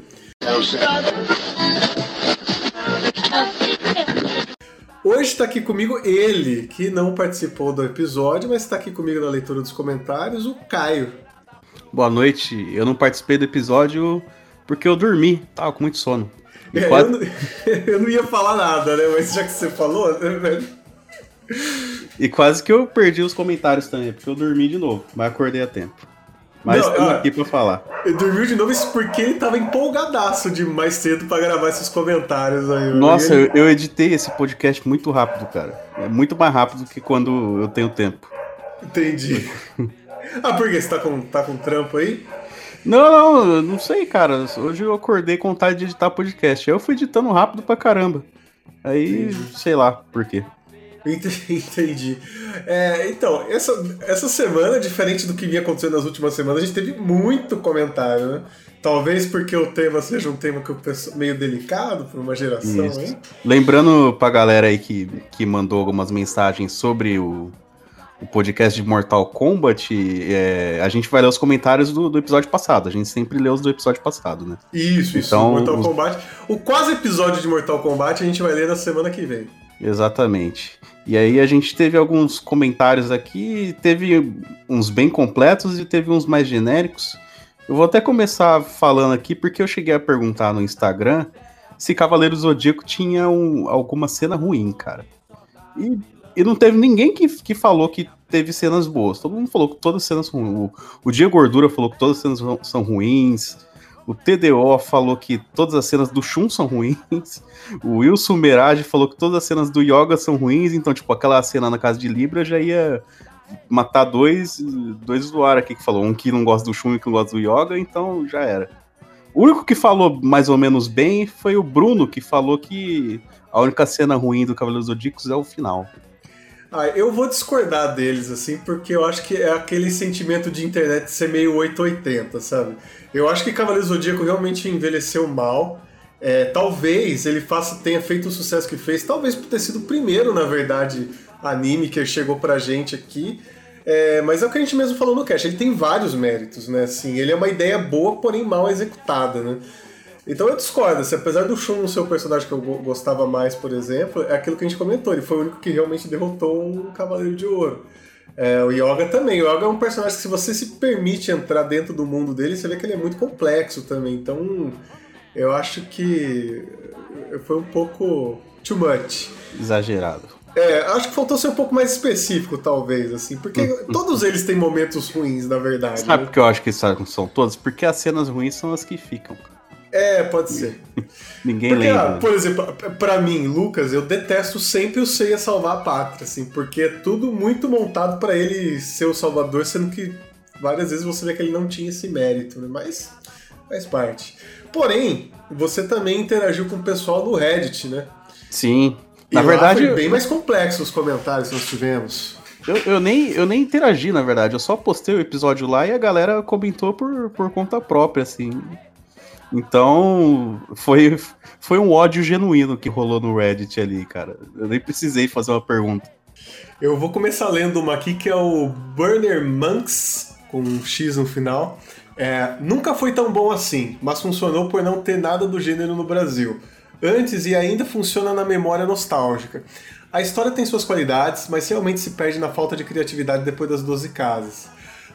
S4: Hoje está aqui comigo ele, que não participou do episódio, mas está aqui comigo na leitura dos comentários, o Caio.
S13: Boa noite. Eu não participei do episódio porque eu dormi. Tava com muito sono.
S4: É,
S13: quase-
S4: eu, não, eu não ia falar nada, né? Mas já que você falou, né, velho?
S13: E quase que eu perdi os comentários também, porque eu dormi de novo, mas acordei a tempo. Mas
S4: Não,
S13: estamos
S4: ah.
S13: aqui pra falar.
S4: Ele dormiu de novo isso porque ele tava empolgadaço de mais cedo pra gravar esses comentários aí.
S13: Nossa, eu, eu editei esse podcast muito rápido, cara. É muito mais rápido que quando eu tenho tempo.
S4: Entendi. ah, por quê? Você tá com, tá com trampo aí?
S13: Não, não, não sei, cara. Hoje eu acordei com vontade de editar podcast. Aí eu fui editando rápido pra caramba. Aí, sei lá por quê.
S4: Ent- Entendi. É, então, essa, essa semana, diferente do que vinha acontecendo nas últimas semanas, a gente teve muito comentário, né? Talvez porque o tema seja um tema que o pessoal, meio delicado para uma geração,
S13: Isso.
S4: hein?
S13: Lembrando pra galera aí que, que mandou algumas mensagens sobre o, o podcast de Mortal Kombat, é, a gente vai ler os comentários do, do episódio passado. A gente sempre lê os do episódio passado, né?
S4: Isso, isso.
S13: Então,
S4: Mortal
S13: os-
S4: Kombat. O quase episódio de Mortal Kombat a gente vai ler na semana que vem.
S13: Exatamente. E aí a gente teve alguns comentários aqui, teve uns bem completos e teve uns mais genéricos. Eu vou até começar falando aqui porque eu cheguei a perguntar no Instagram se Cavaleiro Zodíaco tinha um- alguma cena ruim, cara. E, e não teve ninguém que, que falou que teve cenas boas. Todo mundo falou que todas as cenas são ruins. O, o Diego Gordura falou que todas as cenas são ruins. O TDO falou que todas as cenas do Shun são ruins. O Wilson Merage falou que todas as cenas do Yoga são ruins. Então, tipo, aquela cena na casa de Libra já ia matar dois, dois usuários aqui que falou. Um que não gosta do Shun e um que não gosta do Yoga, então já era. O único que falou mais ou menos bem foi o Bruno, que falou que a única cena ruim do Cavaleiros Zodíacos é o final.
S4: Ah, eu vou discordar deles, assim, porque eu acho que é aquele sentimento de internet ser meio 880, sabe? Eu acho que Cavaleiro Zodíaco realmente envelheceu mal. É, talvez ele faça, tenha feito o sucesso que fez, talvez por ter sido o primeiro, na verdade, anime que chegou pra gente aqui. É, mas é o que a gente mesmo falou no cast, ele tem vários méritos, né? Assim, ele é uma ideia boa, porém mal executada, né? Então eu discordo, assim, apesar do Shun não ser o personagem que eu go- gostava mais, por exemplo, é aquilo que a gente comentou, ele foi o único que realmente derrotou um Cavaleiro de Ouro. É, o Yoga também, o Yoga é um personagem que se você se permite entrar dentro do mundo dele, você vê que ele é muito complexo também, então eu acho que foi um pouco too much.
S13: Exagerado.
S4: É, acho que faltou ser um pouco mais específico, talvez, assim, porque todos eles têm momentos ruins, na verdade.
S13: Sabe
S4: né?
S13: por que eu acho que são todas? Porque as cenas ruins são as que ficam.
S4: É, pode ser.
S13: Ninguém
S4: Porque,
S13: lembra.
S4: ah, por exemplo, pra mim, Lucas, eu detesto sempre o Seiya salvar a pátria, assim, porque é tudo muito montado pra ele ser o salvador, sendo que várias vezes você vê que ele não tinha esse mérito, né? Mas faz parte. Porém, você também interagiu com o pessoal do Reddit, né?
S13: Sim.
S4: E
S13: Na verdade,
S4: foi bem mais complexo os comentários que nós tivemos.
S13: Eu, eu, nem, eu nem interagi, na verdade. Eu só postei o episódio lá e a galera comentou por, por conta própria, assim. Então, foi, foi um ódio genuíno que rolou no Reddit ali, cara. Eu nem precisei fazer uma pergunta.
S4: Eu vou começar lendo uma aqui que é o Burner Monks, com um X no final. É, nunca foi tão bom assim, mas funcionou por não ter nada do gênero no Brasil. Antes e ainda funciona na memória nostálgica. A história tem suas qualidades, mas realmente se perde na falta de criatividade depois das 12 casas.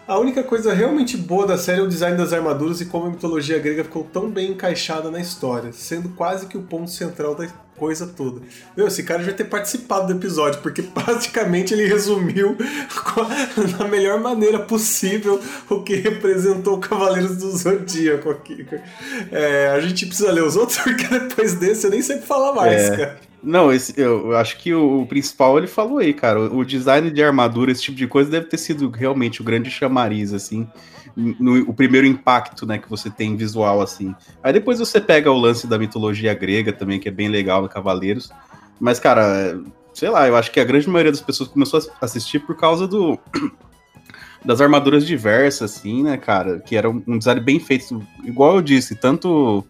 S4: A única coisa realmente boa da série é o design das armaduras e como a mitologia grega ficou tão bem encaixada na história, sendo quase que o ponto central da coisa toda. Meu, esse cara já ter participado do episódio, porque praticamente ele resumiu da melhor maneira possível o que representou Cavaleiros do Zodíaco aqui. É, a gente precisa ler os outros, porque depois desse eu nem sei falar mais, é. cara.
S13: Não, esse, eu acho que o, o, principal ele falou aí, cara. O, o, design de armadura, esse tipo de coisa, deve ter sido realmente o grande chamariz, assim. No, o primeiro impacto, né, que você tem visual, assim. Aí depois você pega o lance da mitologia grega também, que é bem legal no Cavaleiros. Mas, cara, sei lá, eu acho que a grande maioria das pessoas começou a assistir por causa do. das armaduras diversas, assim, né, cara? Que era um design bem feito. Igual eu disse, tanto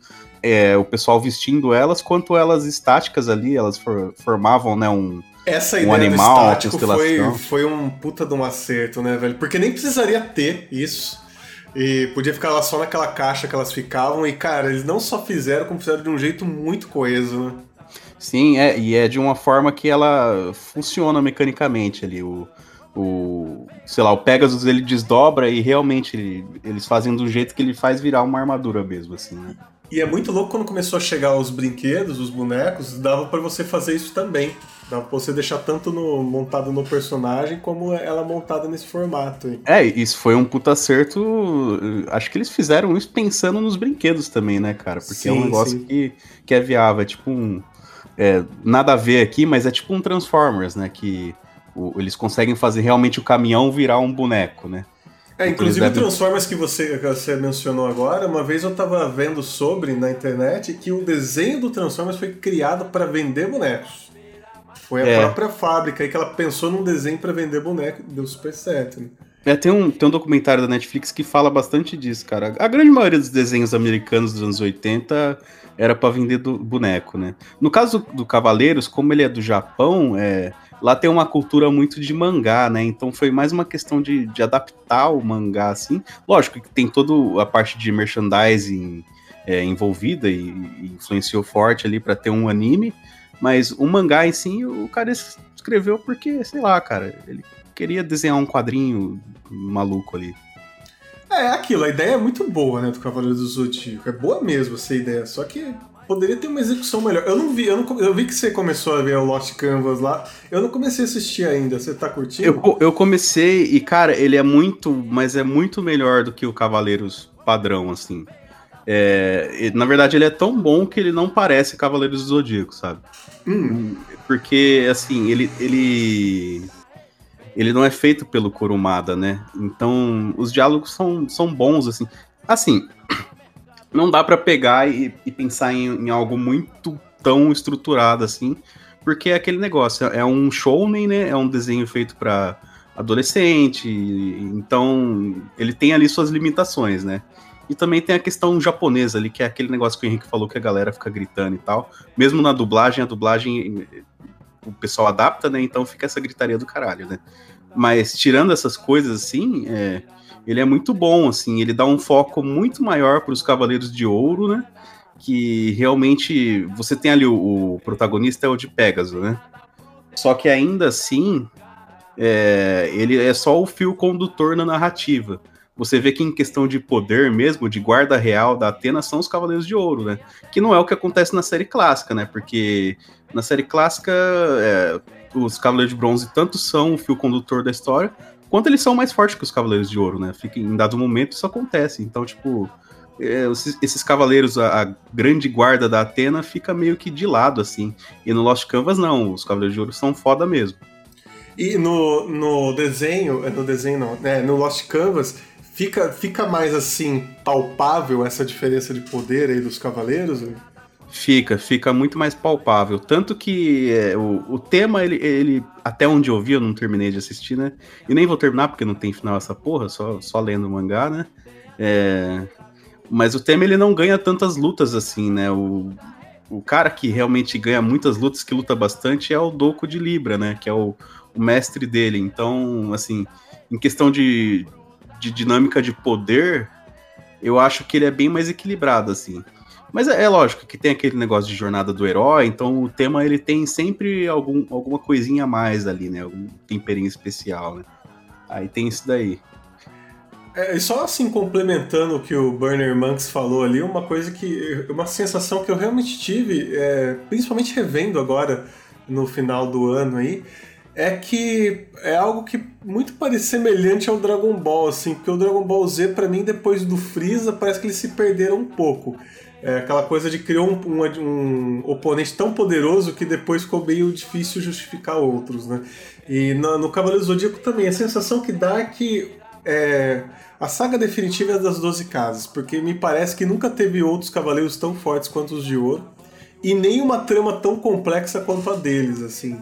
S13: é, o pessoal vestindo elas, quanto elas estáticas ali, elas for, formavam, né, um,
S4: Essa um animal, estático foi, foi um puta de um acerto, né, velho? Porque nem precisaria ter isso. E podia ficar lá só naquela caixa que elas ficavam. E, cara, eles não só fizeram, como fizeram de um jeito muito coeso, né?
S13: Sim, é, e é de uma forma que ela funciona mecanicamente ali. O, o sei lá, o Pegasus ele desdobra e realmente ele, eles fazem do jeito que ele faz virar uma armadura mesmo, assim, né?
S4: E é muito louco quando começou a chegar os brinquedos, os bonecos, dava para você fazer isso também. Dava pra você deixar tanto no, montado no personagem como ela montada nesse formato. Aí.
S13: É, isso foi um puta acerto. Acho que eles fizeram isso pensando nos brinquedos também, né, cara? Porque sim, é um negócio que, que é viável. É tipo um. É, nada a ver aqui, mas é tipo um Transformers, né? Que o, eles conseguem fazer realmente o caminhão virar um boneco, né?
S4: É, inclusive devem... o Transformers que você, que você mencionou agora, uma vez eu tava vendo sobre na internet que o desenho do Transformers foi criado para vender bonecos. Foi a é. própria fábrica aí que ela pensou num desenho para vender boneco, deu super certo. Né?
S13: É, tem um, tem um documentário da Netflix que fala bastante disso, cara. A grande maioria dos desenhos americanos dos anos 80 era para vender do boneco, né? No caso do, Cavaleiros, como ele é do Japão, é, lá tem uma cultura muito de mangá, né? Então foi mais uma questão de, de adaptar o mangá, assim. Lógico que tem toda a parte de merchandising é, envolvida e, e, influenciou forte ali para ter um anime, mas o mangá em si, o cara escreveu porque, sei lá, cara, ele queria desenhar um quadrinho maluco ali.
S4: É, aquilo, a ideia é muito boa, né, do Cavaleiro do Zodíaco. É boa mesmo essa ideia, só que poderia ter uma execução melhor. Eu não vi, eu, não, eu vi que você começou a ver o Lost Canvas lá. Eu não comecei a assistir ainda. Você tá curtindo?
S13: Eu, eu comecei e, cara, ele é muito, mas é muito melhor do que o Cavaleiros padrão, assim. É, na verdade, ele é tão bom que ele não parece Cavaleiros do Zodíaco, sabe?
S4: Hum.
S13: Porque, assim, ele, ele. Ele não é feito pelo Kurumada, né? Então, os diálogos são, são bons, assim. Assim, não dá para pegar e, e pensar em, em, algo muito tão estruturado assim, porque é aquele negócio, é um shounen, né? É um desenho feito para adolescente, então ele tem ali suas limitações, né? E também tem a questão japonesa ali, que é aquele negócio que o Henrique falou que a galera fica gritando e tal. Mesmo na dublagem, a dublagem o pessoal adapta, né? Então fica essa gritaria do caralho, né? Mas tirando essas coisas assim, é, ele é muito bom, assim, ele dá um foco muito maior para os Cavaleiros de Ouro, né? Que realmente você tem ali o, o protagonista é o de Pegasus, né? Só que ainda assim, é, ele é só o fio condutor na narrativa. Você vê que em questão de poder mesmo, de guarda real da Atena, são os Cavaleiros de Ouro, né? Que não é o que acontece na série clássica, né? Porque na série clássica, é, os Cavaleiros de Bronze tanto são o fio condutor da história, quanto eles são mais fortes que os Cavaleiros de Ouro, né? Fica, em dado momento isso acontece. Então, tipo, é, esses, esses, cavaleiros, a, a, grande guarda da Atena fica meio que de lado, assim. E no Lost Canvas, não. Os Cavaleiros de Ouro são foda mesmo.
S4: E no, no desenho, é, no desenho não, né? No Lost Canvas, fica, fica mais assim, palpável essa diferença de poder aí dos cavaleiros?
S13: Fica, fica muito mais palpável. Tanto que é, o, o tema, ele, ele, até onde eu vi, eu não terminei de assistir, né? E nem vou terminar porque não tem final essa porra, só, só lendo o mangá, né? É, mas o tema ele não ganha tantas lutas assim, né? O, o cara que realmente ganha muitas lutas, que luta bastante, é o Doku de Libra, né? Que é o, o mestre dele. Então, assim, em questão de, de dinâmica de poder, eu acho que ele é bem mais equilibrado, assim. Mas é, é, lógico que tem aquele negócio de jornada do herói, então o tema ele tem sempre algum, alguma coisinha a mais ali, né? Algum temperinho especial, né? Aí tem isso daí.
S4: É, e só assim, complementando o que o Burner Monks falou ali, uma coisa que. Uma sensação que eu realmente tive, é, principalmente revendo agora no final do ano aí, é que é algo que muito parece semelhante ao Dragon Ball, assim, porque o Dragon Ball Z, para mim, depois do Freeza, parece que eles se perderam um pouco. É aquela coisa de criar um, um, um, oponente tão poderoso que depois ficou meio difícil justificar outros, né? E no, no Cavaleiro Zodíaco também, a sensação que dá é que é, a saga definitiva é das 12 casas, porque me parece que nunca teve outros cavaleiros tão fortes quanto os de ouro, e nem uma trama tão complexa quanto a deles, assim.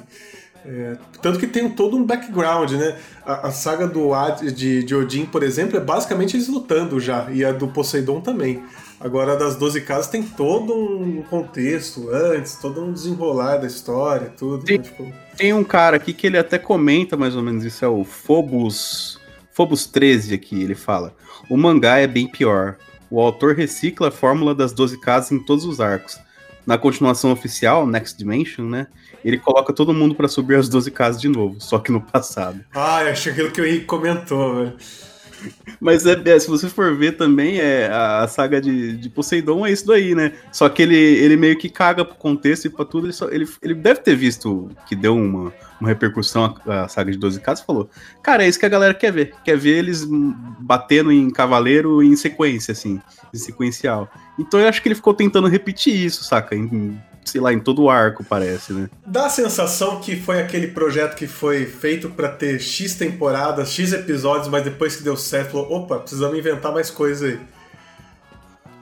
S4: É, tanto que tem todo um background, né? A, a saga do Ad, de, de Odin, por exemplo, é basicamente eles lutando já, e a do Poseidon também. Agora, das 12 casas tem todo um contexto antes, todo um desenrolar da história, tudo.
S13: Tem,
S4: né? tipo...
S13: tem um cara aqui que ele até comenta mais ou menos isso, é o Phobos, Phobos 13 aqui, ele fala. O mangá é bem pior. O autor recicla a fórmula das 12 casas em todos os arcos. Na continuação oficial, Next Dimension, né? Ele coloca todo mundo para subir as 12 casas de novo, só que no passado.
S4: Ah, achei aquilo que o Henrique comentou, velho.
S13: Mas é, é, se você for ver também, é, a, saga de, de Poseidon é isso daí, né? Só que ele, ele meio que caga pro contexto e pra tudo. Ele, só, ele, ele deve ter visto que deu uma, uma repercussão a, a saga de 12 casas e falou: Cara, é isso que a galera quer ver. Quer ver eles batendo em cavaleiro em sequência, assim, em sequencial. Então eu acho que ele ficou tentando repetir isso, saca? Em, sei lá, em todo o arco, parece, né?
S4: Dá a sensação que foi aquele projeto que foi feito para ter X temporadas, X episódios, mas depois que deu certo, falou, opa, precisamos inventar mais coisa aí.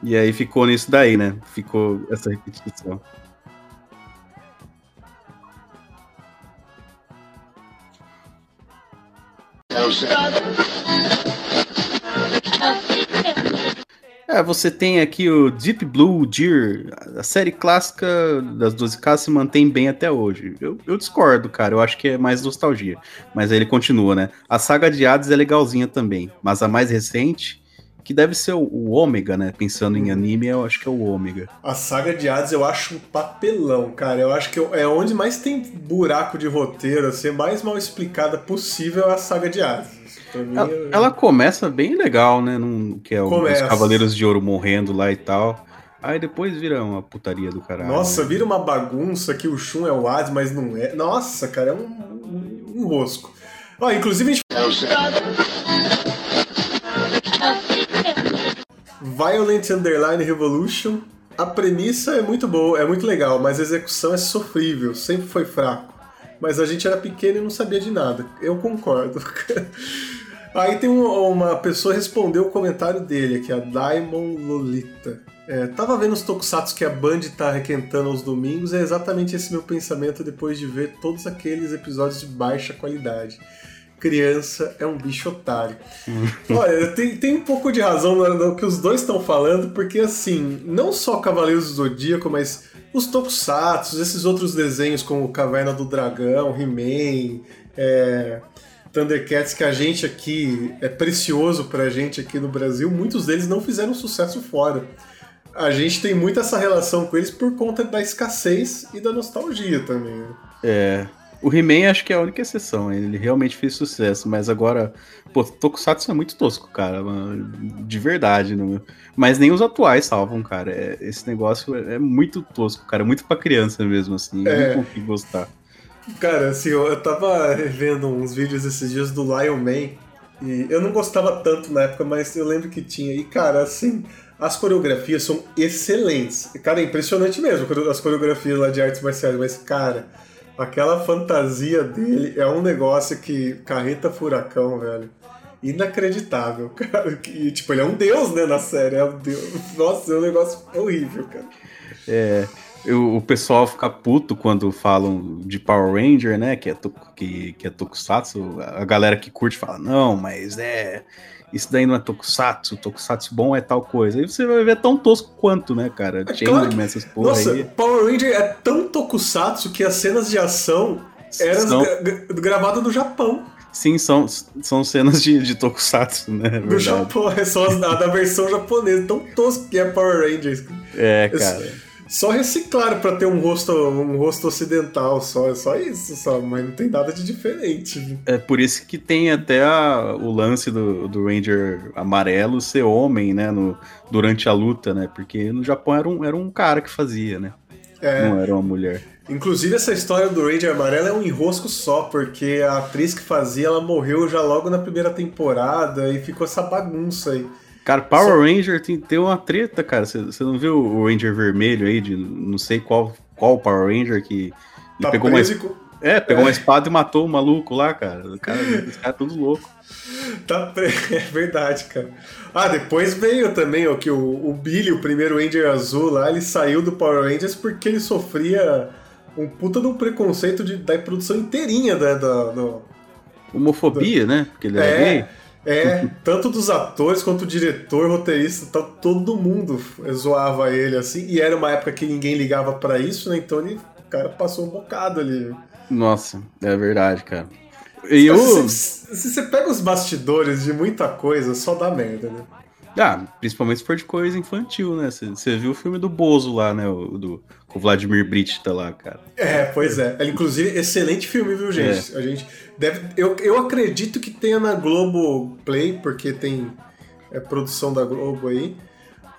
S13: E aí ficou nisso daí, né? Ficou essa repetição. É, você tem aqui o Deep Blue Deer. A série clássica das 12 casas se mantém bem até hoje. Eu, eu, discordo, cara. Eu acho que é mais nostalgia. Mas aí ele continua, né? A saga de Hades é legalzinha também. Mas a mais recente, que deve ser o, o Ômega, né? Pensando em anime, eu acho que é o Ômega.
S4: A saga de Hades eu acho um papelão, cara. Eu acho que é onde mais tem buraco de roteiro, assim, mais mal explicada possível é a saga de Hades.
S13: Ela, ela, começa bem legal, né? Num, que é começa. os Cavaleiros de Ouro morrendo lá e tal. Aí depois vira uma putaria do caralho.
S4: Nossa, vira uma bagunça que o Shun é o Hades, mas não é. Nossa, cara, é um, um, um rosco. Ó, inclusive a gente. Violent Underline Revolution. A premissa é muito boa, é muito legal, mas a execução é sofrível, sempre foi fraco. Mas a gente era pequeno e não sabia de nada. Eu concordo. Aí tem uma pessoa respondeu o comentário dele, que é a Daimon Lolita. É, tava vendo os tokusatsu que a Band tá requentando aos domingos, é exatamente esse meu pensamento depois de ver todos aqueles episódios de baixa qualidade. Criança é um bicho otário. Olha, tem, tem um pouco de razão no, no que os dois estão falando, porque assim, não só Cavaleiros do Zodíaco, mas os tokusatsu, esses outros desenhos como Caverna do Dragão, He-Man, é, Thundercats que a gente aqui é precioso pra gente aqui no Brasil, muitos deles não fizeram sucesso fora. A gente tem muito essa relação com eles por conta da escassez e da nostalgia também. Né?
S13: É. O He-Man acho que é a única exceção, ele realmente fez sucesso, mas agora, pô, Tokusatsu é muito tosco, cara, de verdade, né? mas nem os atuais salvam, cara, é, esse negócio é, muito tosco, cara, muito pra criança mesmo, assim, é. eu não consigo gostar.
S4: Cara, assim, eu, eu tava vendo uns vídeos esses dias do Lion Man. E eu não gostava tanto na época, mas eu lembro que tinha. E, cara, assim, as coreografias são excelentes. Cara, é impressionante mesmo as coreografias lá de artes marciais. Mas, cara, aquela fantasia dele é um negócio que. Carreta furacão, velho. Inacreditável, cara. E, tipo, ele é um deus, né, na série. É um deus. Nossa, é um negócio horrível, cara.
S13: É, eu- o pessoal fica puto quando falam de Power Ranger, né? Que é, to- que, que é Tokusatsu. A galera que curte fala, não, mas é. Isso daí não é Tokusatsu, Tokusatsu bom é tal coisa. Aí você vai ver tão tosco quanto, né, cara?
S4: claro que-
S13: essas porra
S4: Nossa,
S13: aí.
S4: Power Ranger é tão tokusatsu que as cenas de ação eram
S13: São-
S4: gra- gra- gravadas no Japão.
S13: Sim, são, são cenas de, de Tokusatsu, né?
S4: No
S13: verdade.
S4: Japão, é só as- a da versão japonesa. Tão tosco que é Power Rangers.
S13: É,
S4: Esse-
S13: cara.
S4: Só reciclaram pra ter um rosto, um rosto ocidental, só, é só isso, só, mas não tem nada de diferente.
S13: É por isso que tem até a- o lance do, do Ranger amarelo ser homem, né? No, durante a luta, né? Porque no Japão era um, era um cara que fazia, né?
S4: É.
S13: Não era uma mulher.
S4: Inclusive, essa história do Ranger Amarelo é um enrosco só, porque a atriz que fazia, ela morreu já logo na primeira temporada e ficou essa bagunça aí.
S13: Cara, Power Ranger tem, tem uma treta, cara. Você não viu o Ranger vermelho aí, de não sei qual, qual Power Ranger que.
S4: Tá
S13: pegou uma, É, pegou
S4: É.
S13: uma espada e matou o maluco lá, cara. O cara, esse cara é tudo louco.
S4: Tá pre... É verdade, cara. Ah, depois veio também ó, que o, o Billy, o primeiro Ranger azul lá, ele saiu do Power Rangers porque ele sofria um puta de um preconceito de, da produção inteirinha da, da, do,
S13: Homofobia, né? Porque ele era
S4: É,
S13: gay.
S4: É, tanto dos atores quanto o diretor, roteirista, tá, todo mundo zoava ele assim. E era uma época que ninguém ligava pra isso, né? Então ele, o cara passou um bocado ali.
S13: Nossa, é verdade, cara. E eu.
S4: Se, se você pega os bastidores de muita coisa, só dá merda, né?
S13: Ah, principalmente se for de coisa infantil, né? Você viu o filme do Bozo lá, né? O, do, com o Vladimir Brista lá, cara.
S4: É, pois é. Ele, Inclusive, excelente filme, viu, gente? A gente deve. Eu, eu acredito que tenha na Globo Play, porque tem é, produção da Globo aí.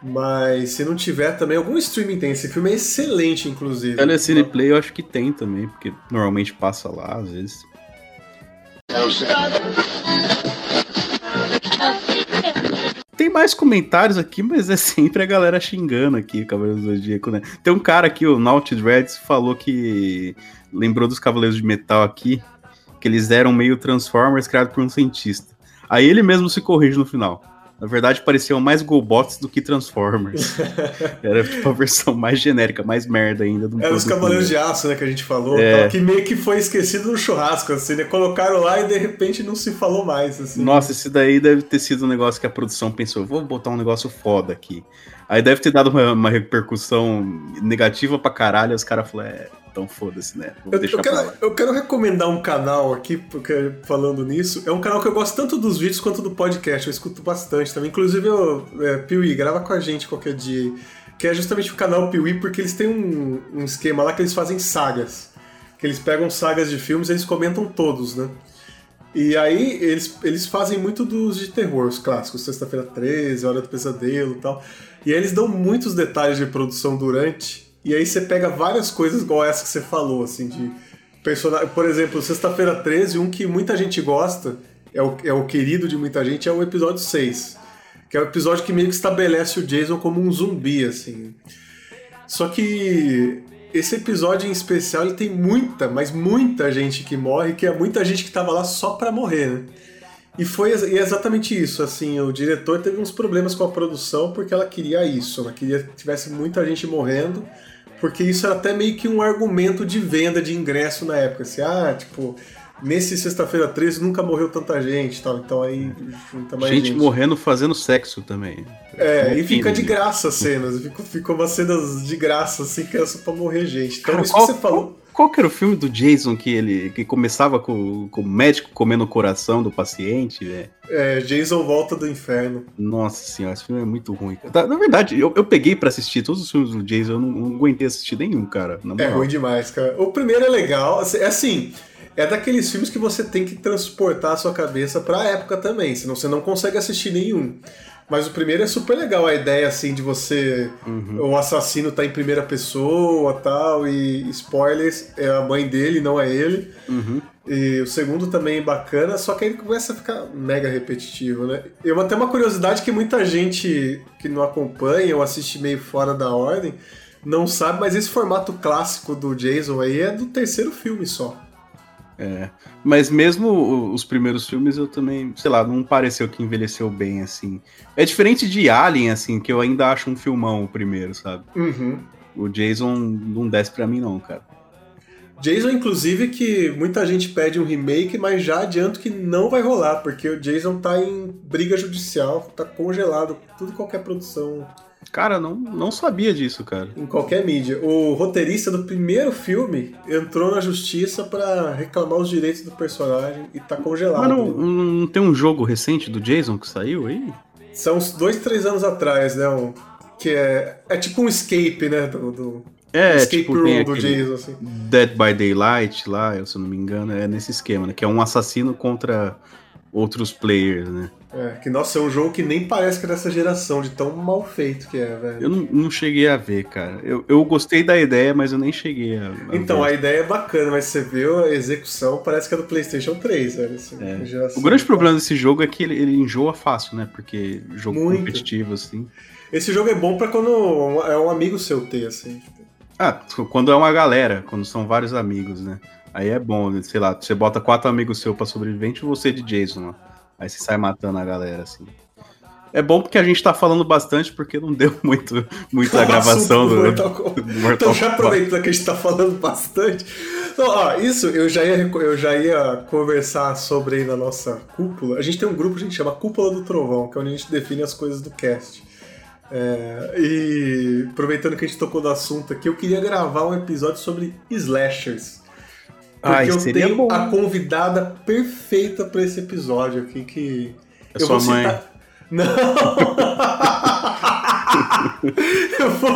S4: Mas se não tiver também, algum streaming tem. Esse filme é excelente, inclusive.
S13: Telecine Play eu acho que tem também, porque normalmente passa lá, às vezes. Tem mais comentários aqui, mas é sempre a galera xingando aqui, Cavaleiros do Zodíaco, né? Tem um cara aqui, o Naughty Dreads, falou que lembrou dos Cavaleiros de Metal aqui, que eles eram meio Transformers criados por um cientista. Aí ele mesmo se corrige no final. Na verdade, pareciam mais Golbots do que Transformers. Era tipo a versão mais genérica, mais merda ainda do
S4: Era os Cavaleiros de. Aço, né, que a gente falou.
S13: É.
S4: Que meio que foi esquecido no churrasco, assim, né? Colocaram lá e de repente não se falou mais, assim.
S13: Nossa, esse daí deve ter sido um negócio que a produção pensou, vou botar um negócio foda aqui. Aí deve ter dado uma, uma repercussão negativa pra caralho, os caras falaram, é, então foda-se, né? Vou
S4: Eu,
S13: deixar
S4: eu quero, eu quero recomendar um canal aqui, porque falando nisso, é um canal que eu gosto tanto dos vídeos quanto do podcast, eu escuto bastante também. Inclusive, eu, é, Piuí, grava com a gente qualquer dia, que é justamente o canal Piuí, porque eles têm um, um esquema lá que eles fazem sagas. Que eles pegam sagas de filmes e eles comentam todos, né? E aí eles, eles fazem muito dos de terror, os clássicos, Sexta-feira 13, Hora do Pesadelo e tal. E aí eles dão muitos detalhes de produção durante, e aí você pega várias coisas igual essa que você falou, assim, de personagem. Por exemplo, Sexta-feira 13, um que muita gente gosta, é o, é o querido de muita gente, é o episódio 6. Que é o episódio que meio que estabelece o Jason como um zumbi, assim. Só que esse episódio em especial ele tem muita, mas muita gente que morre, que é muita gente que tava lá só pra morrer, né? E foi e é exatamente isso, assim, o diretor teve uns problemas com a produção porque ela queria isso, ela queria que tivesse muita gente morrendo, porque isso era até meio que um argumento de venda de ingresso na época, assim, ah, tipo, nesse sexta-feira 13 nunca morreu tanta gente, tal, então aí junta mais
S13: gente,
S4: gente.
S13: morrendo fazendo sexo também.
S4: É, e
S13: Um
S4: fica de graça as cenas, ficou, ficou umas cenas de graça, assim, que era só pra morrer gente. Então,
S13: Cara,
S4: isso
S13: qual,
S4: que você falou.
S13: Qual, que era o filme do Jason que ele que começava com, com o médico comendo o coração do paciente, velho?
S4: É, Jason Volta do Inferno.
S13: Nossa senhora, esse filme é muito ruim. cara. Na verdade, eu, eu peguei pra assistir todos os filmes do Jason, eu não, não aguentei assistir nenhum, cara.
S4: É ruim demais, cara. O primeiro é legal, assim, é assim, é daqueles filmes que você tem que transportar a sua cabeça pra época também, senão você não consegue assistir nenhum. Mas o primeiro é super legal, a ideia assim de você. O assassino tá em primeira pessoa tal, e spoilers, é a mãe dele, não é ele.
S13: Uhum.
S4: E o segundo também é bacana, só que aí começa a ficar mega repetitivo, né? Eu até uma curiosidade que muita gente que não acompanha ou assiste meio fora da ordem não sabe, mas esse formato clássico do Jason aí é do terceiro filme só.
S13: É. Mas mesmo os primeiros filmes eu também, sei lá, não pareceu que envelheceu bem, assim. É diferente de Alien, assim, que eu ainda acho um filmão o primeiro, sabe?
S4: Uhum.
S13: O Jason não desce pra mim, não, cara.
S4: Jason, inclusive, que muita gente pede um remake, mas já adianto que não vai rolar, porque o Jason tá em briga judicial, tá congelado, tudo qualquer produção.
S13: Cara, não, não sabia disso, cara.
S4: Em qualquer mídia. O roteirista do primeiro filme entrou na justiça para reclamar os direitos do personagem e tá congelado.
S13: Mas não, não, tem um jogo recente do Jason que saiu aí?
S4: São uns dois, três anos atrás, né? Um, que é, é tipo um escape, né? Do, do
S13: é, escape tipo, room do Jason, assim. Dead by Daylight lá, se eu não me engano, é nesse esquema, né? Que é um assassino contra outros players, né?
S4: É, que nossa, é um jogo que nem parece que é dessa geração, de tão mal feito que é, velho.
S13: Eu não, não cheguei a ver, cara. Eu, eu gostei da ideia, mas eu nem cheguei a.
S4: a então, ver. a ideia é bacana, mas você vê a execução, parece que é do PlayStation 3, velho. Assim,
S13: é. O grande problema desse jogo é que ele, ele enjoa fácil, né? Porque jogo Muito. competitivo, assim.
S4: Esse jogo é bom pra quando é um amigo seu ter, assim.
S13: Ah, quando é uma galera, quando são vários amigos, né? Aí é bom, né? sei lá, você bota quatro amigos seus pra sobrevivente e você de Jason lá. Aí você sai matando a galera, assim. É bom porque a gente tá falando bastante, porque não deu muito, muita gravação do,
S4: Mortal Kombat. Do Mortal então, já aproveitando que a gente tá falando bastante. Então, ó, isso eu já, ia, eu já ia conversar sobre aí na nossa cúpula. A gente tem um grupo que a gente chama Cúpula do Trovão, que é onde a gente define as coisas do cast. É, e aproveitando que a gente tocou no assunto aqui, eu queria gravar um episódio sobre slashers. Porque Ai, eu tenho bom. a convidada perfeita para esse episódio aqui que.
S13: É eu sua vou mãe. Citar...
S4: Não! eu vou.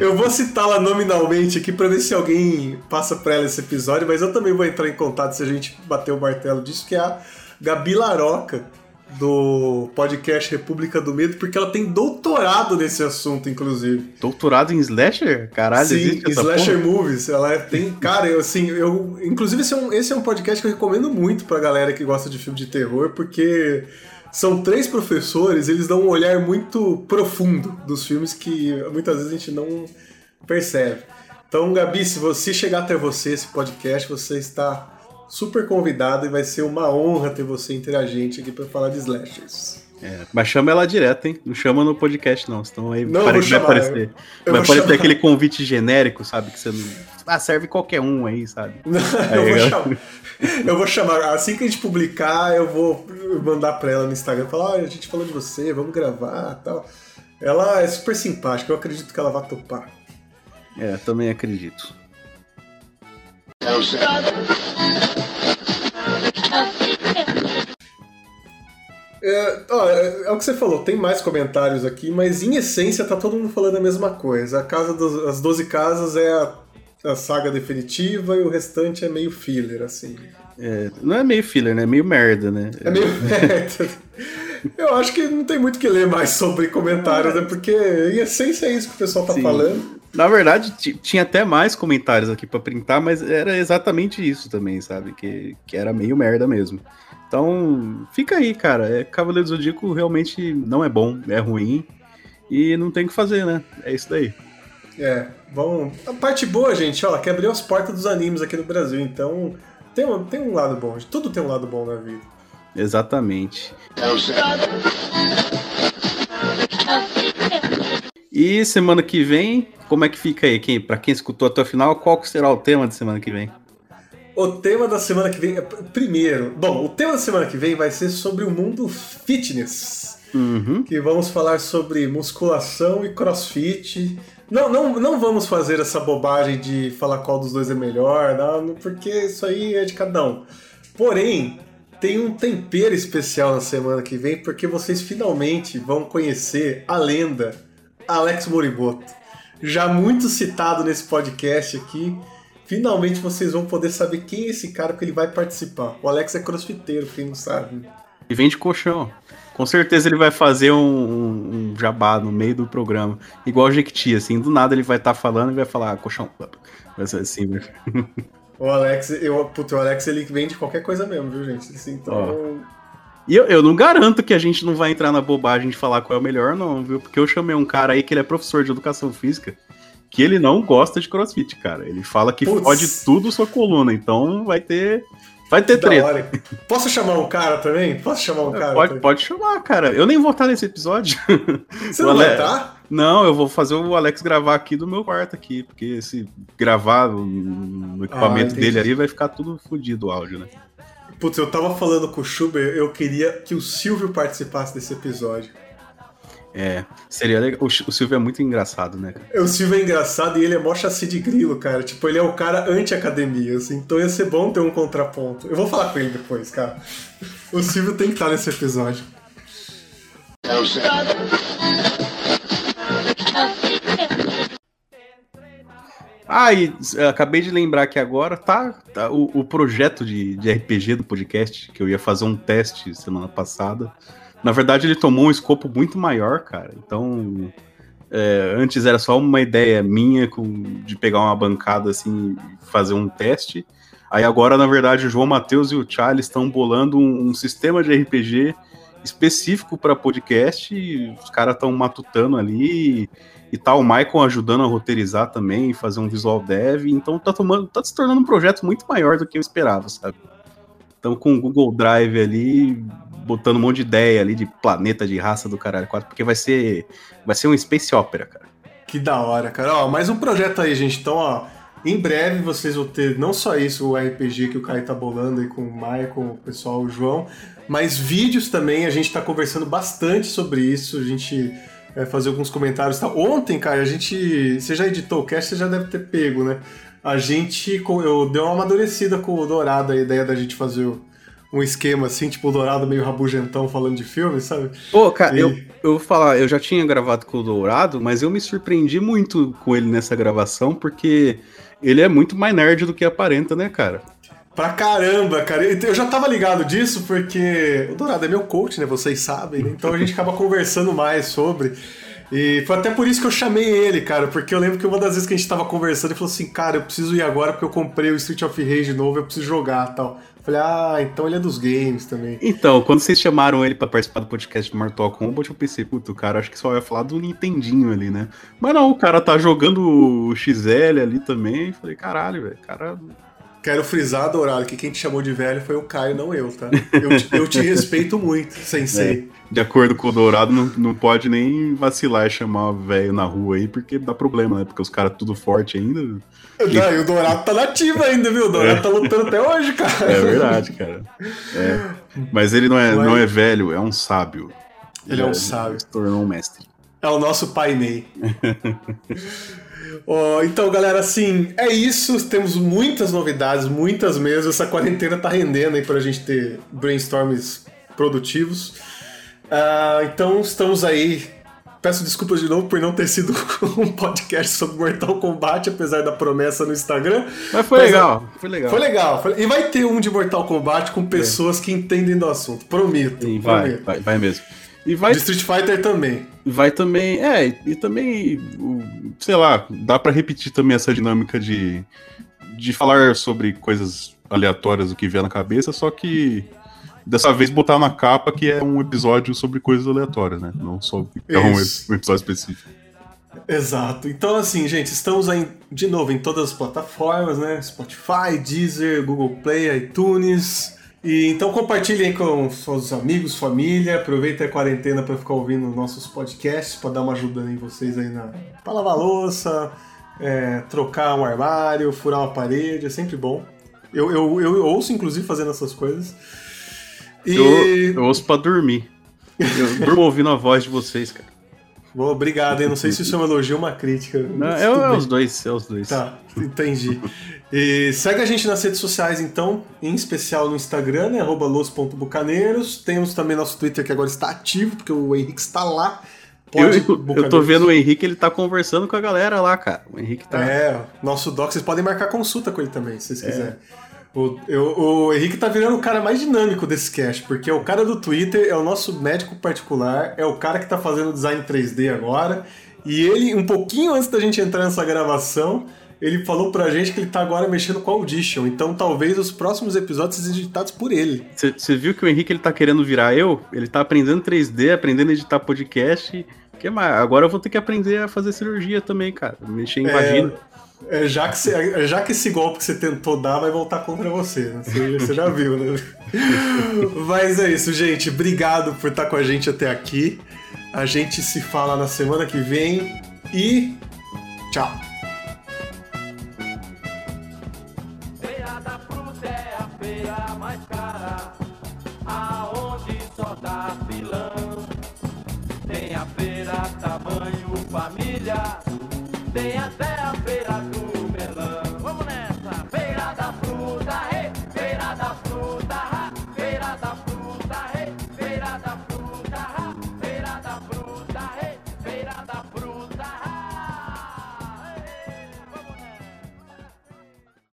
S4: Eu vou citá-la nominalmente aqui para ver se alguém passa para ela esse episódio, mas eu também vou entrar em contato se a gente bater o martelo disso, que é a Gabi Laroca, do podcast República do Medo, porque ela tem doutorado nesse assunto, inclusive.
S13: Doutorado em slasher? Caralho,
S4: Sim, existe slasher porra? movies. Ela tem, cara, eu assim, eu, inclusive esse é, um, esse é um podcast que eu recomendo muito pra galera que gosta de filme de terror, porque são três professores, eles dão um olhar muito profundo dos filmes que muitas vezes a gente não percebe. Então, Gabi, se você chegar até você esse podcast, você está super convidado e vai ser uma honra ter você entre a gente aqui para falar de slashers.
S13: É, mas chama ela direto, hein? Não chama no podcast, não. Senão aí
S4: não, parece, chamar, vai
S13: aparecer. vai aparecer chamar. aquele convite genérico, sabe? Que você não. Ah, serve qualquer um aí, sabe?
S4: Não, aí, eu, vou chamar, eu vou chamar. Assim que a gente publicar, eu vou mandar pra ela no Instagram falar: olha, a gente falou de você, vamos gravar tal. Ela é super simpática, eu acredito que ela vai topar.
S13: É, também acredito.
S4: É, ó, é, é, o que você falou, tem mais comentários aqui, mas em essência tá todo mundo falando a mesma coisa. A casa dos, as 12 casas é a, a saga definitiva e o restante é meio filler, assim.
S13: É, não é meio filler, né? É meio merda, né?
S4: É meio merda. Eu acho que não tem muito que ler mais sobre comentários, né? Porque em essência é isso que o pessoal tá Sim. falando.
S13: Na verdade, tinha até mais comentários aqui para printar, mas era exatamente isso também, sabe? Que, que era meio merda mesmo. Então, fica aí, cara. É, Cavaleiro do Zodíaco realmente não é bom, é ruim. E não tem o que fazer, né? É isso daí.
S4: É, bom. A parte boa, gente, ó, que abriu as portas dos animes aqui no Brasil. Então, tem um, tem um lado bom. Tudo tem um lado bom na vida.
S13: Exatamente. E semana que vem, como é que fica aí? Quem, para quem escutou até o final, qual será o tema de semana que vem?
S4: O tema da semana que vem. Primeiro, bom, o tema da semana que vem vai ser sobre o mundo fitness.
S13: Uhum.
S4: Que vamos falar sobre musculação e crossfit. Não, não, não vamos fazer essa bobagem de falar qual dos dois é melhor, não, porque isso aí é de cada um. Porém, tem um tempero especial na semana que vem, porque vocês finalmente vão conhecer a lenda Alex Moriboto. Já muito citado nesse podcast aqui Finalmente vocês vão poder saber quem é esse cara que ele vai participar. O Alex é crossfiteiro, quem não sabe.
S13: E vende colchão. Com certeza ele vai fazer um, um, um, jabá no meio do programa. Igual o Jequiti, assim, do nada ele vai estar tá falando e vai falar ah, colchão. Vai ser assim, né?
S4: O Alex, eu, puto, o Alex ele vende qualquer coisa mesmo, viu, gente? Assim, então.
S13: E eu, eu não garanto que a gente não vai entrar na bobagem de falar qual é o melhor, não, viu? Porque eu chamei um cara aí que ele é professor de educação física que ele não gosta de crossfit, cara. Ele fala que Puts. fode tudo sua coluna, então vai ter. Vai ter treta.
S4: Posso chamar um cara também? Posso chamar um cara?
S13: Pode, pode chamar, cara. Eu nem vou estar nesse episódio.
S4: Você não vai estar?
S13: Não, eu vou fazer o Alex gravar aqui do meu quarto aqui, porque se gravar no- no equipamento
S4: Ah,
S13: dele ali vai ficar tudo fodido o áudio, né?
S4: Putz, eu tava falando com o Schubert, eu queria que o Silvio participasse desse episódio.
S13: É, seria legal. O, Silvio é muito engraçado, né? cara?
S4: O Silvio é engraçado e ele é mó chassi de grilo, cara. Tipo, ele é o cara anti-academia, assim. Então ia ser bom ter um contraponto. Eu vou falar com ele depois, cara. O Silvio tem que estar nesse episódio.
S13: Ah, e eh, acabei de lembrar que agora tá, tá o, o projeto de, de RPG do podcast, que eu ia fazer um teste semana passada. Na verdade, ele tomou um escopo muito maior, cara. Então, é, antes era só uma ideia minha com, de pegar uma bancada assim fazer um teste. Aí agora, na verdade, o João Matheus e o Charles estão bolando um, um sistema de RPG específico para podcast. Os caras estão matutando ali e tá o Michael ajudando a roteirizar também, fazer um visual dev. Então tá tomando, tá se tornando um projeto muito maior do que eu esperava, sabe? Então com o Google Drive ali, botando um monte de ideia ali de planeta, de raça do caralho 4, porque vai ser vai ser um space opera, cara.
S4: Que da hora, cara. Ó, mais um projeto aí, gente. Então, ó, em breve vocês vão ter não só isso, o RPG que o Caio tá bolando aí com o Michael, o pessoal, o João, mas vídeos também. A gente tá conversando bastante sobre isso. A gente vai fazer alguns comentários. tal. Ontem, cara, a gente. Você já editou o cast, você já deve ter pego, né? A gente. Eu dei uma amadurecida com o Dourado a ideia da gente fazer um esquema assim, tipo o Dourado meio rabugentão falando de filme, sabe?
S13: Pô, cara,
S4: E-
S13: eu, eu vou falar, eu já tinha gravado com o Dourado, mas eu me surpreendi muito com ele nessa gravação, porque ele é muito mais nerd do que aparenta, né, cara?
S4: Pra caramba, cara. Eu já tava ligado disso porque o Dourado é meu coach, né? Vocês sabem, né? Então a gente acaba conversando mais sobre. E foi até por isso que eu chamei ele, cara, porque eu lembro que uma das vezes que a gente tava conversando, ele falou assim: Cara, eu preciso ir agora porque eu comprei o Street of Rage novo, eu preciso jogar tal. Falei: Ah, então ele é dos games também.
S13: Então, quando vocês chamaram ele pra participar do podcast de Mortal Kombat, eu pensei, puta, o cara acho que só ia falar do Nintendinho ali, né? Mas não, o cara tá jogando o XL ali também. Falei, caralho, velho, cara.
S4: Quero frisar, Dourado, que quem te chamou de velho foi o Caio, não eu, tá? Eu te, eu te respeito muito, sensei.
S13: É, de acordo com o Dourado, não, não pode nem vacilar e chamar velho na rua aí, porque dá problema, né? Porque os caras tudo forte ainda.
S4: Não, e o Dourado tá nativo ainda, viu? O Dourado
S13: É.
S4: tá lutando até hoje, cara.
S13: É verdade, cara. É. Mas ele não é,
S4: Mas-
S13: não é velho, é um sábio.
S4: Ele é um sábio.
S13: Se tornou um mestre.
S4: É o nosso Pai Ó, então, galera, assim, é isso. Temos muitas novidades, muitas mesmo. Essa quarentena tá rendendo aí pra gente ter brainstorms produtivos. Ah, então, estamos aí. Peço desculpas de novo por não ter sido um podcast sobre Mortal Kombat, apesar da promessa no Instagram.
S13: Mas foi legal, foi legal.
S4: Foi legal. E vai ter um de Mortal Kombat com pessoas que entendem do assunto. Prometo.
S13: Sim, vai,
S4: prometo.
S13: vai, vai mesmo. E vai,
S4: De Street Fighter também.
S13: Vai também, é, e também, o- sei lá, dá pra repetir também essa dinâmica de, de falar sobre coisas aleatórias do que vier na cabeça, só que dessa vez botar na capa que é um episódio sobre coisas aleatórias, né? Não só é um, um episódio específico.
S4: Exato. Então, assim, gente, estamos aí de novo em todas as plataformas, né? Spotify, Deezer, Google Play, iTunes. E então compartilhem com seus amigos, família. Aproveitem a quarentena para ficar ouvindo nossos podcasts, para dar uma ajuda em vocês aí na pra lavar louça, é, trocar um armário, furar uma parede, é sempre bom. Eu, eu, eu ouço, inclusive, fazendo essas coisas. E.
S13: Eu, eu ouço pra dormir. Eu durmo ouvindo a voz de vocês, cara.
S4: Bom, obrigado, hein? Não sei se isso é um elogio ou uma crítica.
S13: Não, é, é os dois, é os dois.
S4: Tá, entendi. E segue a gente nas redes sociais, então, em especial no Instagram, né? los.bucaneiros. Temos também nosso Twitter que agora está ativo, porque o Henrique está lá.
S13: Eu,
S4: Pode,
S13: eu tô vendo o Henrique, ele tá conversando com a galera lá, cara. O Henrique tá.
S4: É, nosso doc, vocês podem marcar consulta com ele também, se vocês
S13: É.
S4: quiserem. O, eu- o Henrique tá virando o cara mais dinâmico desse cast, porque é o cara do Twitter, é o nosso médico particular, é o cara que tá fazendo design 3D agora. E ele, um pouquinho antes da gente entrar nessa gravação, ele falou pra gente que ele tá agora mexendo com Audition. Então talvez os próximos episódios sejam editados por ele.
S13: Você viu que o Henrique ele tá querendo virar eu? Ele tá aprendendo 3D, aprendendo a editar podcast. Que mais? Agora eu vou ter que aprender a fazer cirurgia também, cara. Mexer em vagina.
S4: É, já, que cê- já que esse golpe que você tentou dar vai voltar contra você, né? Você, você já viu, né? Mas é isso, gente. Obrigado por estar com a gente até aqui.
S15: A gente se fala na semana que vem e tchau.
S8: Família,